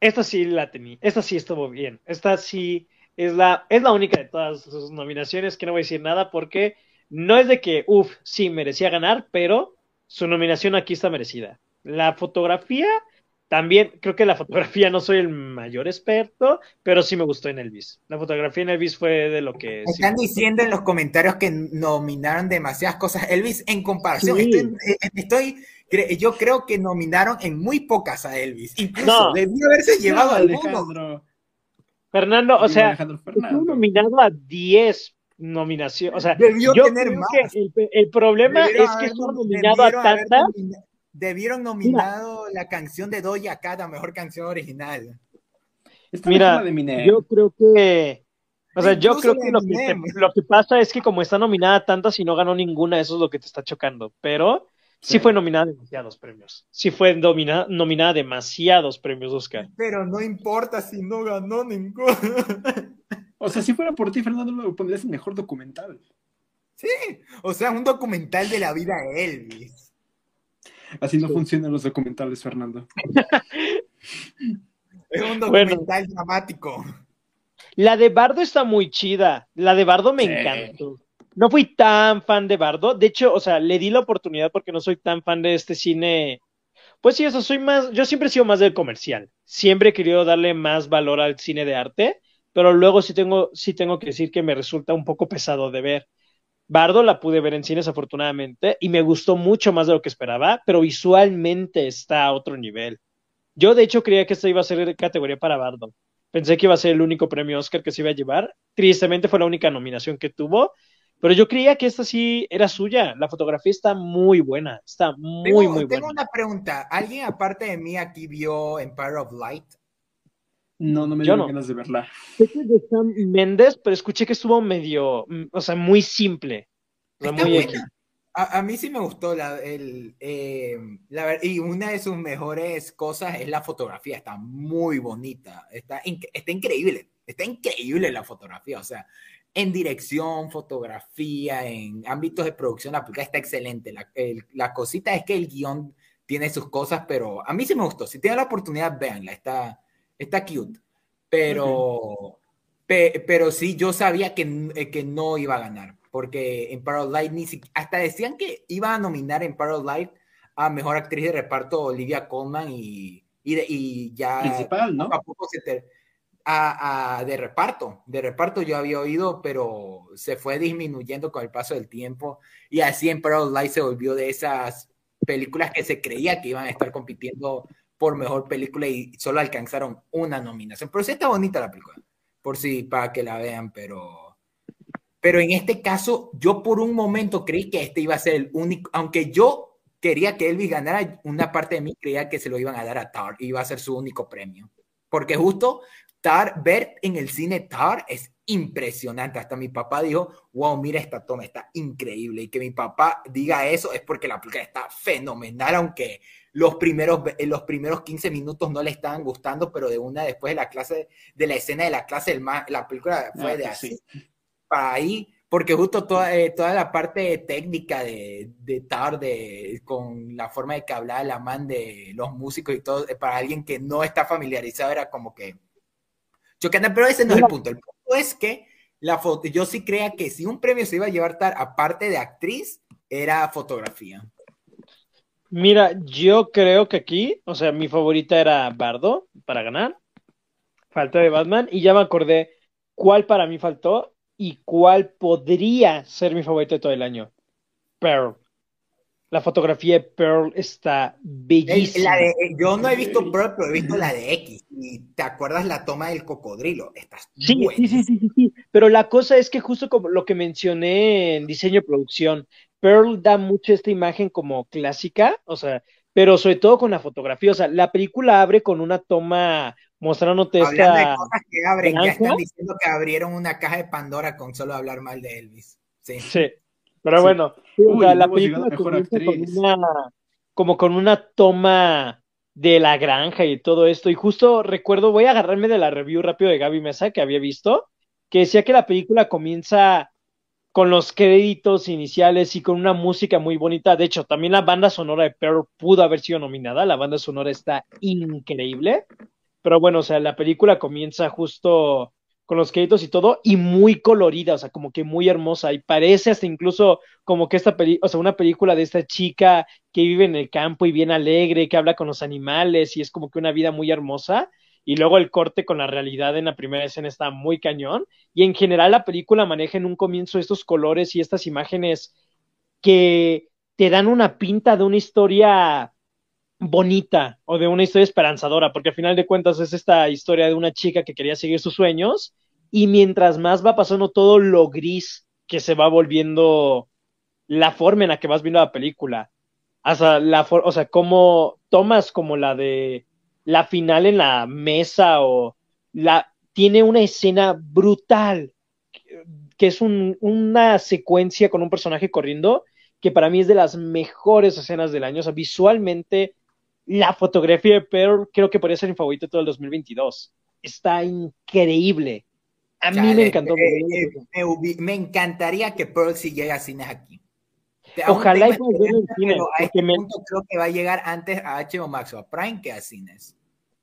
Esta sí la tenía, esta sí estuvo bien, esta sí es la, es la única de todas sus nominaciones que no voy a decir nada porque no es de que, uff, sí, merecía ganar, pero su nominación aquí está merecida. La fotografía, también creo que la fotografía no soy el mayor experto, pero sí me gustó en Elvis. La fotografía en Elvis fue de lo que... Están diciendo en los comentarios que nominaron demasiadas cosas. Elvis, en comparación, estoy, eh, yo creo que nominaron en muy pocas a Elvis. Incluso debió haberse llevado alguno. Fernando, o sea, estuvo nominado a 10 nominaciones. O sea, debió tener más. el, problema es que estuvo nominado a tantas debieron nominado la canción de Doja Cat a mejor canción original. Mira, yo creo que, o sea, yo creo que lo, que pasa es que como está nominada tantas y no ganó ninguna, eso es lo que te está chocando. Pero sí, fue nominada demasiados premios. Sí fue nominada, nominada demasiados premios Oscar. Pero no importa si no ganó ninguno. O sea, si fuera por ti, Fernando, lo pondrías en mejor documental. Sí, o sea, un documental de la vida de Elvis. Así no funcionan los documentales, Fernando. es un documental dramático. La de Bardo está muy chida. La de Bardo me encantó. No fui tan fan de Bardo. De hecho, o sea, le di la oportunidad porque no soy tan fan de este cine. Pues sí, eso soy más. Yo siempre he sido más del comercial. Siempre he querido darle más valor al cine de arte. Pero luego sí tengo, sí tengo que decir que me resulta un poco pesado de ver. Bardo la pude ver en cines afortunadamente y me gustó mucho más de lo que esperaba, pero visualmente está a otro nivel. Yo de hecho creía que esta iba a ser categoría para Bardo. Pensé que iba a ser el único premio Oscar que se iba a llevar. Tristemente fue la única nominación que tuvo, pero yo creía que esta sí era suya. La fotografía está muy buena, está muy, muy buena. Tengo una pregunta. ¿Alguien aparte de mí aquí vio Empire of Light? No, no me dio ganas de verla. Sé que de Sam Méndez, pero escuché que estuvo medio, mm, o sea, muy simple. muy a, a, mí sí me gustó la, el, eh, la, y una de sus mejores cosas es la fotografía, está muy bonita, está, está increíble, está increíble la fotografía, o sea, en dirección, fotografía, en ámbitos de producción, la película está excelente. La, la, cosita es que el guion tiene sus cosas, pero a mí sí me gustó. Si tienen la oportunidad, véanla, está, está cute, pero, pero sí, yo sabía que, eh, que no iba a ganar, porque en Light ni hasta decían que iba a nominar en Light a Mejor Actriz de Reparto Olivia Colman y, y, y ya... Principal, ¿no? A poco se a, de reparto. De reparto yo había oído, pero se fue disminuyendo con el paso del tiempo. Y así en Pearl Light se volvió de esas películas que se creía que iban a estar compitiendo por mejor película y solo alcanzaron una nominación. Pero sí está bonita la película, por si para que la vean, pero pero en este caso yo por un momento creí que este iba a ser el único, aunque yo quería que Elvis ganara, una parte de mí creía que se lo iban a dar a Tar, iba a ser su único premio. Porque justo Tar, ver en el cine Tar es impresionante. Hasta mi papá dijo, wow, mira esta toma, está increíble. Y que mi papá diga eso es porque la película está fenomenal, aunque los primeros, los primeros 15 minutos no le estaban gustando, pero de una después de la clase, de la escena de la clase, la película fue ah, de así. Para ahí, porque justo toda, eh, toda la parte técnica de, de Tar, con la forma de que hablaba la man de los músicos y todo, para alguien que no está familiarizado era como que chocante, pero ese no es el punto. El punto es que la foto, yo sí creía que si un premio se iba a llevar Tar, aparte de actriz, era fotografía. Mira, yo creo que aquí, o sea, mi favorita era Bardo para ganar. Falta de Batman. Y ya me acordé cuál para mí faltó y cuál podría ser mi favorito de todo el año. Pearl. La fotografía de Pearl está bellísima. Yo no he visto Pearl, pero he visto la de X. Y te acuerdas la toma del cocodrilo. Estás sí, sí, sí, sí, sí, Pero la cosa es que justo como lo que mencioné en diseño y producción, Pearl da mucho esta imagen como clásica, o sea, pero sobre todo con la fotografía. O sea, la película abre con una toma mostrándote esta. De cosas que abren, ya están diciendo que abrieron una caja de Pandora con solo hablar mal de Elvis. Sí. Sí. Pero bueno, la película comienza con una, como con una toma de la granja y todo esto. Y justo recuerdo, voy a agarrarme de la review rápido de Gaby Mesa que había visto, que decía que la película comienza con los créditos iniciales y con una música muy bonita. De hecho, también la banda sonora de Pearl pudo haber sido nominada. La banda sonora está increíble. Pero bueno, o sea, la película comienza justo con los créditos y todo, y muy colorida, o sea, como que muy hermosa, y parece hasta incluso como que esta película, o sea, una película de esta chica que vive en el campo y bien alegre, que habla con los animales, y es como que una vida muy hermosa, y luego el corte con la realidad en la primera escena está muy cañón, y en general la película maneja en un comienzo estos colores y estas imágenes que te dan una pinta de una historia bonita o de una historia esperanzadora, porque al final de cuentas es esta historia de una chica que quería seguir sus sueños y mientras más va pasando todo lo gris que se va volviendo la forma en la que vas viendo la película, hasta la o sea, como tomas como la de la final en la mesa o la tiene una escena brutal que es una secuencia con un personaje corriendo que para mí es de las mejores escenas del año, o sea, visualmente la fotografía de Pearl creo que podría ser mi favorito de todo el 2022. Está increíble. A mí me encantó. Eh, eh, me, encantaría que Pearl llegue a cines aquí. Ojalá y en. A este punto creo que va a llegar antes a HBO Max o a Prime que a cines.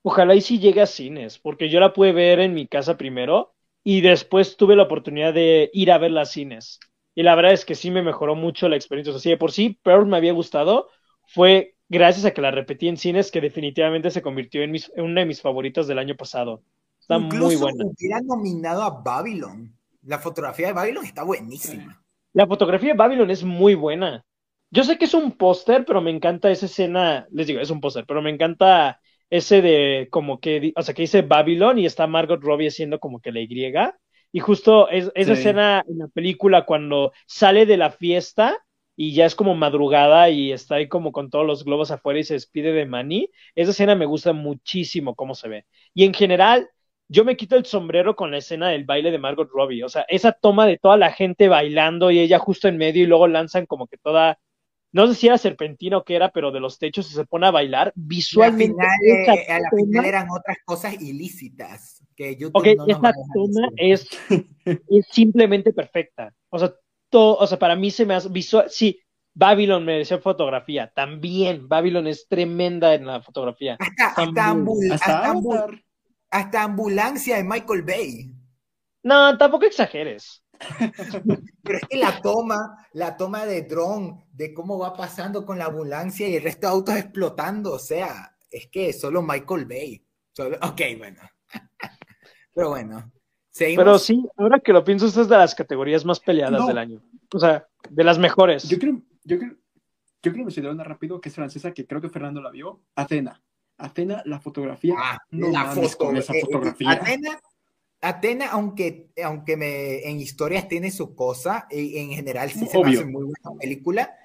Ojalá y sí llegue a cines, porque yo la pude ver en mi casa primero y después tuve la oportunidad de ir a ver a cines. Y la verdad es que sí me mejoró mucho la experiencia. O sea, de por sí, Pearl me había gustado. Fue gracias a que la repetí en cines, que definitivamente se convirtió en, mis, una de mis favoritos del año pasado. Está muy buena. Hubiera nominado a Babylon. La fotografía de Babylon está buenísima. La fotografía de Babylon es muy buena. Yo sé que es un póster, pero me encanta esa escena. Les digo, es un póster, pero me encanta ese de como que, o sea, que dice Babylon y está Margot Robbie haciendo como que la Y. Y justo es, esa escena en la película cuando sale de la fiesta y ya es como madrugada y está ahí como con todos los globos afuera y se despide de Manny. Esa escena me gusta muchísimo cómo se ve. Y en general, yo me quito el sombrero con la escena del baile de Margot Robbie. O sea, esa toma de toda la gente bailando y ella justo en medio y luego lanzan como que toda, no sé si era serpentina o qué era, pero de los techos y se pone a bailar. Visualmente. Eh, a la final eran otras cosas ilícitas. Que YouTube ok, esa toma es, es simplemente perfecta. O sea, o sea, para mí se me hace visual, sí, Babylon me decía fotografía, también Babylon es tremenda en la fotografía. Hasta, ambulancia de Michael Bay. No, tampoco exageres. Pero es que la toma, la toma de dron, de cómo va pasando con la ambulancia y el resto de autos explotando, o sea, es que solo Michael Bay. ok, bueno. Pero bueno. Pero sí, ahora que lo pienso, esta es de las categorías más peleadas del año. O sea, de las mejores. Yo creo, yo creo, yo creo mencionar una rápido que es francesa, que creo que Fernando la vio. Atena. Atena, la fotografía. Ah, la foto, esa eh, eh, fotografía. Atena, aunque, aunque me, en historias tiene su cosa, en general sí se me hace muy buena película.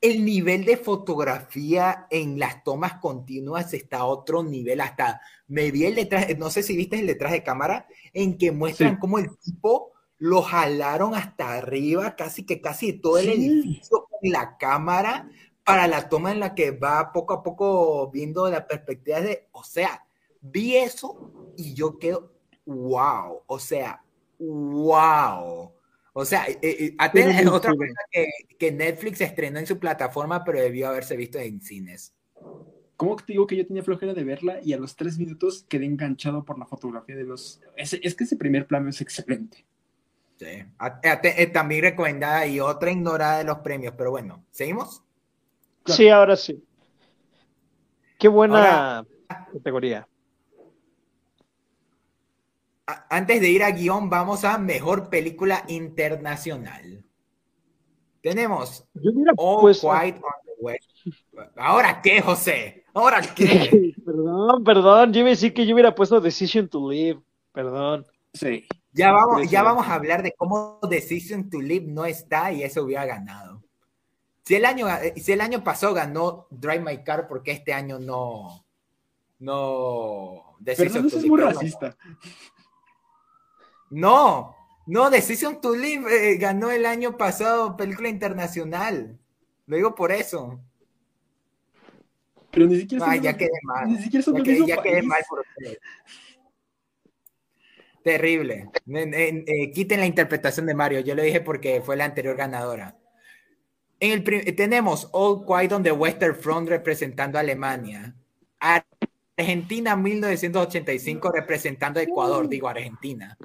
El nivel de fotografía en las tomas continuas está a otro nivel. Hasta me vi el detrás, no sé si viste el detrás de cámara, en que muestran cómo el tipo lo jalaron hasta arriba, casi que casi todo el edificio con la cámara para la toma en la que va poco a poco viendo la perspectiva de, o sea, vi eso y yo quedo, wow, o sea, wow. O sea, eh, eh, es otra cosa que, que, Netflix estrenó en su plataforma, pero debió haberse visto en cines. ¿Cómo te digo que yo tenía flojera de verla y a los tres minutos quedé enganchado por la fotografía de los... Es, es que ese primer plano es excelente. Sí. Eh, también recomendada y otra ignorada de los premios, pero bueno, ¿seguimos? Sí, ahora sí. Qué buena categoría. Antes de ir a guion, vamos a mejor película internacional. Tenemos All Quiet on the West. ¿Ahora qué, José? ¿Ahora qué? perdón, perdón. Yo iba a decir que yo hubiera puesto Decision to Live. Perdón. Sí. Ya vamos, ya vamos a hablar de cómo Decision to Live no está y eso hubiera ganado. Si el año, si el año pasado ganó Drive My Car, porque este año no. No. Decision to es muy racista. No, no, Decision to Live eh, ganó el año pasado película internacional. Lo digo por eso. Pero ni siquiera. Ah, ya quedé mal. Ni siquiera son ya, ya quedé mal por ustedes. Terrible. Eh, quiten la interpretación de Mario. Yo le dije porque fue la anterior ganadora. En el tenemos All Quiet on the Western Front representando a Alemania. Argentina 1985 representando a Ecuador, digo Argentina.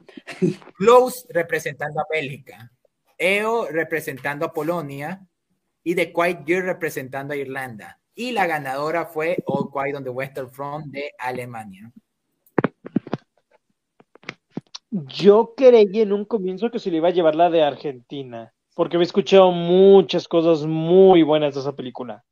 Close representando a Bélgica. EO representando a Polonia. Y The Quiet Girl representando a Irlanda. Y la ganadora fue All Quiet on the Western Front de Alemania. Yo creí en un comienzo que se le iba a llevar la de Argentina porque he escuchado muchas cosas muy buenas de esa película.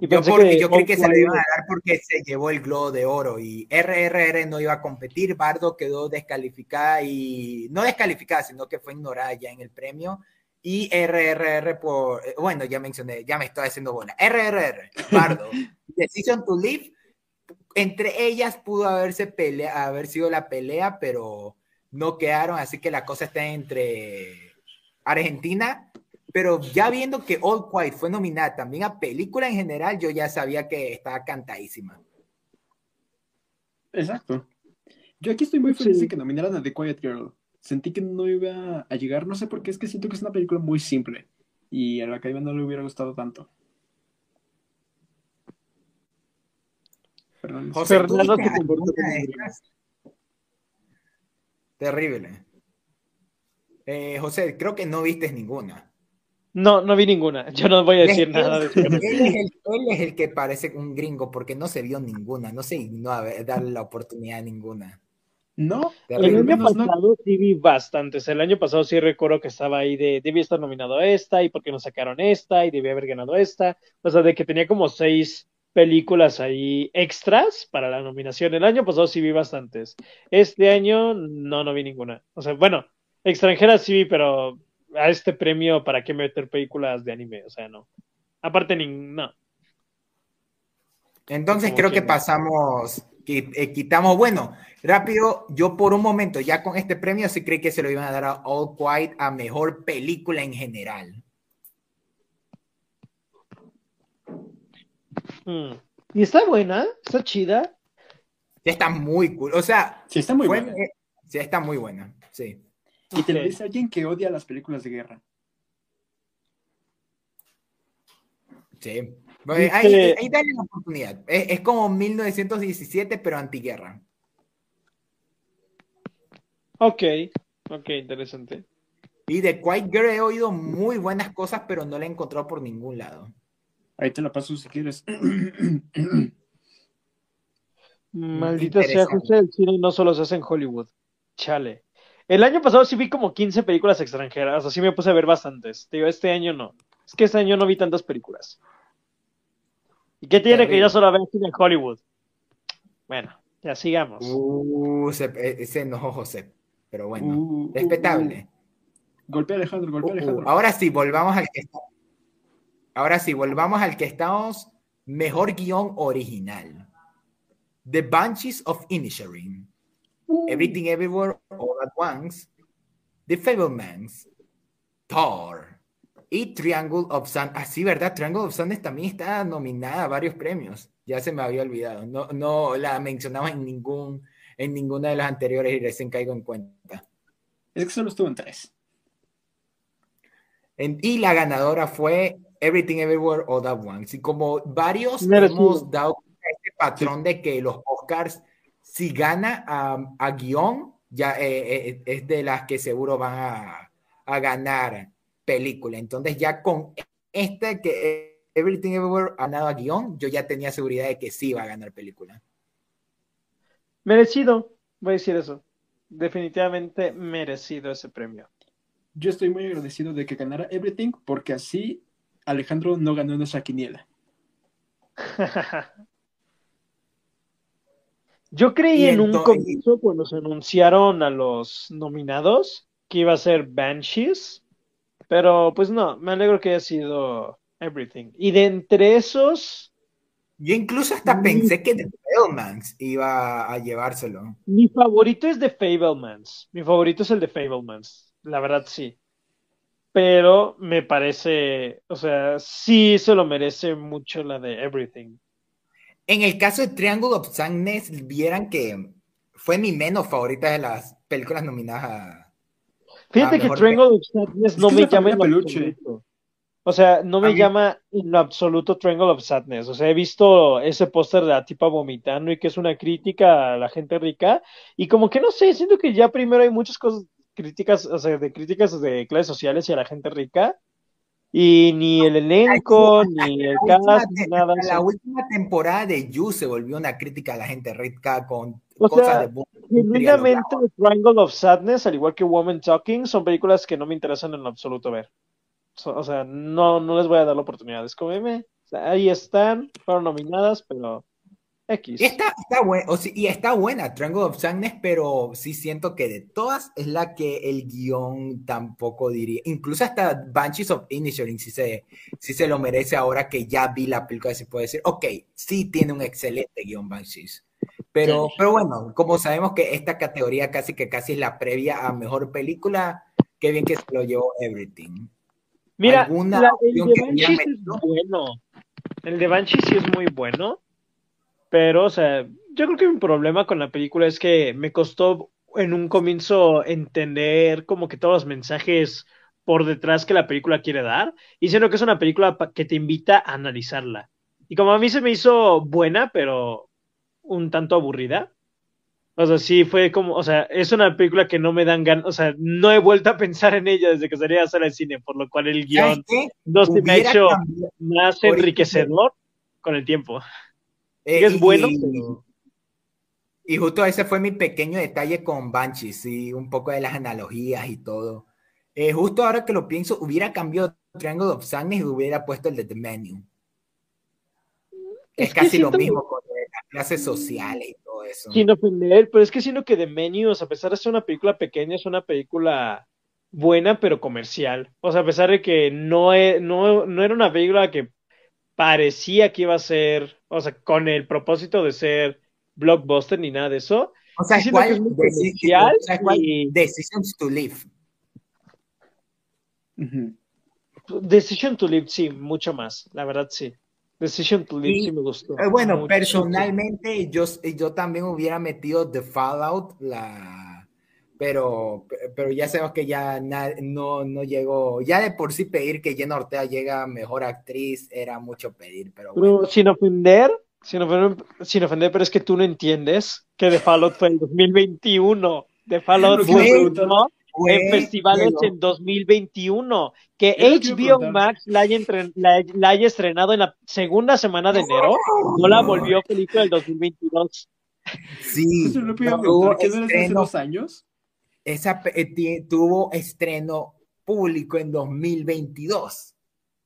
Y yo, porque, yo creí que se le iba a dar porque se llevó el globo de oro y RRR no iba a competir, Bardo quedó descalificada y no descalificada, sino que fue ignorada ya en el premio. Y RRR por, eh, bueno, ya mencioné, ya me estoy haciendo bola. RRR, Bardo, Decision to Live, entre ellas pudo haberse pelea, haber sido la pelea, pero no quedaron, así que la cosa está entre Argentina, pero ya viendo que All Quiet fue nominada también a película en general, yo ya sabía que estaba cantadísima. Exacto. Yo aquí estoy muy feliz de que nominaran a The Quiet Girl. Sentí que no iba a llegar, no sé por qué, es que siento que es una película muy simple y a la academia no le hubiera gustado tanto. José, Terrible. Eh, José, creo que no viste ninguna. No, no vi ninguna. Yo no voy a decir nada de eso. Él es, el, que parece un gringo porque no se vio ninguna. No sé, no a darle la oportunidad a ninguna. No, el año pasado sí vi bastantes. El año pasado sí recuerdo que estaba ahí de debí estar nominado a esta y por qué no sacaron esta y debí haber ganado esta. O sea, de que tenía como seis películas ahí extras para la nominación. El año pasado sí vi bastantes. Este año no, no vi ninguna. O sea, bueno, Extranjera sí, pero a este premio, ¿para qué meter películas de anime? O sea, no. Aparte, ni, no. Entonces creo que, pasamos, eh, quitamos, bueno, rápido, yo por un momento, ya con este premio sí creí que se lo iban a dar a All Quiet a mejor película en general. Hmm. Y está buena, está chida. Está muy cool. O sea, sí, está muy buena. sí, está muy buena, sí. Y te lo dice alguien que odia las películas de guerra. Sí. Ahí, dale la oportunidad. Es, como 1917, pero antiguerra. Ok, ok, interesante. Y de Quiet Girl he oído muy buenas cosas, pero no la he encontrado por ningún lado. Ahí te la paso si quieres. Maldita sea, José, el cine no solo se hace en Hollywood. chale. El año pasado sí vi como 15 películas extranjeras, así me puse a ver bastantes. Digo, este año no. Es que este año no vi tantas películas. ¿Y qué tiene que yo solo ver en Hollywood? Bueno, ya sigamos. Uh, ese no, José. Pero bueno, uh, uh, respetable. golpe Alejandro, golpe Alejandro. ahora sí, volvamos al que Ahora sí, volvamos al que estamos. Mejor guion original. The Banshees of Everything Everywhere All at Once. The Fablemans. Thor. Y Triangle of Sun. Así, ah, ¿verdad? Triangle of Sun también está nominada a varios premios. Ya se me había olvidado. No, no la mencionaba en ningún en ninguna de las anteriores y recién caigo en cuenta. Es que solo estuvo en tres. y la ganadora fue Everything Everywhere All At Once. Y como varios hemos dado este patrón de que los Oscars, si gana a, guion, ya eh, eh, es de las que seguro van a, a ganar película. Entonces ya con este que Everything Everywhere ha ganado a guion, yo ya tenía seguridad de que sí va a ganar película. Merecido, voy a decir eso. Definitivamente merecido ese premio. Yo estoy muy agradecido de que ganara Everything porque así Alejandro no ganó nuestra quiniela. Yo creí en un comienzo cuando se anunciaron a los nominados que iba a ser Banshees, pero pues no, me alegro que haya sido Everything. Y de entre esos, yo incluso hasta pensé que The Fablemans iba a llevárselo. Mi favorito es The Fablemans. Mi favorito es el de Fablemans. La verdad, sí. Pero me parece, o sea, sí se lo merece mucho la de Everything. En el caso de Triangle of Sadness, vieran que fue mi menos favorita de las películas nominadas a. Fíjate que Triangle of Sadness no me llama peluche. O sea, no me llama en lo absoluto Triangle of Sadness. O sea, he visto ese póster de la tipa vomitando y que es una crítica a la gente rica. Y como que no sé, siento que ya primero hay muchas cosas críticas, o sea, de críticas de clases sociales y a la gente rica. Y ni el elenco, ni el cast, ni nada. La última temporada de You se volvió una crítica a la gente rica con cosas de Genuinamente, Triangle of Sadness, al igual que Woman Talking, son películas que no me interesan en absoluto ver. O sea, no, no les voy a dar la oportunidad. Es como, ahí están, fueron nominadas, pero X. Está, está bueno, y está buena Triangle of Sadness, pero sí siento que de todas es la que el guion tampoco diría. Incluso hasta Banshees of Inisherin si se, se lo merece ahora que ya vi la película, se puede decir, ok, sí tiene un excelente guion Banshees. Pero, pero bueno, como sabemos que esta categoría casi que casi es la previa a mejor película, qué bien que se lo llevó Everything. Mira, el de Banshee es bueno. El de Banshee sí es muy bueno. Pero, o sea, yo creo que mi problema con la película es que me costó en un comienzo entender como que todos los mensajes por detrás que la película quiere dar. Y siento que es una película que te invita a analizarla. Y como a mí se me hizo buena, pero un tanto aburrida, o sea, sí fue como, o sea, es una película que no me dan ganas, o sea, no he vuelto a pensar en ella desde que salí a hacer el cine, por lo cual el guion no se me ha hecho más enriquecedor con el tiempo. Eh, es bueno, y, justo ese fue mi pequeño detalle con Banshee, sí, un poco de las analogías y todo. Eh, justo ahora que lo pienso, hubiera cambiado Triangle of Sadness y hubiera puesto el de The Menu. Es, casi lo mismo con las clases sociales y todo eso. Sin ofender, pero es que siento que The Menu, a pesar de ser una película pequeña, es una película buena pero comercial. O sea, a pesar de que no, no, no era una película que parecía que iba a ser, o sea, con el propósito de ser blockbuster ni nada de eso. O sea, ¿cuál, Decisions to Live. Decision to Live, sí, mucho más, la verdad sí. Decision to Live sí, me gustó. Eh, bueno, personalmente yo, yo también hubiera metido The Fallout, la, pero, pero ya sabemos que ya no, no llegó, ya de por sí pedir que Jenna Ortega llega mejor actriz era mucho pedir, pero, bueno. sin ofender, sin ofender, sin ofender, pero es que tú no entiendes que The Fallout fue en 2021. The Fallout fue, en festivales en 2021. Que HBO Max la haya, la, haya, estrenado en la segunda semana de enero, no la volvió película del 2022. Sí. ¿Qué no hace dos años? Esa eh, tuvo estreno público en 2022.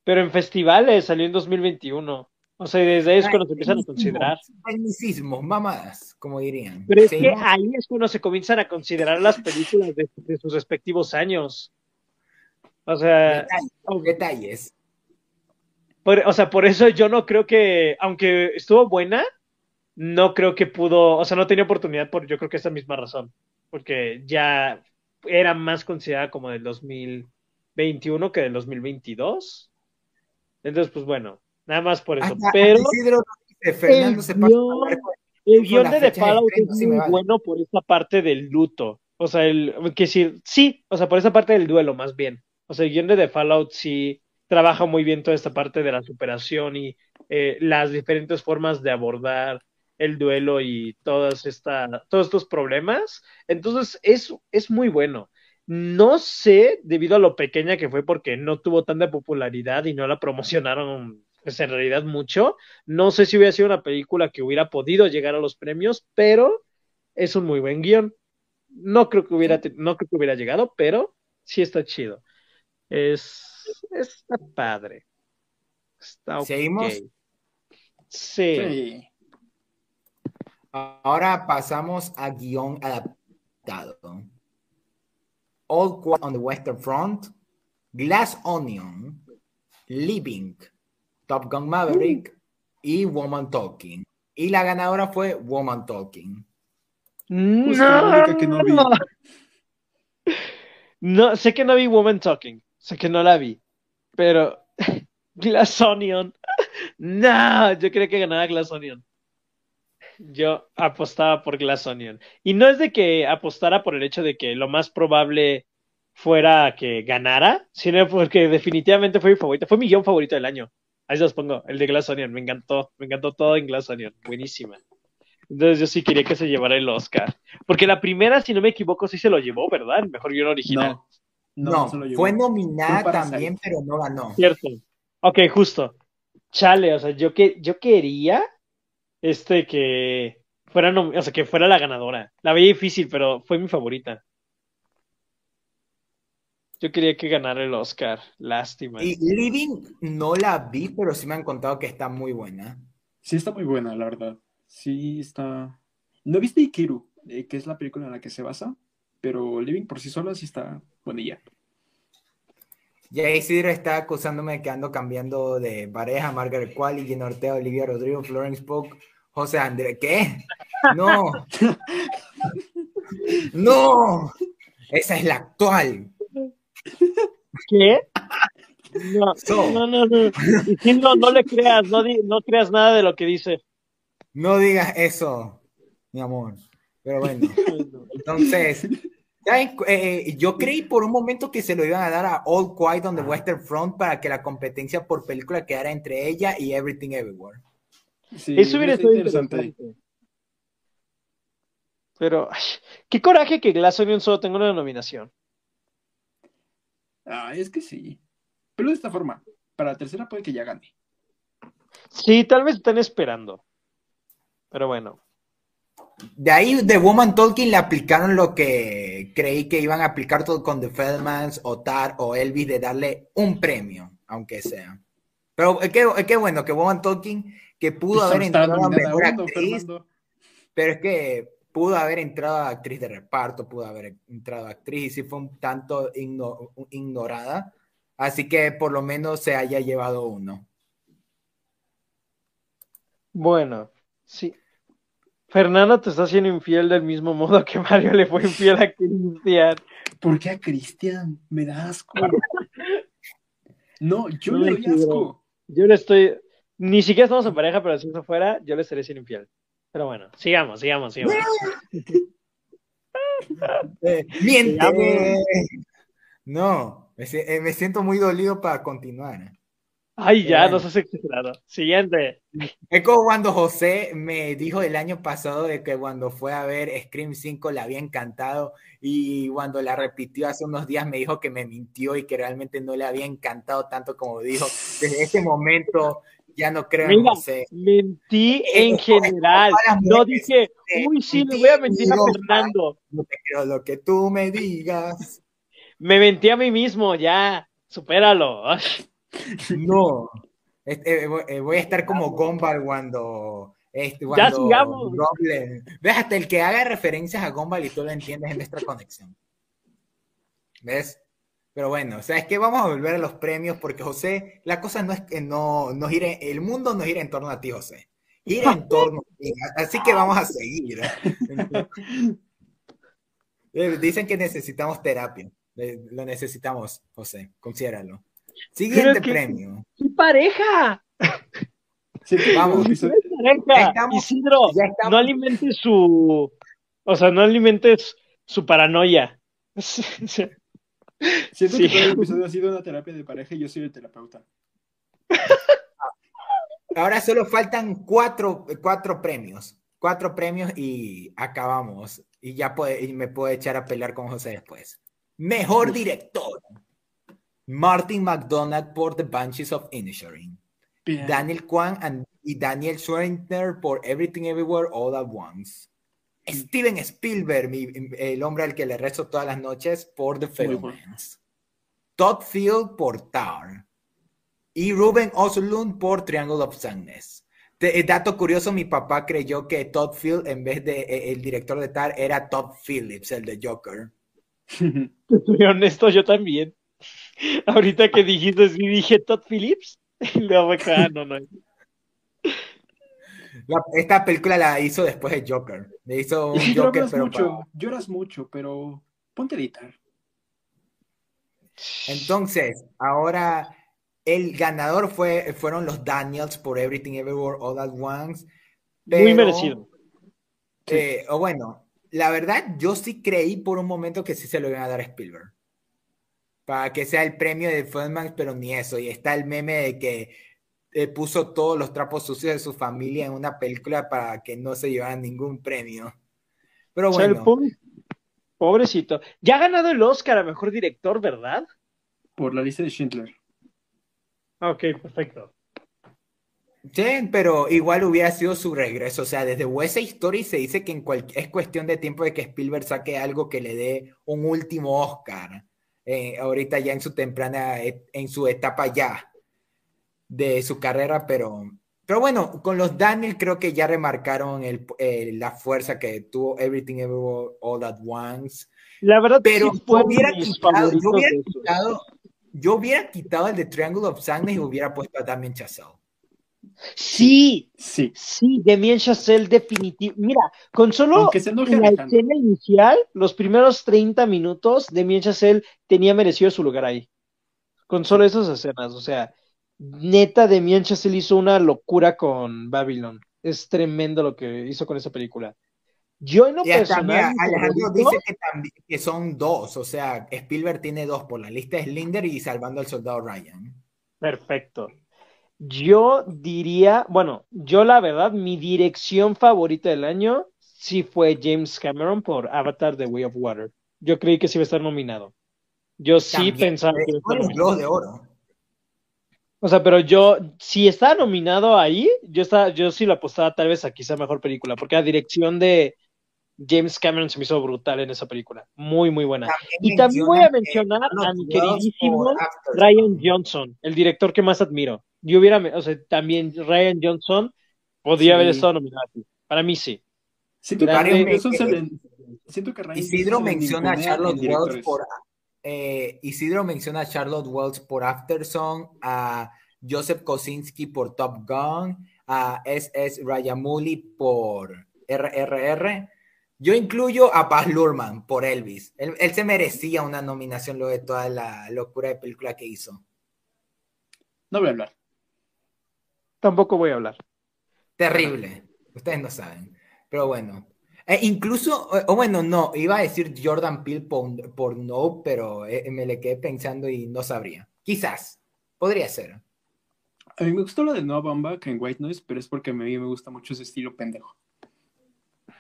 Pero en festivales salió en 2021. O sea, desde ahí es cuando se empiezan a considerar. Tecnicismos, mamadas, como dirían. Pero es que ahí es cuando se comienzan a considerar las películas de, sus respectivos años. O sea. Detalles. o sea, por eso yo no creo que, aunque estuvo buena, no creo que pudo, o sea, no tenía oportunidad por yo creo que esa misma razón. Porque ya era más considerada como del 2021 que del 2022. Entonces, pues bueno, Nada más por eso. Pero el, guion, de The Fallout es muy bueno por esta parte del luto. O sea, el, que decir, sí, o sea, por esa parte del duelo más bien. O sea, el guion de The Fallout sí trabaja muy bien toda esta parte de la superación y eh, las diferentes formas de abordar el duelo y todas esta, todos estos problemas. Entonces, es, es muy bueno. No sé, debido a lo pequeña que fue, porque no tuvo tanta popularidad y no la promocionaron pues en realidad mucho. No sé si hubiera sido una película que hubiera podido llegar a los premios, pero es un muy buen guion. No creo que hubiera, no creo que hubiera llegado, pero sí está chido. Es, está padre. Está ¿Seguimos? Sí. Ahora pasamos a guion adaptado. All Quiet on the Western Front, Glass Onion, Living, Top Gun Maverick y Woman Talking. Y la ganadora fue Woman Talking. No, que no, vi. no, sé que no vi Woman Talking. Sé que no la vi. Pero Glass Onion. No, yo creía que ganaba Glass Onion. Yo apostaba por Glass Onion. Y no es de que apostara por el hecho de que lo más probable fuera que ganara, sino porque definitivamente fue mi favorito. Fue mi guion favorito del año. Ahí se los pongo, el de Glass Onion, me encantó, me encantó todo en Glass Onion, buenísima. Entonces yo sí quería que se llevara el Oscar. Porque la primera, si no me equivoco, sí se lo llevó, ¿verdad? El mejor guion original. No, fue nominada también, pero no ganó. Cierto. Ok, justo. Chale, o sea, yo que yo quería este que fuera o sea, que fuera la ganadora. La veía difícil, pero fue mi favorita. Yo quería que ganara el Oscar. Lástima. Y Living no la vi, pero sí me han contado que está muy buena. Sí, está muy buena, la verdad. Sí, está. No viste Ikiru, eh, que es la película en la que se basa, pero Living por sí sola sí está buenilla. Ya Isidro está acusándome de que ando cambiando de pareja, Margaret Qualley, Gino Ortega, Olivia Rodrigo, Florence Pugh, José Andrés. ¿Qué? No. no. Esa es la actual. ¿Qué? No, no, no, no. no, le creas, no, no creas nada de lo que dice. No digas eso, mi amor. Pero bueno, entonces, eh, yo creí por un momento que se lo iban a dar a All Quiet on the Western Front para que la competencia por película quedara entre ella y Everything Everywhere. Eso hubiera sido interesante. Pero, qué coraje que Glass Onion solo tenga una nominación. Ah, es que sí. Pero de esta forma, para la tercera puede que ya gane. Sí, tal vez están esperando. Pero bueno. De ahí The Woman Talking le aplicaron lo que creí que iban a aplicar todo con The Feldmans o Tar o Elvis de darle un premio, aunque sea. Pero es que, bueno que Woman Talking, que pudo haber entrado a mejor actriz, pero es que pudo haber entrado a actriz de reparto, pudo haber entrado a actriz y sí fue un tanto ignorada. Así que por lo menos se haya llevado uno. Bueno, sí. Fernando te está haciendo infiel del mismo modo que Mario le fue infiel a Cristian. ¿Por qué a Cristian? Me da asco. No, yo le doy asco. Yo le estoy. Ni siquiera estamos en pareja, pero si eso fuera, yo le estaría siendo infiel. Pero bueno, sigamos, sigamos, sigamos. Miente. No, eh, me, siento muy dolido para continuar. Ay, ya, no seas exagerado. Siguiente. Es como cuando José me dijo el año pasado de que cuando fue a ver Scream 5 le había encantado y cuando la repitió hace unos días me dijo que me mintió y que realmente no le había encantado tanto como dijo. Desde ese momento ya no creo Mira, en José. mentí en general. No dije, eh, uy, sí, le voy a mentir a. Fernando. No te creo lo que tú me digas. Me mentí a mí mismo, ya. Supéralo. No. Este, eh, voy- eh, voy a estar como Gumball cuando. Este, Ya cuando sigamos. Rob le- Ves, hasta el que haga referencias a Gumball y tú lo entiendes en nuestra conexión. ¿Ves? Pero bueno, o sea, es que vamos a volver a los premios porque José, la cosa no es que no, no gire, el mundo no gira en torno a ti, José. Gira en torno a ti. Así que vamos a seguir. Eh, Dicen que necesitamos terapia. Eh, Lo necesitamos, José. Considéralo. Siguiente que- premio. ¡Mi pareja! Que Vamos. Isidro, ya estamos. no alimentes su. O sea, no alimentes su paranoia. Siento Sí. que todo el episodio ha sido una terapia de pareja y yo soy el terapeuta. Ahora solo faltan cuatro, cuatro premios. Cuatro premios y acabamos. Y ya puede, y me puedo echar a pelear con José después. Mejor director. Martin McDonagh por The Banshees of Inisherin. Daniel Kwan and- y Daniel Schwentner por Everything Everywhere All at Once. Steven Spielberg, mi- el hombre al que le rezo todas las noches, por The. Fablemans. Todd Field por Tar. Y Ruben Oslund por Triangle of Sadness. Te- eh, dato curioso, mi papá creyó que Todd Field, en vez de eh, el director de Tar, era Todd Phillips, el de Joker. Te soy honesto, yo también. Ahorita que dijiste, dije Todd Phillips. Quedé, ah, no, no. La- esta película la hizo después de Joker. Le hizo un Joker, hablas pero mucho, para- lloras mucho, pero ponte a editar. Entonces, ahora el ganador fue, fueron los Daniels por Everything Everywhere All at Once. Muy merecido. eh, o bueno, la verdad, yo sí creí por un momento que sí se lo iban a dar a Spielberg. Para que sea el premio de Feldman, pero ni eso. Y está el meme de que eh, puso todos los trapos sucios de su familia en una película para que no se llevaran ningún premio. Pero O sea, el bueno, pobre- pobrecito. Ya ha ganado el Oscar a mejor director, ¿verdad? Por la lista de Schindler. Ok, perfecto. Sí, pero igual hubiera sido su regreso. O sea, desde West Side Story se dice que en cual- es cuestión de tiempo de que Spielberg saque algo que le dé un último Oscar. eh, ahorita ya en su temprana, et- en su etapa ya de su carrera, pero, pero bueno, con los Daniel creo que ya remarcaron el- eh, la fuerza que tuvo Everything Everywhere All at Once. La verdad, Pero sí yo hubiera quitado, yo hubiera quitado, yo hubiera quitado el de Triangle of Sadness y hubiera puesto a Damien Chazelle. Sí, Sí. sí, Damien Chazelle definitivo. Mira, con solo la escena inicial, los primeros 30 minutos, Damien Chazelle tenía merecido su lugar ahí. Con solo esas escenas, o sea, neta, Damien Chazelle hizo una locura con Babylon. Es tremendo lo que hizo con esa película. Yo en lo Y personal, Alejandro dice que, también, que son dos, o sea, Spielberg tiene dos por la lista es Linder y Salvando al Soldado Ryan. Perfecto. Yo diría, bueno, yo la verdad, mi dirección favorita del año sí fue James Cameron por Avatar The Way of Water. Yo creí que sí iba a estar nominado. Yo sí También, pensaba que iba a estar son los de Oro. O sea, pero yo, si está nominado ahí, yo estaba, yo sí lo apostaba tal vez a quizá mejor película, porque la dirección de James Cameron se me hizo brutal en esa película. Muy, muy buena. Y también voy a mencionar a mi queridísimo Ryan. Johnson, el director que más admiro. Yo hubiera, o sea, también Ryan Johnson podría Sí. haber estado nominado aquí. Para mí sí. Siento que Ryan Johnson se le- siento que Ryan Isidro menciona a Charlotte Wells por eh, Isidro menciona a Charlotte Wells por Afterson, a Joseph Kosinski por Top Gun, a S.S. Rajamouli por RRR. Yo incluyo a Baz Luhrmann por Elvis. Él, él se merecía una nominación luego de toda la locura de película que hizo. No voy a hablar. Tampoco voy a hablar. Terrible. Ustedes no saben. Pero bueno. Eh, incluso, eh, o bueno, no, iba a decir Jordan Peele por, por no, pero eh, me le quedé pensando y no sabría. Quizás. Podría ser. A mí me gustó lo de Noah Baumbach en White Noise, pero es porque a mí me gusta mucho ese estilo pendejo.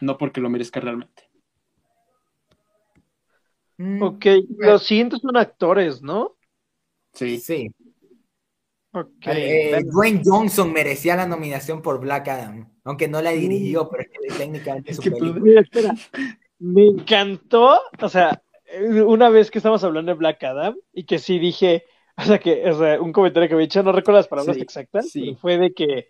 No porque lo merezca realmente. Mm, Ok, los siguientes son actores, ¿no? Sí. Sí. Okay. Eh, Dwayne Johnson merecía la nominación por Black Adam, aunque no la dirigió, pero es que técnicamente es su espera, me encantó, o sea, una vez que estamos hablando de Black Adam y que sí dije, o sea, que, o sea, un comentario que me he hecho, no recuerdo las palabras exactas, sí. fue de que,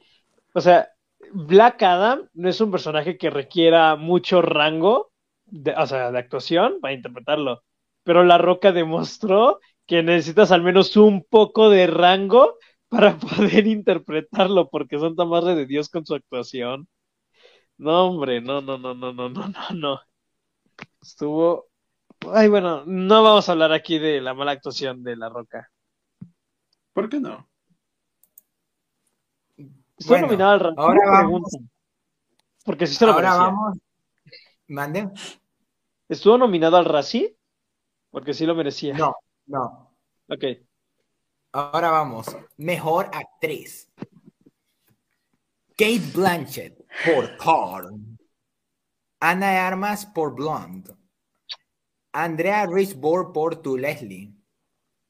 o sea, Black Adam no es un personaje que requiera mucho rango, de, o sea, de actuación para interpretarlo, pero La Roca demostró que necesitas al menos un poco de rango para poder interpretarlo, porque son tan madre de Dios con su actuación. No, hombre, no, no, no, no, no, no, no, no. Estuvo. Ay, bueno, no vamos a hablar aquí de la mala actuación de La Roca. ¿Por qué no? Estuvo nominado al Razzie. Ahora vamos. Porque sí se lo Ahora vamos. Mande. ¿Estuvo nominado al Razzie? Porque sí lo merecía. No, no. Ok. Ahora vamos. Mejor actriz. Kate Blanchett por Thor. Ana Armas por Blonde. Andrea Riseborough por To Leslie.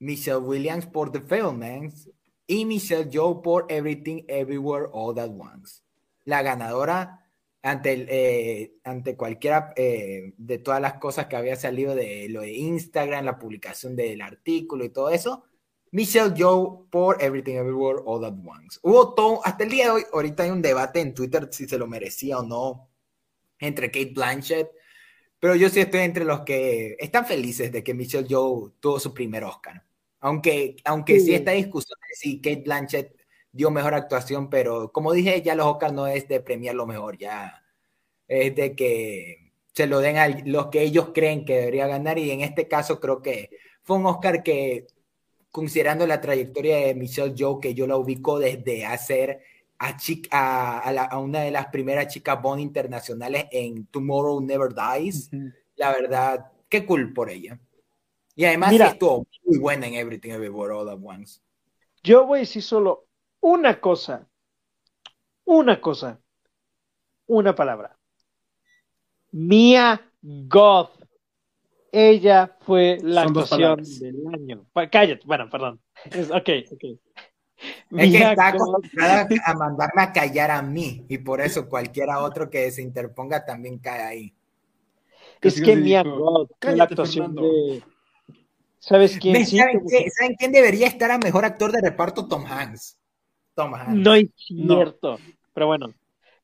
Michelle Williams por The Fablemans. Y Michelle Joe por Everything Everywhere All At Once. La ganadora ante, eh, ante cualquiera eh, de todas las cosas que había salido de lo de Instagram, la publicación del artículo y todo eso, Michelle Joe por Everything Everywhere All At Once. Hubo todo, hasta el día de hoy, ahorita hay un debate en Twitter si se lo merecía o no entre Kate Blanchett, pero yo sí estoy entre los que están felices de que Michelle Joe tuvo su primer Oscar. Aunque, aunque sí, esta discusión de si Kate Blanchett dio mejor actuación, pero como dije, ya los Oscars no es de premiar lo mejor, ya es de que se lo den a los que ellos creen que debería ganar y en este caso creo que fue un Oscar que, considerando la trayectoria de Michelle Joe, que yo la ubico desde hacer a, a, una de las primeras chicas Bond internacionales en Tomorrow Never Dies, la verdad, qué cool por ella. Y además estuvo muy buena en Everything Everywhere All at Once. Yo voy a decir solo una cosa, una cosa, una palabra. Mia Goth. Ella fue la actuación del año. Cállate, bueno, perdón. ok, ok. Es que está acostumbrada a mandarme a callar a mí y por eso cualquiera otro que se interponga también cae ahí. Es que Mia fue la actuación de... ¿Sabes quién? ¿Saben, quién debería estar a mejor actor de reparto? Tom Hanks. Tom Hanks. No es cierto. Pero bueno,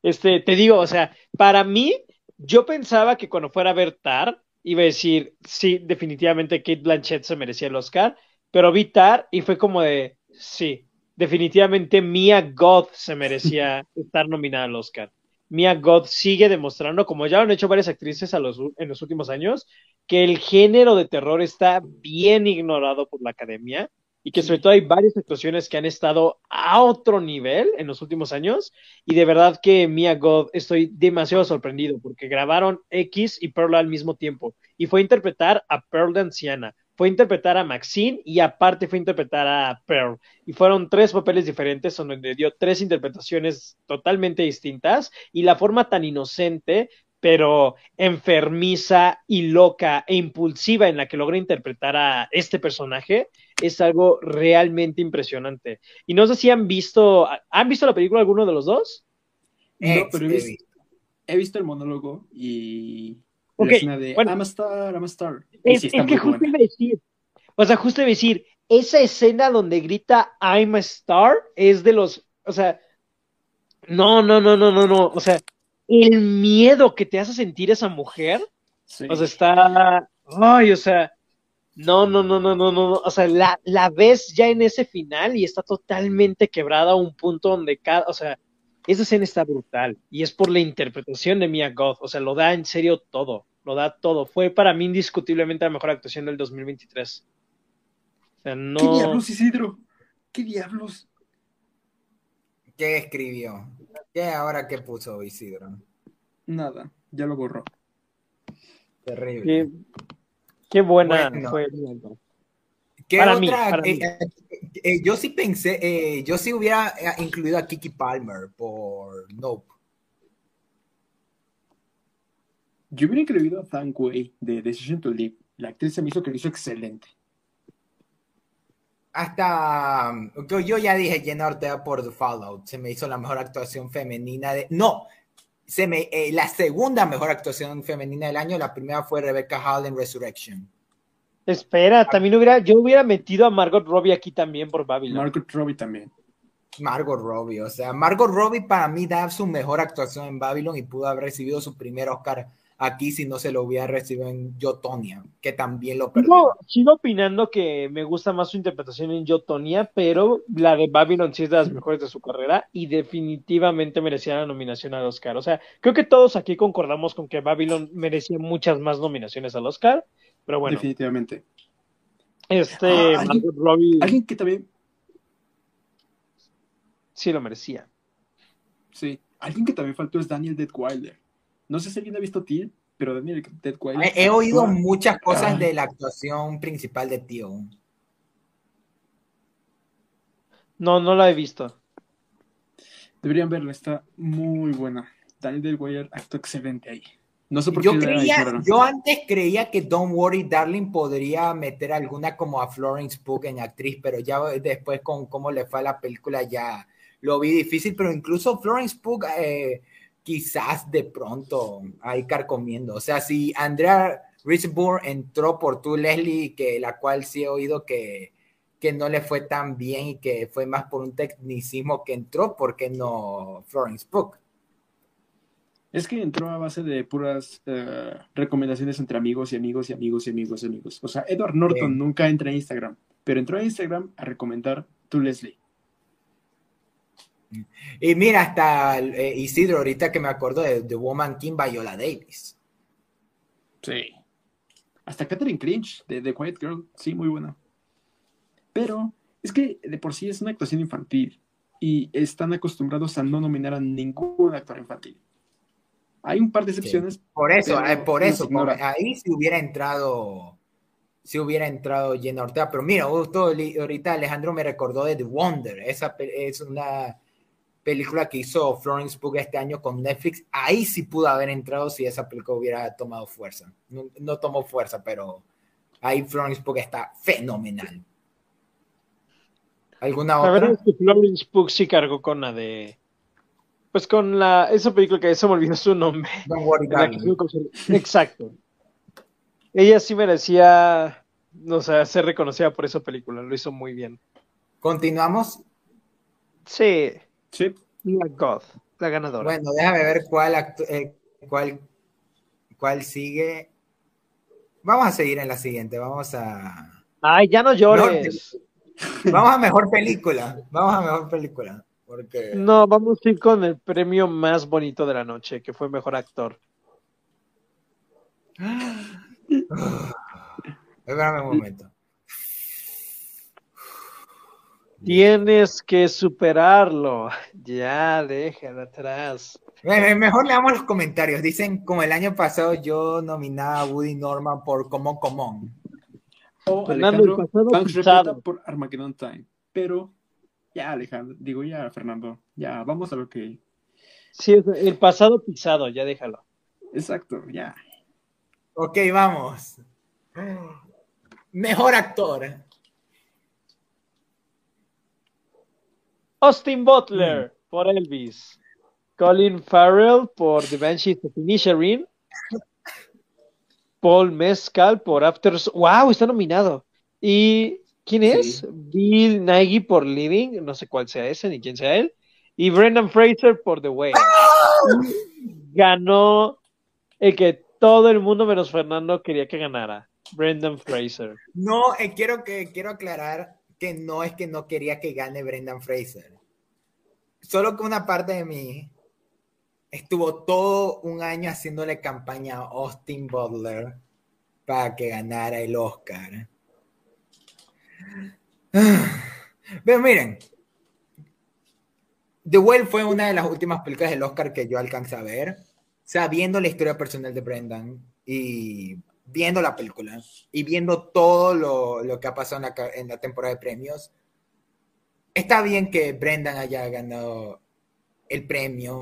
este, te digo, o sea, para mí, yo pensaba que cuando fuera a ver Tar, iba a decir, sí, definitivamente Kate Blanchett se merecía el Oscar, pero vi Tar y fue como de, sí, definitivamente Mia God se merecía estar nominada al Oscar. Mia God sigue demostrando, como ya lo han hecho varias actrices en los últimos años, que el género de terror está bien ignorado por la academia y que sobre todo hay varias actuaciones que han estado a otro nivel en los últimos años y de verdad que Mia God estoy demasiado sorprendido porque grabaron X y Pearl al mismo tiempo y fue interpretar a Pearl de anciana, fue interpretar a Maxine y aparte fue interpretar a Pearl y fueron tres papeles diferentes donde dio tres interpretaciones totalmente distintas y la forma tan inocente pero enfermiza y loca e impulsiva en la que logra interpretar a este personaje es algo realmente impresionante. Y no sé si han visto, ¿han visto la película alguno de los dos? No, pero he visto, el monólogo y la escena de bueno, I'm a star, I'm a star. Es, que justo iba a decir, o sea, justo iba a decir, esa escena donde grita I'm a star es de los, o sea, no, no, no, no, no, no, o sea, el miedo que te hace sentir esa mujer, o sea, está, ay, o sea, no, no, no, no, no, no, o sea, la, la ves ya en ese final y está totalmente quebrada a un punto donde cada, o sea, esa escena está brutal y es por la interpretación de Mia Goth, o sea, lo da en serio todo, lo da todo. Fue para mí indiscutiblemente la mejor actuación del 2023. O sea, no... ¿Qué diablos, Isidro? ¿Qué diablos? ¿Qué escribió? ¿Qué ahora qué puso Isidro? Nada, ya lo borró. Terrible. Qué, buena fue. ¿Qué para otra? Mí, eh, eh, eh, yo sí pensé, yo sí hubiera incluido a Kiki Palmer por Nope. Yo hubiera incluido a Thank Wei de Decision to Live. La actriz se me hizo que lo hizo excelente. Hasta yo ya dije Jenna Ortega por The Fallout, se me hizo la mejor actuación femenina de no, se me eh, la segunda mejor actuación femenina del año, la primera fue Rebecca Hall en Resurrection. Espera, también hubiera yo hubiera metido a Margot Robbie aquí también por Babylon. Margot Robbie también. Margot Robbie, o sea, Margot Robbie para mí da su mejor actuación en Babylon y pudo haber recibido su primer Oscar aquí si no se lo hubiera recibido en Yotonia, que también lo perdió. sigo opinando que me gusta más su interpretación en Yotonia, pero la de Babylon sí es de las mejores de su carrera y definitivamente merecía la nominación al Oscar. O sea, creo que todos aquí concordamos con que Babylon merecía muchas más nominaciones al Oscar, pero bueno. Definitivamente. Este, ah, alguien que también sí lo merecía. Sí, alguien que también faltó es Daniel Detweiler. No sé si alguien ha visto Tío, pero Daniel Detweiler. He, he oído muchas cosas de la actuación principal de Tío. No, no la he visto. Deberían verla, está muy buena. Daniel Detweiler actuó excelente ahí. No sé por yo, qué creía, yo antes creía que Don't Worry Darling podría meter alguna como a Florence Pugh en actriz, pero ya después con cómo le fue a la película ya lo vi difícil, pero incluso Florence Pugh eh, quizás de pronto ahí carcomiendo. O sea, si Andrea Richburn entró por tú, Leslie, que la cual sí he oído que, que no le fue tan bien y que fue más por un tecnicismo que entró, ¿por qué no Florence Pugh? Es que entró a base de puras eh, recomendaciones entre amigos y amigos y amigos y amigos y amigos. O sea, Edward Norton nunca entra a Instagram, pero entró a Instagram a recomendar tú, Leslie. Y mira, hasta eh, Isidro, ahorita que me acuerdo de The Woman King, Viola Davis. Sí. Hasta Catherine Cringe, de The Quiet Girl, sí, muy buena. Pero es que de por sí es una actuación infantil y están acostumbrados a no nominar a ningún actor infantil. Hay un par de excepciones. Por eso, eh, por eso, ahí si hubiera entrado, si hubiera entrado Jenna Ortega, pero mira, ahorita Alejandro me recordó de The Wonder, esa es una película que hizo Florence Pugh este año con Netflix, ahí sí pudo haber entrado si esa película hubiera tomado fuerza. No, tomó fuerza, pero ahí Florence Pugh está fenomenal. ¿Alguna otra? La verdad es que Florence Pugh sí cargó con la de. Pues con la esa película que se me olvidó su nombre. Exacto. Ella sí merecía, no sé, ser reconocida por esa película, lo hizo muy bien. ¿Continuamos? Sí. Sí. La Goth, la ganadora. Bueno, déjame ver cuál, eh, cuál, cuál sigue. Vamos a seguir en la siguiente. Vamos a. Ay, ya no llores. vamos a mejor película. Vamos a mejor película. Porque... No, vamos a ir con el premio más bonito de la noche, que fue mejor actor. Espérame un momento. Tienes que superarlo. Ya, déjalo atrás. Mejor leamos los comentarios. Dicen, como el año pasado yo nominaba a Woody Norman por Common Common. O Alejandro Banks por Armageddon Time. Pero ya, Alejandro, digo ya, Fernando, ya, vamos a lo que... Sí, el pasado pisado, ya déjalo. Exacto, ya. Ok, vamos. Mejor actor. Austin Butler mm. por Elvis. Colin Farrell por The Banshees of Inisherin. Paul Mescal por After. ¡Wow! Está nominado. ¿Y quién es? Bill Nighy por Living. No sé cuál sea ese ni quién sea él. Y Brendan Fraser por The Way. Ganó el que todo el mundo menos Fernando quería que ganara. Brendan Fraser. No, eh, quiero que quiero aclarar que no es que no quería que gane Brendan Fraser. Solo que una parte de mí estuvo todo un año haciéndole campaña a Austin Butler para que ganara el Oscar. Pero miren, The Well fue una de las últimas películas del Oscar que yo alcancé a ver, sabiendo la historia personal de Brendan y viendo la película y viendo todo lo, que ha pasado en la, temporada de premios, está bien que Brendan haya ganado el premio.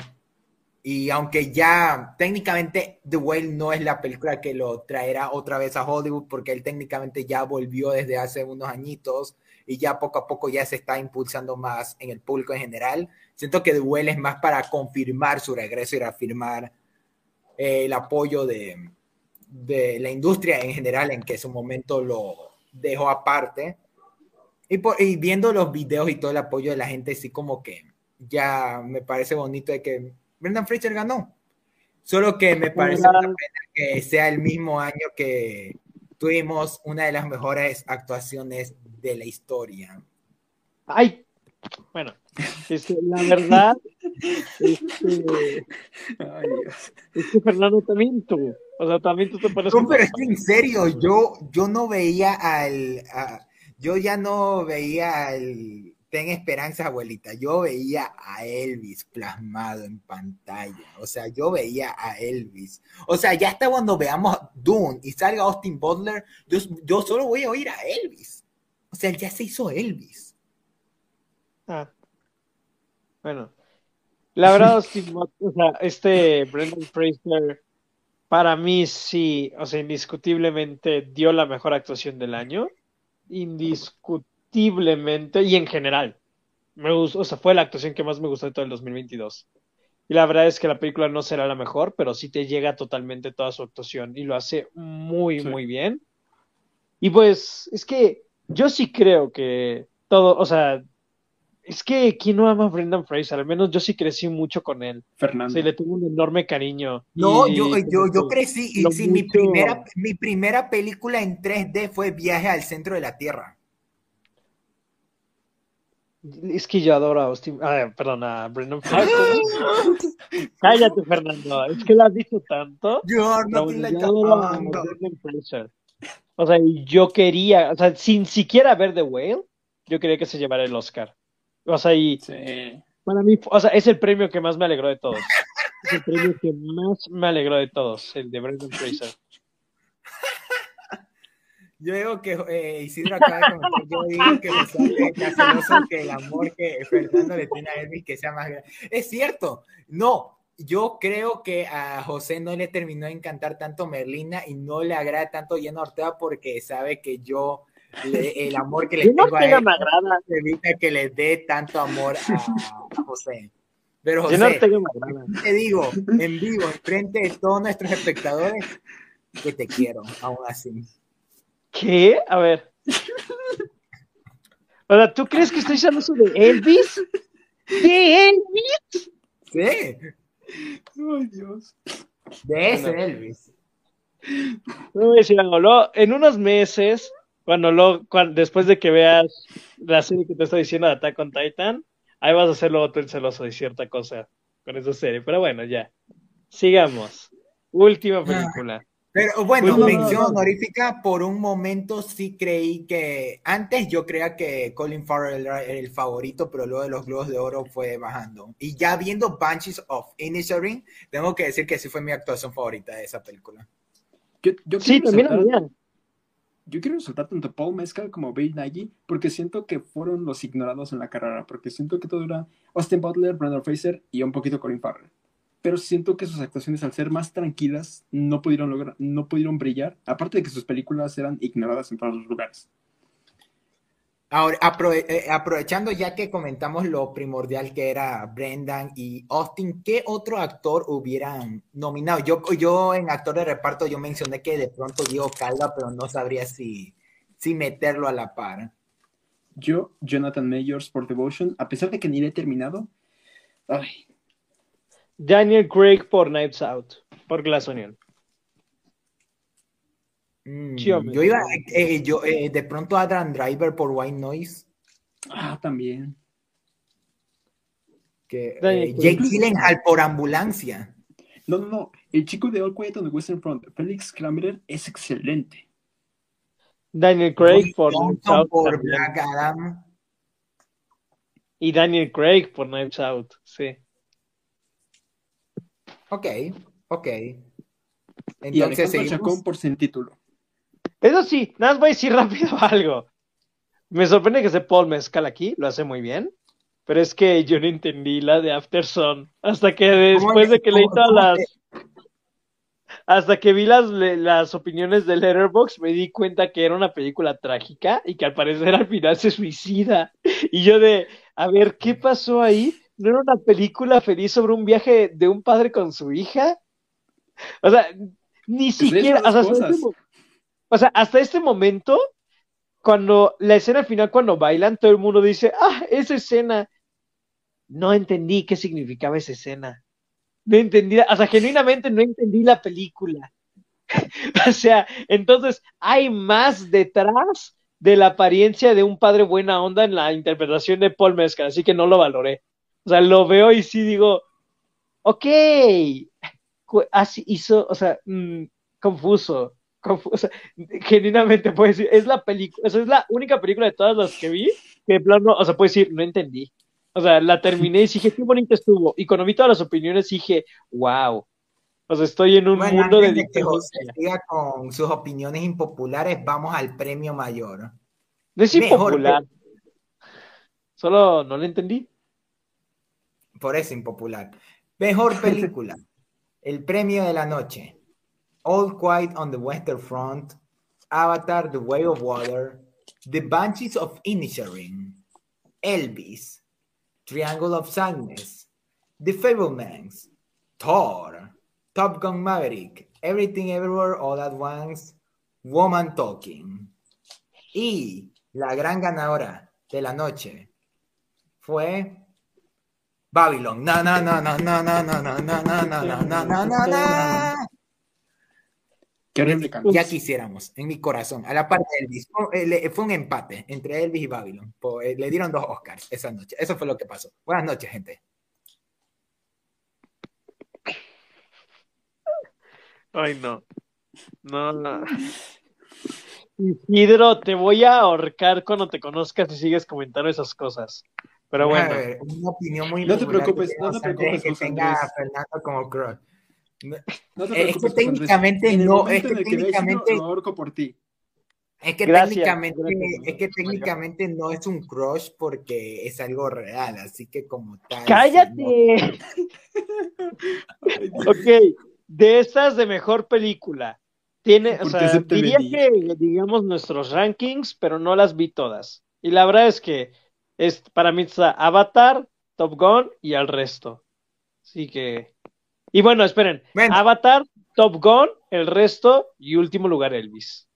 Y aunque ya técnicamente The Whale no es la película que lo traerá otra vez a Hollywood, porque él técnicamente ya volvió desde hace unos añitos y ya poco a poco ya se está impulsando más en el público en general. Siento que The Well es más para confirmar su regreso y reafirmar eh, el apoyo de, de la industria en general, en que su momento lo dejó aparte. Y, por, y viendo los videos y todo el apoyo de la gente, sí como que ya me parece bonito de que Brendan Fraser ganó. Solo que me parece una pena que sea el mismo año que tuvimos una de las mejores actuaciones de la historia. Ay, bueno, este, la verdad este, Ay, es que Fernando también tú, o sea, también tú te pones... No, pero es que en serio, yo, yo no veía al... yo ya no veía al ten esperanza, abuelita. Yo veía a Elvis plasmado en pantalla. O sea, yo veía a Elvis. O sea, ya hasta cuando veamos Dune y salga Austin Butler, yo, yo solo voy a oír a Elvis. O sea, ya se hizo Elvis. Ah. Bueno. La verdad, Austin o sea, este Brendan Fraser, para mí sí, o sea, indiscutiblemente dio la mejor actuación del año. Indiscutiblemente y en general. Me gustó, o sea, fue la actuación que más me gustó de todo el 2022. Y la verdad es que la película no será la mejor, pero sí te llega totalmente toda su actuación y lo hace muy, muy bien. Y pues, es que yo sí creo que todo, o sea, es que ¿quién no ama a Brendan Fraser? Al menos yo sí crecí mucho con él. Fernando. Sí, le tuve un enorme cariño. No, yo, yo, yo crecí, y sí, mi, primera, mi primera película en 3D fue Viaje al Centro de la Tierra. Es que yo adoro a Austin. Ah, perdón, a Brendan Fraser. Cállate, Fernando. Es que lo has dicho tanto. Yo no O sea, yo quería, o sea, sin siquiera ver The Whale, yo quería que se llevara el Oscar. O sea, y para mí, o sea, es el premio que más me alegró de todos. Es el premio que más me alegró de todos, el de Brendan Fraser. Yo digo que eh, Isidro acaba de comentar, yo digo que es celoso que el amor que Fernando le tiene a Elvis que sea más grande. Es cierto, no, yo creo que a José no le terminó de encantar tanto Merlina y no le agrada tanto Lleno Ortega porque sabe que yo el amor que le tengo a él evita que le dé tanto amor a, José. Pero José, te digo en vivo, en frente de todos nuestros espectadores, que te quiero, aún así. ¿Qué? A ver. Sea, ¿tú crees que estoy hablando sobre Elvis? ¿De Elvis? Sí. Ay, Dios. De ese Elvis. No a en unos meses, cuando lo, después de que veas la serie que te estoy diciendo de Attack on Titan, ahí vas a hacer luego tú el celoso de cierta cosa con esa serie. Pero bueno, ya. Sigamos. Última película. Pero bueno, mención honorífica, por un momento sí creí que, antes yo creía que Colin Farrell era el favorito, pero luego de los Globos de Oro fue bajando. Y ya viendo Banshees of Inisherin, tengo que decir que sí fue mi actuación favorita de esa película. Yo, sí, también Yo quiero resaltar tanto Paul Mescal como Bill Nagy porque siento que fueron los ignorados en la carrera, porque siento que todo era Austin Butler, Brandon Fraser y un poquito Colin Farrell pero siento que sus actuaciones al ser más tranquilas no pudieron lograr, no pudieron brillar, aparte de que sus películas eran ignoradas en todos los lugares. Ahora, eh, aprovechando ya que comentamos lo primordial que era Brendan y Austin, ¿qué otro actor hubieran nominado? Yo, yo en actor de reparto yo mencioné que de pronto Diego Calva, pero no sabría si, si meterlo a la par. Yo, Jonathan Mayors por Devotion, a pesar de que ni le he terminado, ay, Daniel Craig por Knives Out, por Glass Onion. Mm, yo iba, eh, yo, eh, de pronto Adrian Driver por White Noise. Ah, también. Que, eh, Jake Gyllenhaal por Ambulancia. No, no, no. El chico de All Quiet on the Western Front, Felix Krammer, es excelente. Daniel Craig por, por Black Adam. Y Daniel Craig por Knives Out, sí. Ok, ok. Entonces, y Chacón por sin título. Eso sí, nada más voy a decir rápido algo. Me sorprende que se Paul Mezcal aquí, lo hace muy bien. Pero es que yo no entendí la de Afterson. Hasta que después de que leí todas las. hasta que vi las, las opiniones de Letterboxd me di cuenta que era una película trágica y que al parecer al final se suicida. Y yo de, a ver, ¿qué pasó ahí? ¿No era una película feliz sobre un viaje de un padre con su hija? O sea, ni siquiera, o sea, o sea, hasta este momento, cuando la escena final, cuando bailan, todo el mundo dice, ah, esa escena. No entendí qué significaba esa escena. No entendí, o sea, genuinamente no entendí la película. o sea, entonces hay más detrás de la apariencia de un padre buena onda en la interpretación de Paul Mescal, así que no lo valoré. O sea, lo veo y sí digo, ok, así hizo, o sea, mm, confuso, confuso. Genuinamente puedo decir, es la película, o sea, es la única película de todas las que vi que de plano, o sea, puedo decir, no entendí. O sea, la terminé y dije, qué bonito estuvo. Y cuando vi todas las opiniones dije, wow. O sea, estoy en un mundo de, que José siga con sus opiniones impopulares, vamos al premio mayor. No es impopular. Solo no lo entendí. Por eso impopular. Mejor película. El premio de la noche. All Quiet on the Western Front. Avatar, The Way of Water. The Banshees of Inisherin. Elvis. Triangle of Sadness, The Fablemans, Thor, Top Gun Maverick, Everything Everywhere All at Once, Woman Talking. Y la gran ganadora de la noche fue Babylon. No, no, no, no, no, no, no, no, no, no, no, no, no, Ya quisiéramos, en mi corazón. A la parte de Elvis. Fue un empate entre Elvis y Babylon. Le dieron dos Oscars esa noche. Eso fue lo que pasó. Buenas noches, gente. Ay, no. No, no. Isidro, te voy a ahorcar cuando te conozcas y sigues comentando esas cosas. Pero bueno. una opinión muy No te preocupes, no te preocupes. Que tenga a Fernando como crush. No es que técnicamente no, es que técnicamente por ti. Es que técnicamente, es que técnicamente no es un crush porque es algo real, así que como tal. ¡Cállate! ok, de estas de mejor película. Tiene, o sea, diría que digamos nuestros rankings, pero no las vi todas. Y la verdad es que es para mí está Avatar, Top Gun y al resto. Así que y bueno, esperen. Avatar, Top Gun, el resto y último lugar Elvis.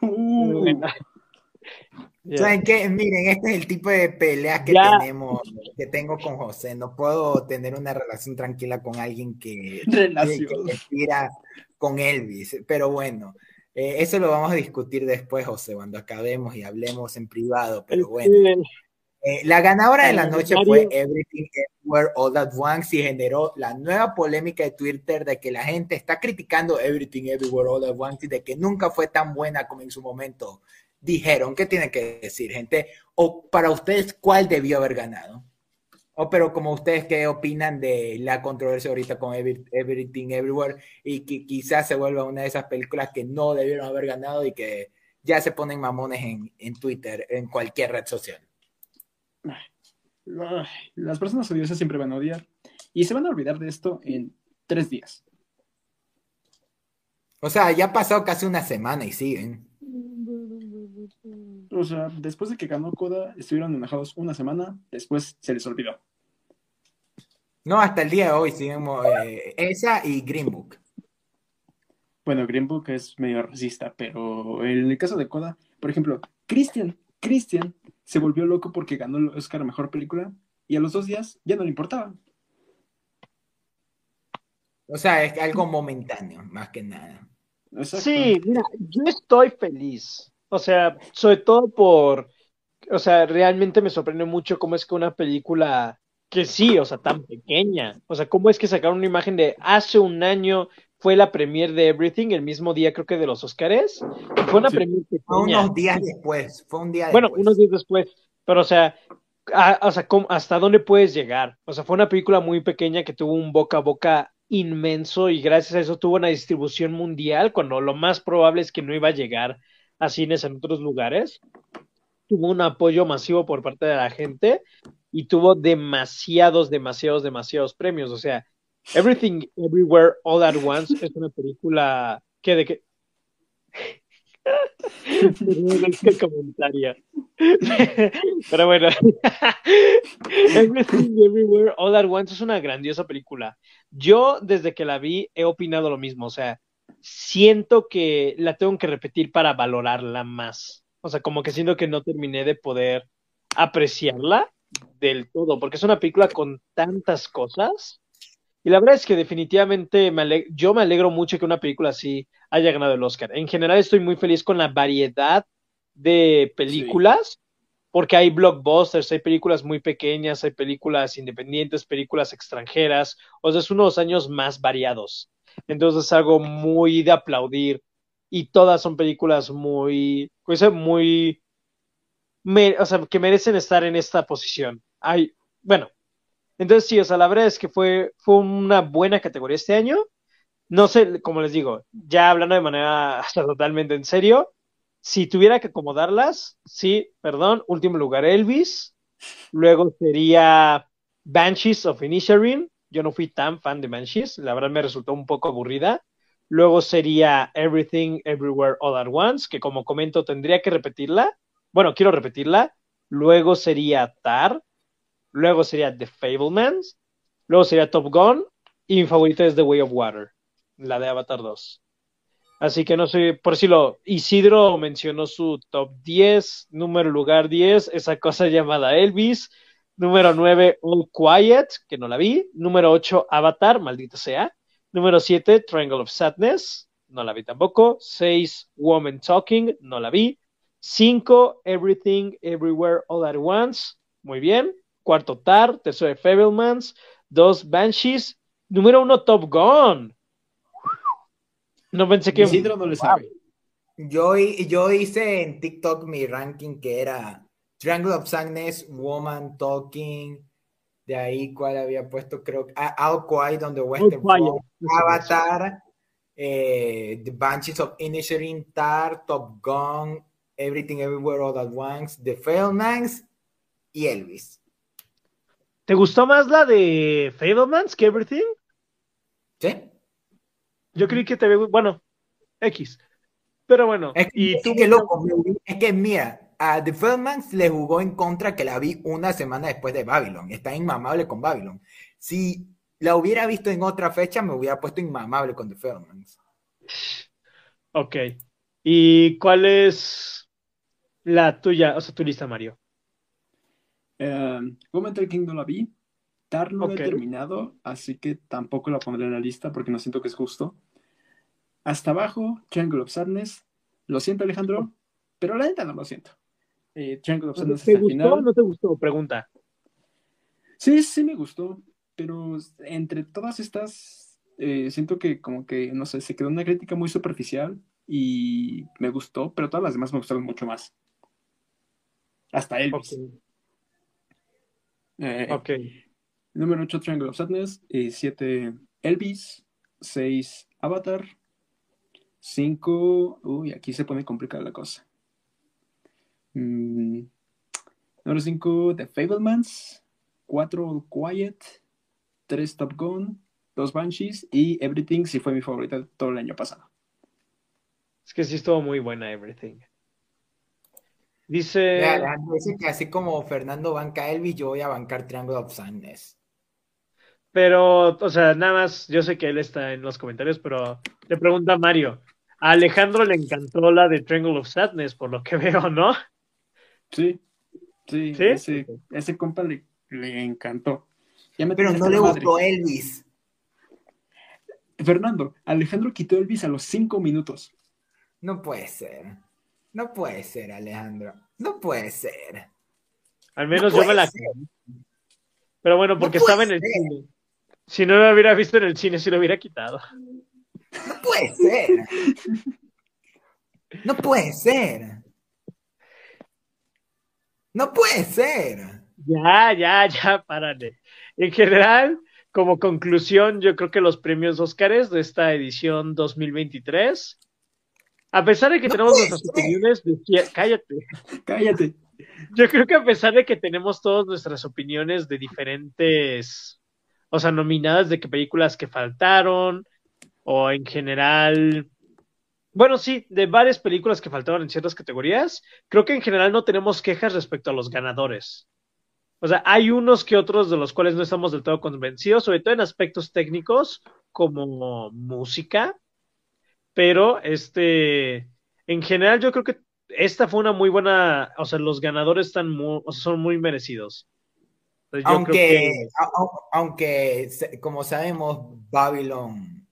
Uh. ¿Saben qué? Miren, este es el tipo de peleas que tenemos, que tengo con José. No puedo tener una relación tranquila con alguien que, que, con Elvis. Pero bueno, eh, eso lo vamos a discutir después, José, cuando acabemos y hablemos en privado. Pero bueno. Eh, la ganadora de la noche fue Everything Everywhere All At Once y generó la nueva polémica de Twitter de que la gente está criticando Everything Everywhere All At Once y de que nunca fue tan buena como en su momento dijeron. ¿Qué tiene que decir, gente? O para ustedes, ¿cuál debió haber ganado? O pero como ustedes, ¿qué opinan de la controversia ahorita con Everything Everywhere y que quizás se vuelva una de esas películas que no debieron haber ganado y que ya se ponen mamones en, en Twitter, en cualquier red social? Las personas odiosas siempre van a odiar. Y se van a olvidar de esto en tres días. O sea, ya ha pasado casi una semana y siguen. O sea, después de que ganó Koda, estuvieron enojados una semana, después se les olvidó. No, hasta el día de hoy seguimos eh, esa y Green Book. Bueno, Green Book es medio racista, pero en el caso de Koda, por ejemplo, Christian, Christian se volvió loco porque ganó el Oscar a Mejor Película y a los dos días ya no le importaba. O sea, es algo momentáneo, más que nada. Sí, mira, yo estoy feliz. O sea, sobre todo por, o sea, realmente me sorprende mucho cómo es que una película que sí, o sea, tan pequeña, o sea, cómo es que sacaron una imagen de hace un año fue la premier de Everything, el mismo día creo que de los Oscars. Fue una premier pequeña. Fue unos días después, fue un día Bueno, unos días después, pero o sea, o sea, ¿hasta dónde puedes llegar? O sea, fue una película muy pequeña que tuvo un boca a boca inmenso y gracias a eso tuvo una distribución mundial cuando lo más probable es que no iba a llegar a cines en otros lugares. Tuvo un apoyo masivo por parte de la gente y tuvo demasiados, demasiados, demasiados premios. O sea, Everything Everywhere All at Once es una película que de que el comentario. Pero bueno, Everything Everywhere All at Once es una grandiosa película. Yo desde que la vi he opinado lo mismo, o sea, siento que la tengo que repetir para valorarla más. O sea, como que siento que no terminé de poder apreciarla del todo, porque es una película con tantas cosas. Y la verdad es que definitivamente me yo me alegro mucho que una película así haya ganado el Oscar. En general estoy muy feliz con la variedad de películas, porque hay blockbusters, hay películas muy pequeñas, hay películas independientes, películas extranjeras, o sea, es uno de los años más variados. Entonces es algo muy de aplaudir y todas son películas muy, pues, muy, o sea, que merecen estar en esta posición. Hay, bueno, entonces sí, o sea, la verdad es que fue, fue una buena categoría este año. No sé, como les digo, ya hablando de manera totalmente en serio, si tuviera que acomodarlas, sí, perdón, último lugar Elvis, luego sería Banshees of Inisherin, yo no fui tan fan de Banshees, la verdad me resultó un poco aburrida. Luego sería Everything Everywhere All at Once, que como comento tendría que repetirla. Bueno, quiero repetirla. Luego sería Tar. Luego sería The Fablemans. Luego sería Top Gun. Y mi favorita es The Way of Water, la de Avatar 2. Así que no sé, por si lo Isidro mencionó su top 10, número lugar 10, esa cosa llamada Elvis. Número 9, All Quiet, que no la vi. Número 8, Avatar, maldita sea. Número 7, Triangle of Sadness, no la vi tampoco. 6, Woman Talking, no la vi. 5, Everything, Everywhere, All at Once, muy bien. Cuarto, Tar. Tercero, Fablemans. 2, Banshees. Número 1, Top Gun. No pensé que. Isidro no le sabe. Yo, yo hice en TikTok mi ranking que era Triangle of Sadness, Woman Talking, de ahí cuál había puesto, creo, All Quiet on the Western Front, Avatar, eh, The Banshees of Inisherin, Tar, Top Gun, Everything Everywhere All at Once, The Fablemans y Elvis. ¿Te gustó más la de Fablemans que Everything? Sí. Yo creí que te ve, bueno, X. Pero bueno, es que, y tú. Es que, loco, es que mira, a The Feldmans le jugó en contra que la vi una semana después de Babylon. Está inmamable con Babylon. Si la hubiera visto en otra fecha, me hubiera puesto inmamable con The Feldmans. Ok. ¿Y cuál es la tuya, o sea, tu lista, Mario? Um, Woman King no la vi. Tar no he terminado, así que tampoco la pondré en la lista porque no siento que es justo. Hasta abajo, Triangle of Sadness. Lo siento, Alejandro, pero la neta no lo siento. Eh, ¿Te gustó o no te gustó? Pregunta. Sí, sí me gustó, pero entre todas estas, eh, siento que como que, no sé, se quedó una crítica muy superficial y me gustó, pero todas las demás me gustaron mucho más. Hasta Elvis. Ok. Eh, número 8, Triangle of Sadness. 7, Elvis. 6, Avatar. 5, uy, aquí se pone complicada la cosa. Mm, número 5, The Fablemans. 4, Quiet. 3, Top Gun. 2, Banshees. Y Everything sí fue mi favorita todo el año pasado. Es que sí estuvo muy buena Everything. Dice... dice que así como Fernando banca Elvis, yo voy a bancar Triangle of Sadness. Pero, o sea, nada más, yo sé que él está en los comentarios, pero le pregunta Mario. A Alejandro le encantó la de Triangle of Sadness, por lo que veo, ¿no? Sí, sí, Ese, compa le, encantó. Pero no le gustó Elvis. Fernando, Alejandro quitó Elvis a los cinco minutos. No puede ser. No puede ser, Alejandro. No puede ser. Al menos yo me la Pero bueno, porque estaba en el cine. Si no lo hubiera visto en el cine, si lo hubiera quitado. No puede ser. No puede ser. No puede ser. Ya, ya, ya, párale. En general, como conclusión, yo creo que los premios Óscares de esta edición 2023, a pesar de que tenemos nuestras opiniones, cállate, cállate. Yo creo que a pesar de que tenemos todas nuestras opiniones de diferentes, o sea, nominadas de que películas que faltaron, o en general, bueno, sí, de varias películas que faltaron en ciertas categorías, creo que en general no tenemos quejas respecto a los ganadores. O sea, hay unos que otros de los cuales no estamos del todo convencidos, sobre todo en aspectos técnicos como música, pero este, en general yo creo que esta fue una muy buena, o sea, los ganadores están muy, o sea, son muy merecidos. aunque, aunque, como sabemos, Babylon.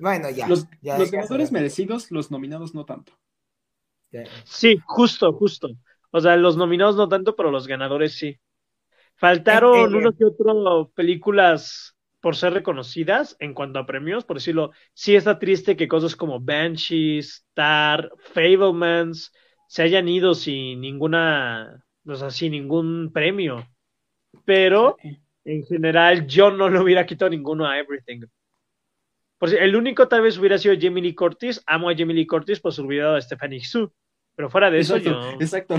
Bueno, ya. Los, ganadores merecidos, los nominados no tanto. Sí, justo, justo. O sea, los nominados no tanto, pero los ganadores sí. Faltaron uno que otro películas por ser reconocidas en cuanto a premios, por decirlo, sí está triste que cosas como Banshees, Star, Fablemans se hayan ido sin ninguna, o sea, sin ningún premio. Pero en general yo no le hubiera quitado ninguno a Everything. Por si, el único tal vez hubiera sido Jamie Lee Curtis. Amo a Jamie Lee Curtis por su olvidado a Stephanie Sue. Pero fuera de eso, yo. Exacto.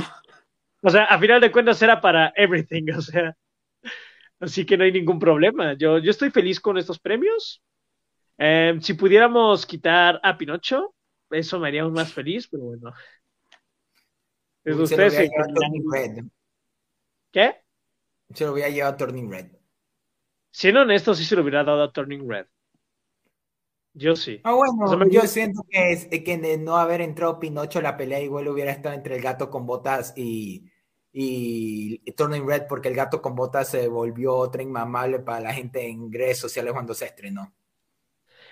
O sea, a final de cuentas era para Everything, o sea. Así que no hay ningún problema. Yo, yo estoy feliz con estos premios. Em, si pudiéramos quitar a Pinocho, eso me haría aún más feliz, pero bueno. Es usted Red. ¿Qué? Se lo hubiera llevado a Turning Red. Siendo honesto, sí se lo hubiera dado a Turning Red. Yo sí. Ah, bueno, yo siento que, que de no haber entrado Pinocho la pelea igual hubiera estado entre el gato con botas y, y Turning Red porque el gato con botas se volvió otra inmamable para la gente en redes sociales cuando se estrenó.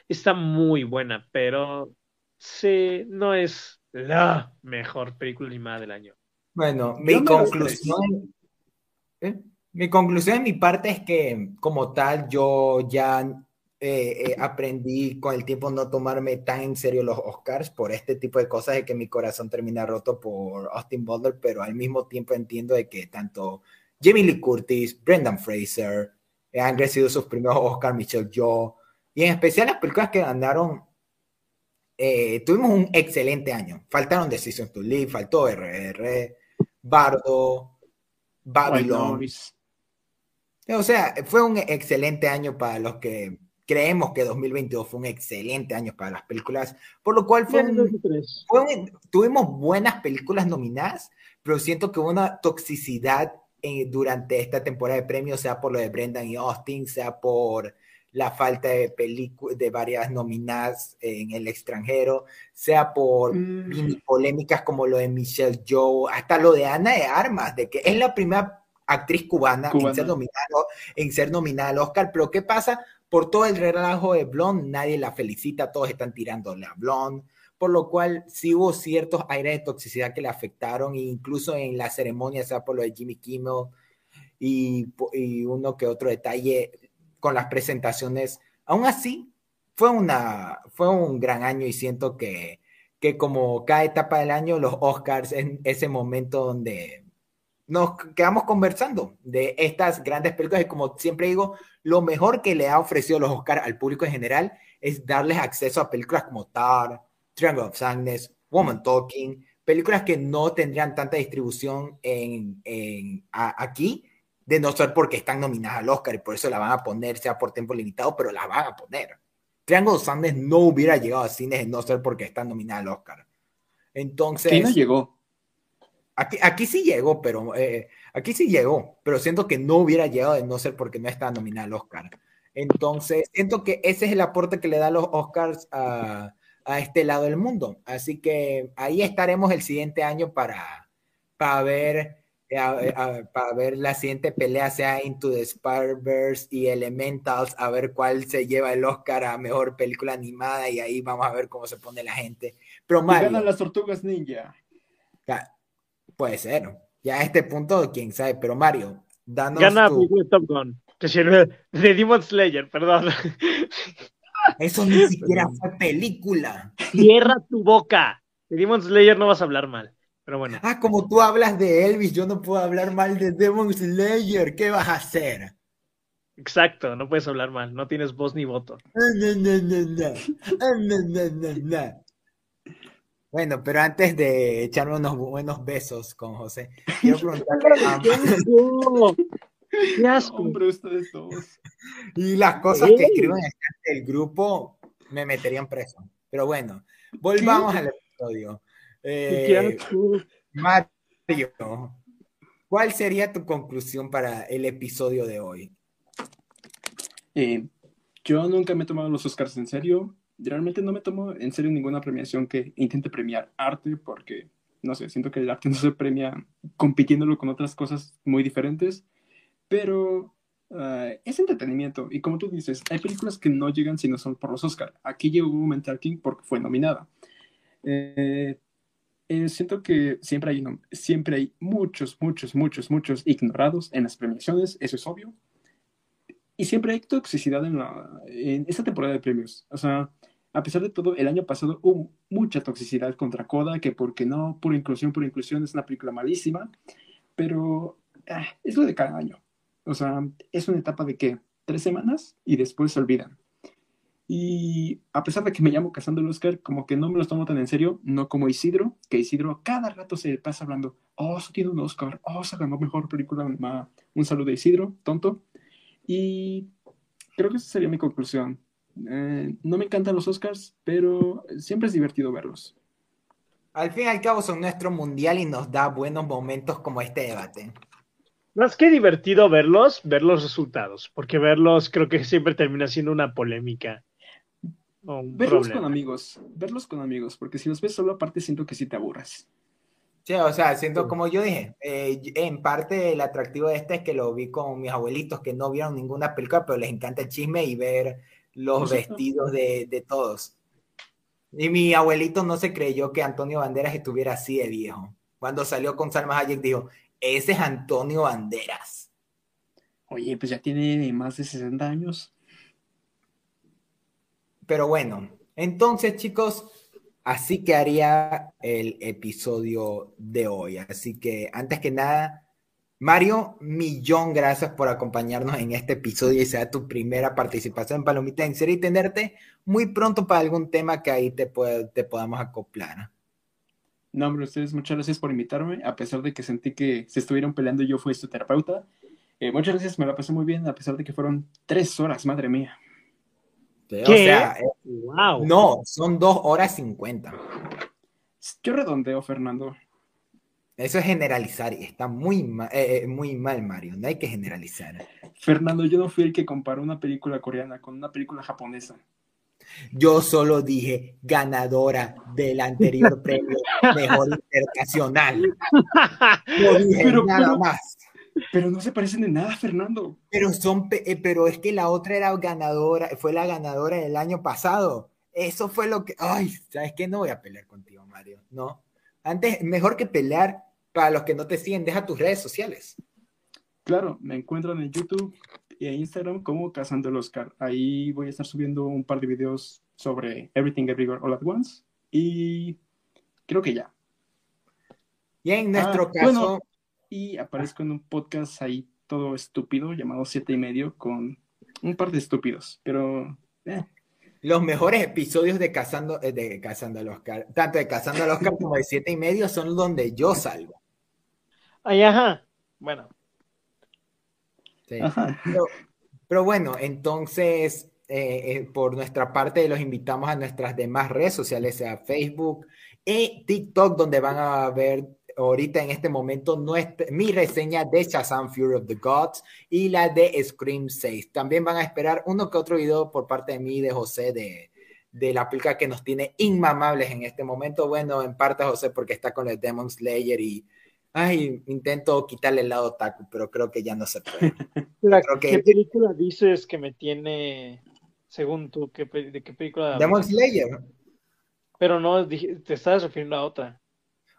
Está muy buena, pero sí, no es la mejor película animada del año. Bueno, mi conclusión, ¿eh? mi conclusión en mi parte es que como tal yo ya eh, eh, aprendí con el tiempo no tomarme tan en serio los Oscars por este tipo de cosas de que mi corazón termina roto por Austin Butler, pero al mismo tiempo entiendo de que tanto Jamie Lee Curtis, Brendan Fraser eh, han recibido sus primeros Oscars, Michelle Yeoh, y en especial las películas que ganaron, tuvimos un excelente año. Faltaron Decisions to Live, faltó RR, Bardo, Babylon. O sea, fue un excelente año para los que creemos que 2022 fue un excelente año para las películas, por lo cual fue, tuvimos buenas películas nominadas, pero siento que hubo una toxicidad eh, durante esta temporada de premios, sea por lo de Brendan y Austin, sea por la falta de de varias nominadas en el extranjero, sea por mm. polémicas como lo de Michelle Joe, hasta lo de Ana de Armas, de que es la primera actriz cubana, En, ser nominado, en ser nominada al Oscar, pero ¿qué pasa? Por todo el relajo de Blonde, nadie la felicita, todos están tirándole a Blonde, por lo cual sí hubo ciertos aires de toxicidad que le afectaron, incluso en la ceremonia, sea por lo de Jimmy Kimmel y, uno que otro detalle con las presentaciones. Aún así, fue, una, fue un gran año y siento que, que como cada etapa del año, los Oscars en ese momento donde nos quedamos conversando de estas grandes películas y como siempre digo, lo mejor que le ha ofrecido los Oscars al público en general es darles acceso a películas como Tar, Triangle of Sadness, Woman Talking, películas que no tendrían tanta distribución en, aquí, de no ser porque están nominadas al Oscar y por eso la van a poner, sea por tiempo limitado, pero la van a poner. Triangle of Sadness no hubiera llegado a cines de no ser porque están nominadas al Oscar. Entonces... ¿Quién no llegó? Aquí, sí llegó, pero eh, aquí sí llegó, pero siento que no hubiera llegado de no ser porque no está nominado al Oscar. Entonces, siento que ese es el aporte que le da los Oscars a, este lado del mundo. Así que ahí estaremos el siguiente año para, para ver eh, para ver la siguiente pelea sea Into the Spider-Verse y Elementals, a ver cuál se lleva el Oscar a mejor película animada y ahí vamos a ver cómo se pone la gente. Pero Mario, ganan las tortugas ninja. Puede ser. Ya a este punto, quién sabe. Pero Mario, danos. Gana tu... Top Gun. Que sirve de Demon Slayer, perdón. Eso ni siquiera fue película. Cierra tu boca. De Demon Slayer no vas a hablar mal. Pero bueno. Ah, como tú hablas de Elvis, yo no puedo hablar mal de Demon Slayer. ¿Qué vas a hacer? Exacto, no puedes hablar mal, no tienes voz ni voto. Bueno, pero antes de echarme unos buenos besos con José, quiero preguntarle a Qué asco. Hombre, ustedes dos. Y las cosas que escriben en el grupo me meterían preso. Pero bueno, volvamos al episodio. Eh, Mario, ¿cuál sería tu conclusión para el episodio de hoy? Eh, yo nunca me he tomado los Oscars en serio. Realmente no me tomo en serio ninguna premiación que intente premiar arte porque, no sé, siento que el arte no se premia compitiéndolo con otras cosas muy diferentes. Pero uh, es entretenimiento. Y como tú dices, hay películas que no llegan si no son por los Oscars. Aquí llegó Mental King porque fue nominada. Eh, eh, siento que siempre hay, siempre hay muchos, muchos, muchos, muchos ignorados en las premiaciones, eso es obvio. Y siempre hay toxicidad en, la, en esta temporada de premios. O sea, a pesar de todo, el año pasado hubo mucha toxicidad contra Coda, que porque no, pura inclusión, pura inclusión, es una película malísima, pero ah, es lo de cada año. O sea, es una etapa de que tres semanas y después se olvidan. Y a pesar de que me llamo Cazando el Oscar, como que no me lo tomo tan en serio, no como Isidro, que Isidro cada rato se pasa hablando, oh, eso tiene un Oscar, oh, se ganó mejor película, un saludo de Isidro, tonto. Y creo que esa sería mi conclusión. Eh, no me encantan los Oscars, pero siempre es divertido verlos. Al fin y al cabo son nuestro mundial y nos da buenos momentos como este debate. Más que divertido verlos, ver los resultados, porque verlos creo que siempre termina siendo una polémica. verlos con amigos, verlos con amigos, porque si los ves solo aparte siento que sí te aburras. Sí, o sea, siento como yo dije, eh, en parte el atractivo de este es que lo vi con mis abuelitos que no vieron ninguna película, pero les encanta el chisme y ver los vestidos de, de, todos. Y mi abuelito no se creyó que Antonio Banderas estuviera así de viejo. Cuando salió con Salma Hayek dijo, ese es Antonio Banderas. Oye, pues ya tiene más de 60 años. Pero bueno, entonces chicos, Así que haría el episodio de hoy. Así que antes que nada, Mario, millón gracias por acompañarnos en este episodio y sea tu primera participación en Palomita en Serie y tenerte muy pronto para algún tema que ahí te, te podamos acoplar. No, hombre, ustedes muchas gracias por invitarme, a pesar de que sentí que se estuvieron peleando y yo fui su terapeuta. Eh, muchas gracias, me la pasé muy bien, a pesar de que fueron tres horas, madre mía. O sea, wow. no, son dos horas cincuenta. Yo redondeo, Fernando. Eso es generalizar y está muy, eh, eh, muy mal, Mario. No hay que generalizar. Fernando, yo no fui el que comparó una película coreana con una película japonesa. Yo solo dije ganadora del anterior premio mejor internacional. No dije nada más. Pero no se parecen en nada, Fernando. Pero son, eh, pero es que la otra era ganadora, fue la ganadora del año pasado. Eso fue lo que, ay, sabes que no voy a pelear contigo, Mario. No. Antes, mejor que pelear para los que no te siguen, deja tus redes sociales. Claro, me encuentran en YouTube y en Instagram como Cazando el Oscar. Ahí voy a estar subiendo un par de videos sobre Everything Everywhere All at Once y creo que ya. Y en nuestro ah, caso, y aparezco en un podcast ahí todo estúpido llamado Siete y Medio con un par de estúpidos, pero... Eh. Los mejores episodios de Cazando, eh, de Cazando al Oscar, tanto de Cazando al Oscar como de Siete y Medio son donde yo salgo. Ay, ajá. Bueno. Sí. Pero, bueno, entonces, eh, por nuestra parte, los invitamos a nuestras demás redes sociales, sea Facebook y TikTok, donde van a ver ahorita en este momento nuestra, mi reseña de Shazam Fury of the Gods y la de Scream 6. También van a esperar uno que otro video por parte de mí y de José de, de la película que nos tiene inmamables en este momento. Bueno, en parte José porque está con el Demon Slayer y ay, intento quitarle el lado taco, pero creo que ya no se puede. ¿Qué película dices que me tiene, según tú, ¿qué, de qué película? Demon Slayer. Pero no, te estás refiriendo a otra.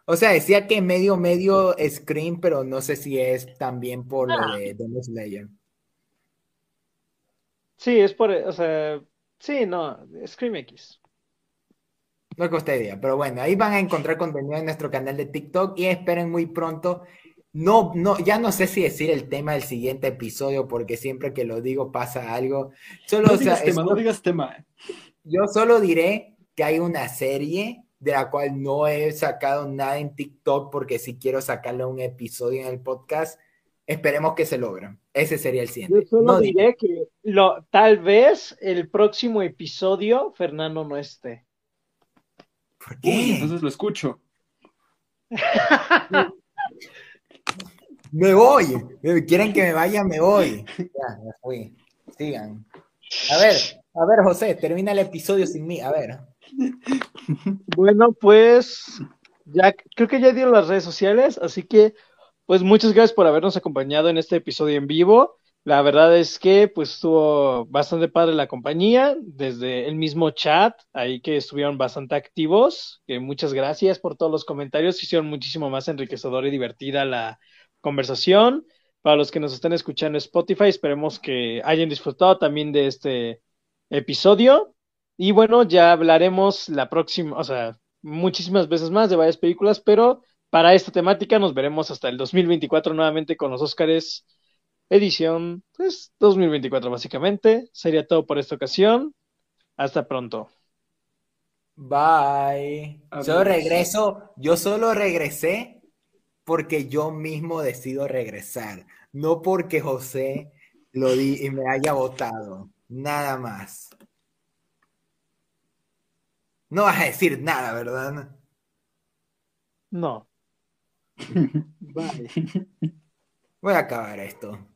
O sea, decía que medio, medio Scream, pero no sé si es también por lo ah. de Demon Slayer. Sí, es por, o sea, sí, no, Scream X. No costa idea, pero bueno, ahí van a encontrar contenido en nuestro canal de TikTok y esperen muy pronto. No, no, ya no sé si decir el tema del siguiente episodio, porque siempre que lo digo pasa algo. Solo, no digas tema, no digas tema. Yo solo diré que hay una serie de la cual no he sacado nada en TikTok porque si quiero sacarle un episodio en el podcast, esperemos que se logre. Ese sería el siguiente. Yo solo diré que lo, tal vez el próximo episodio Fernando no esté. ¿Por qué? entonces lo escucho. me voy. Quieren que me vaya, me voy. Ya, me fui. Sigan. A ver, a ver, José, termina el episodio sin mí. A ver. Bueno, pues ya creo que ya dieron las redes sociales, así que pues muchas gracias por habernos acompañado en este episodio en vivo. La verdad es que pues estuvo bastante padre la compañía, desde el mismo chat, ahí que estuvieron bastante activos. Muchas gracias por todos los comentarios, hicieron muchísimo más enriquecedora y divertida la conversación. Para los que nos están escuchando en Spotify, esperemos que hayan disfrutado también de este episodio. Y bueno, ya hablaremos la próxima, o sea, muchísimas veces más de varias películas, pero para esta temática nos veremos hasta el 2024 nuevamente con los Óscares edición, pues 2024 básicamente. Sería todo por esta ocasión. Hasta pronto. Bye. Yo regreso, yo solo regresé porque yo mismo decido regresar, no porque José lo di y me haya votado, nada más. No vas a decir nada, ¿verdad? No. Voy a acabar esto.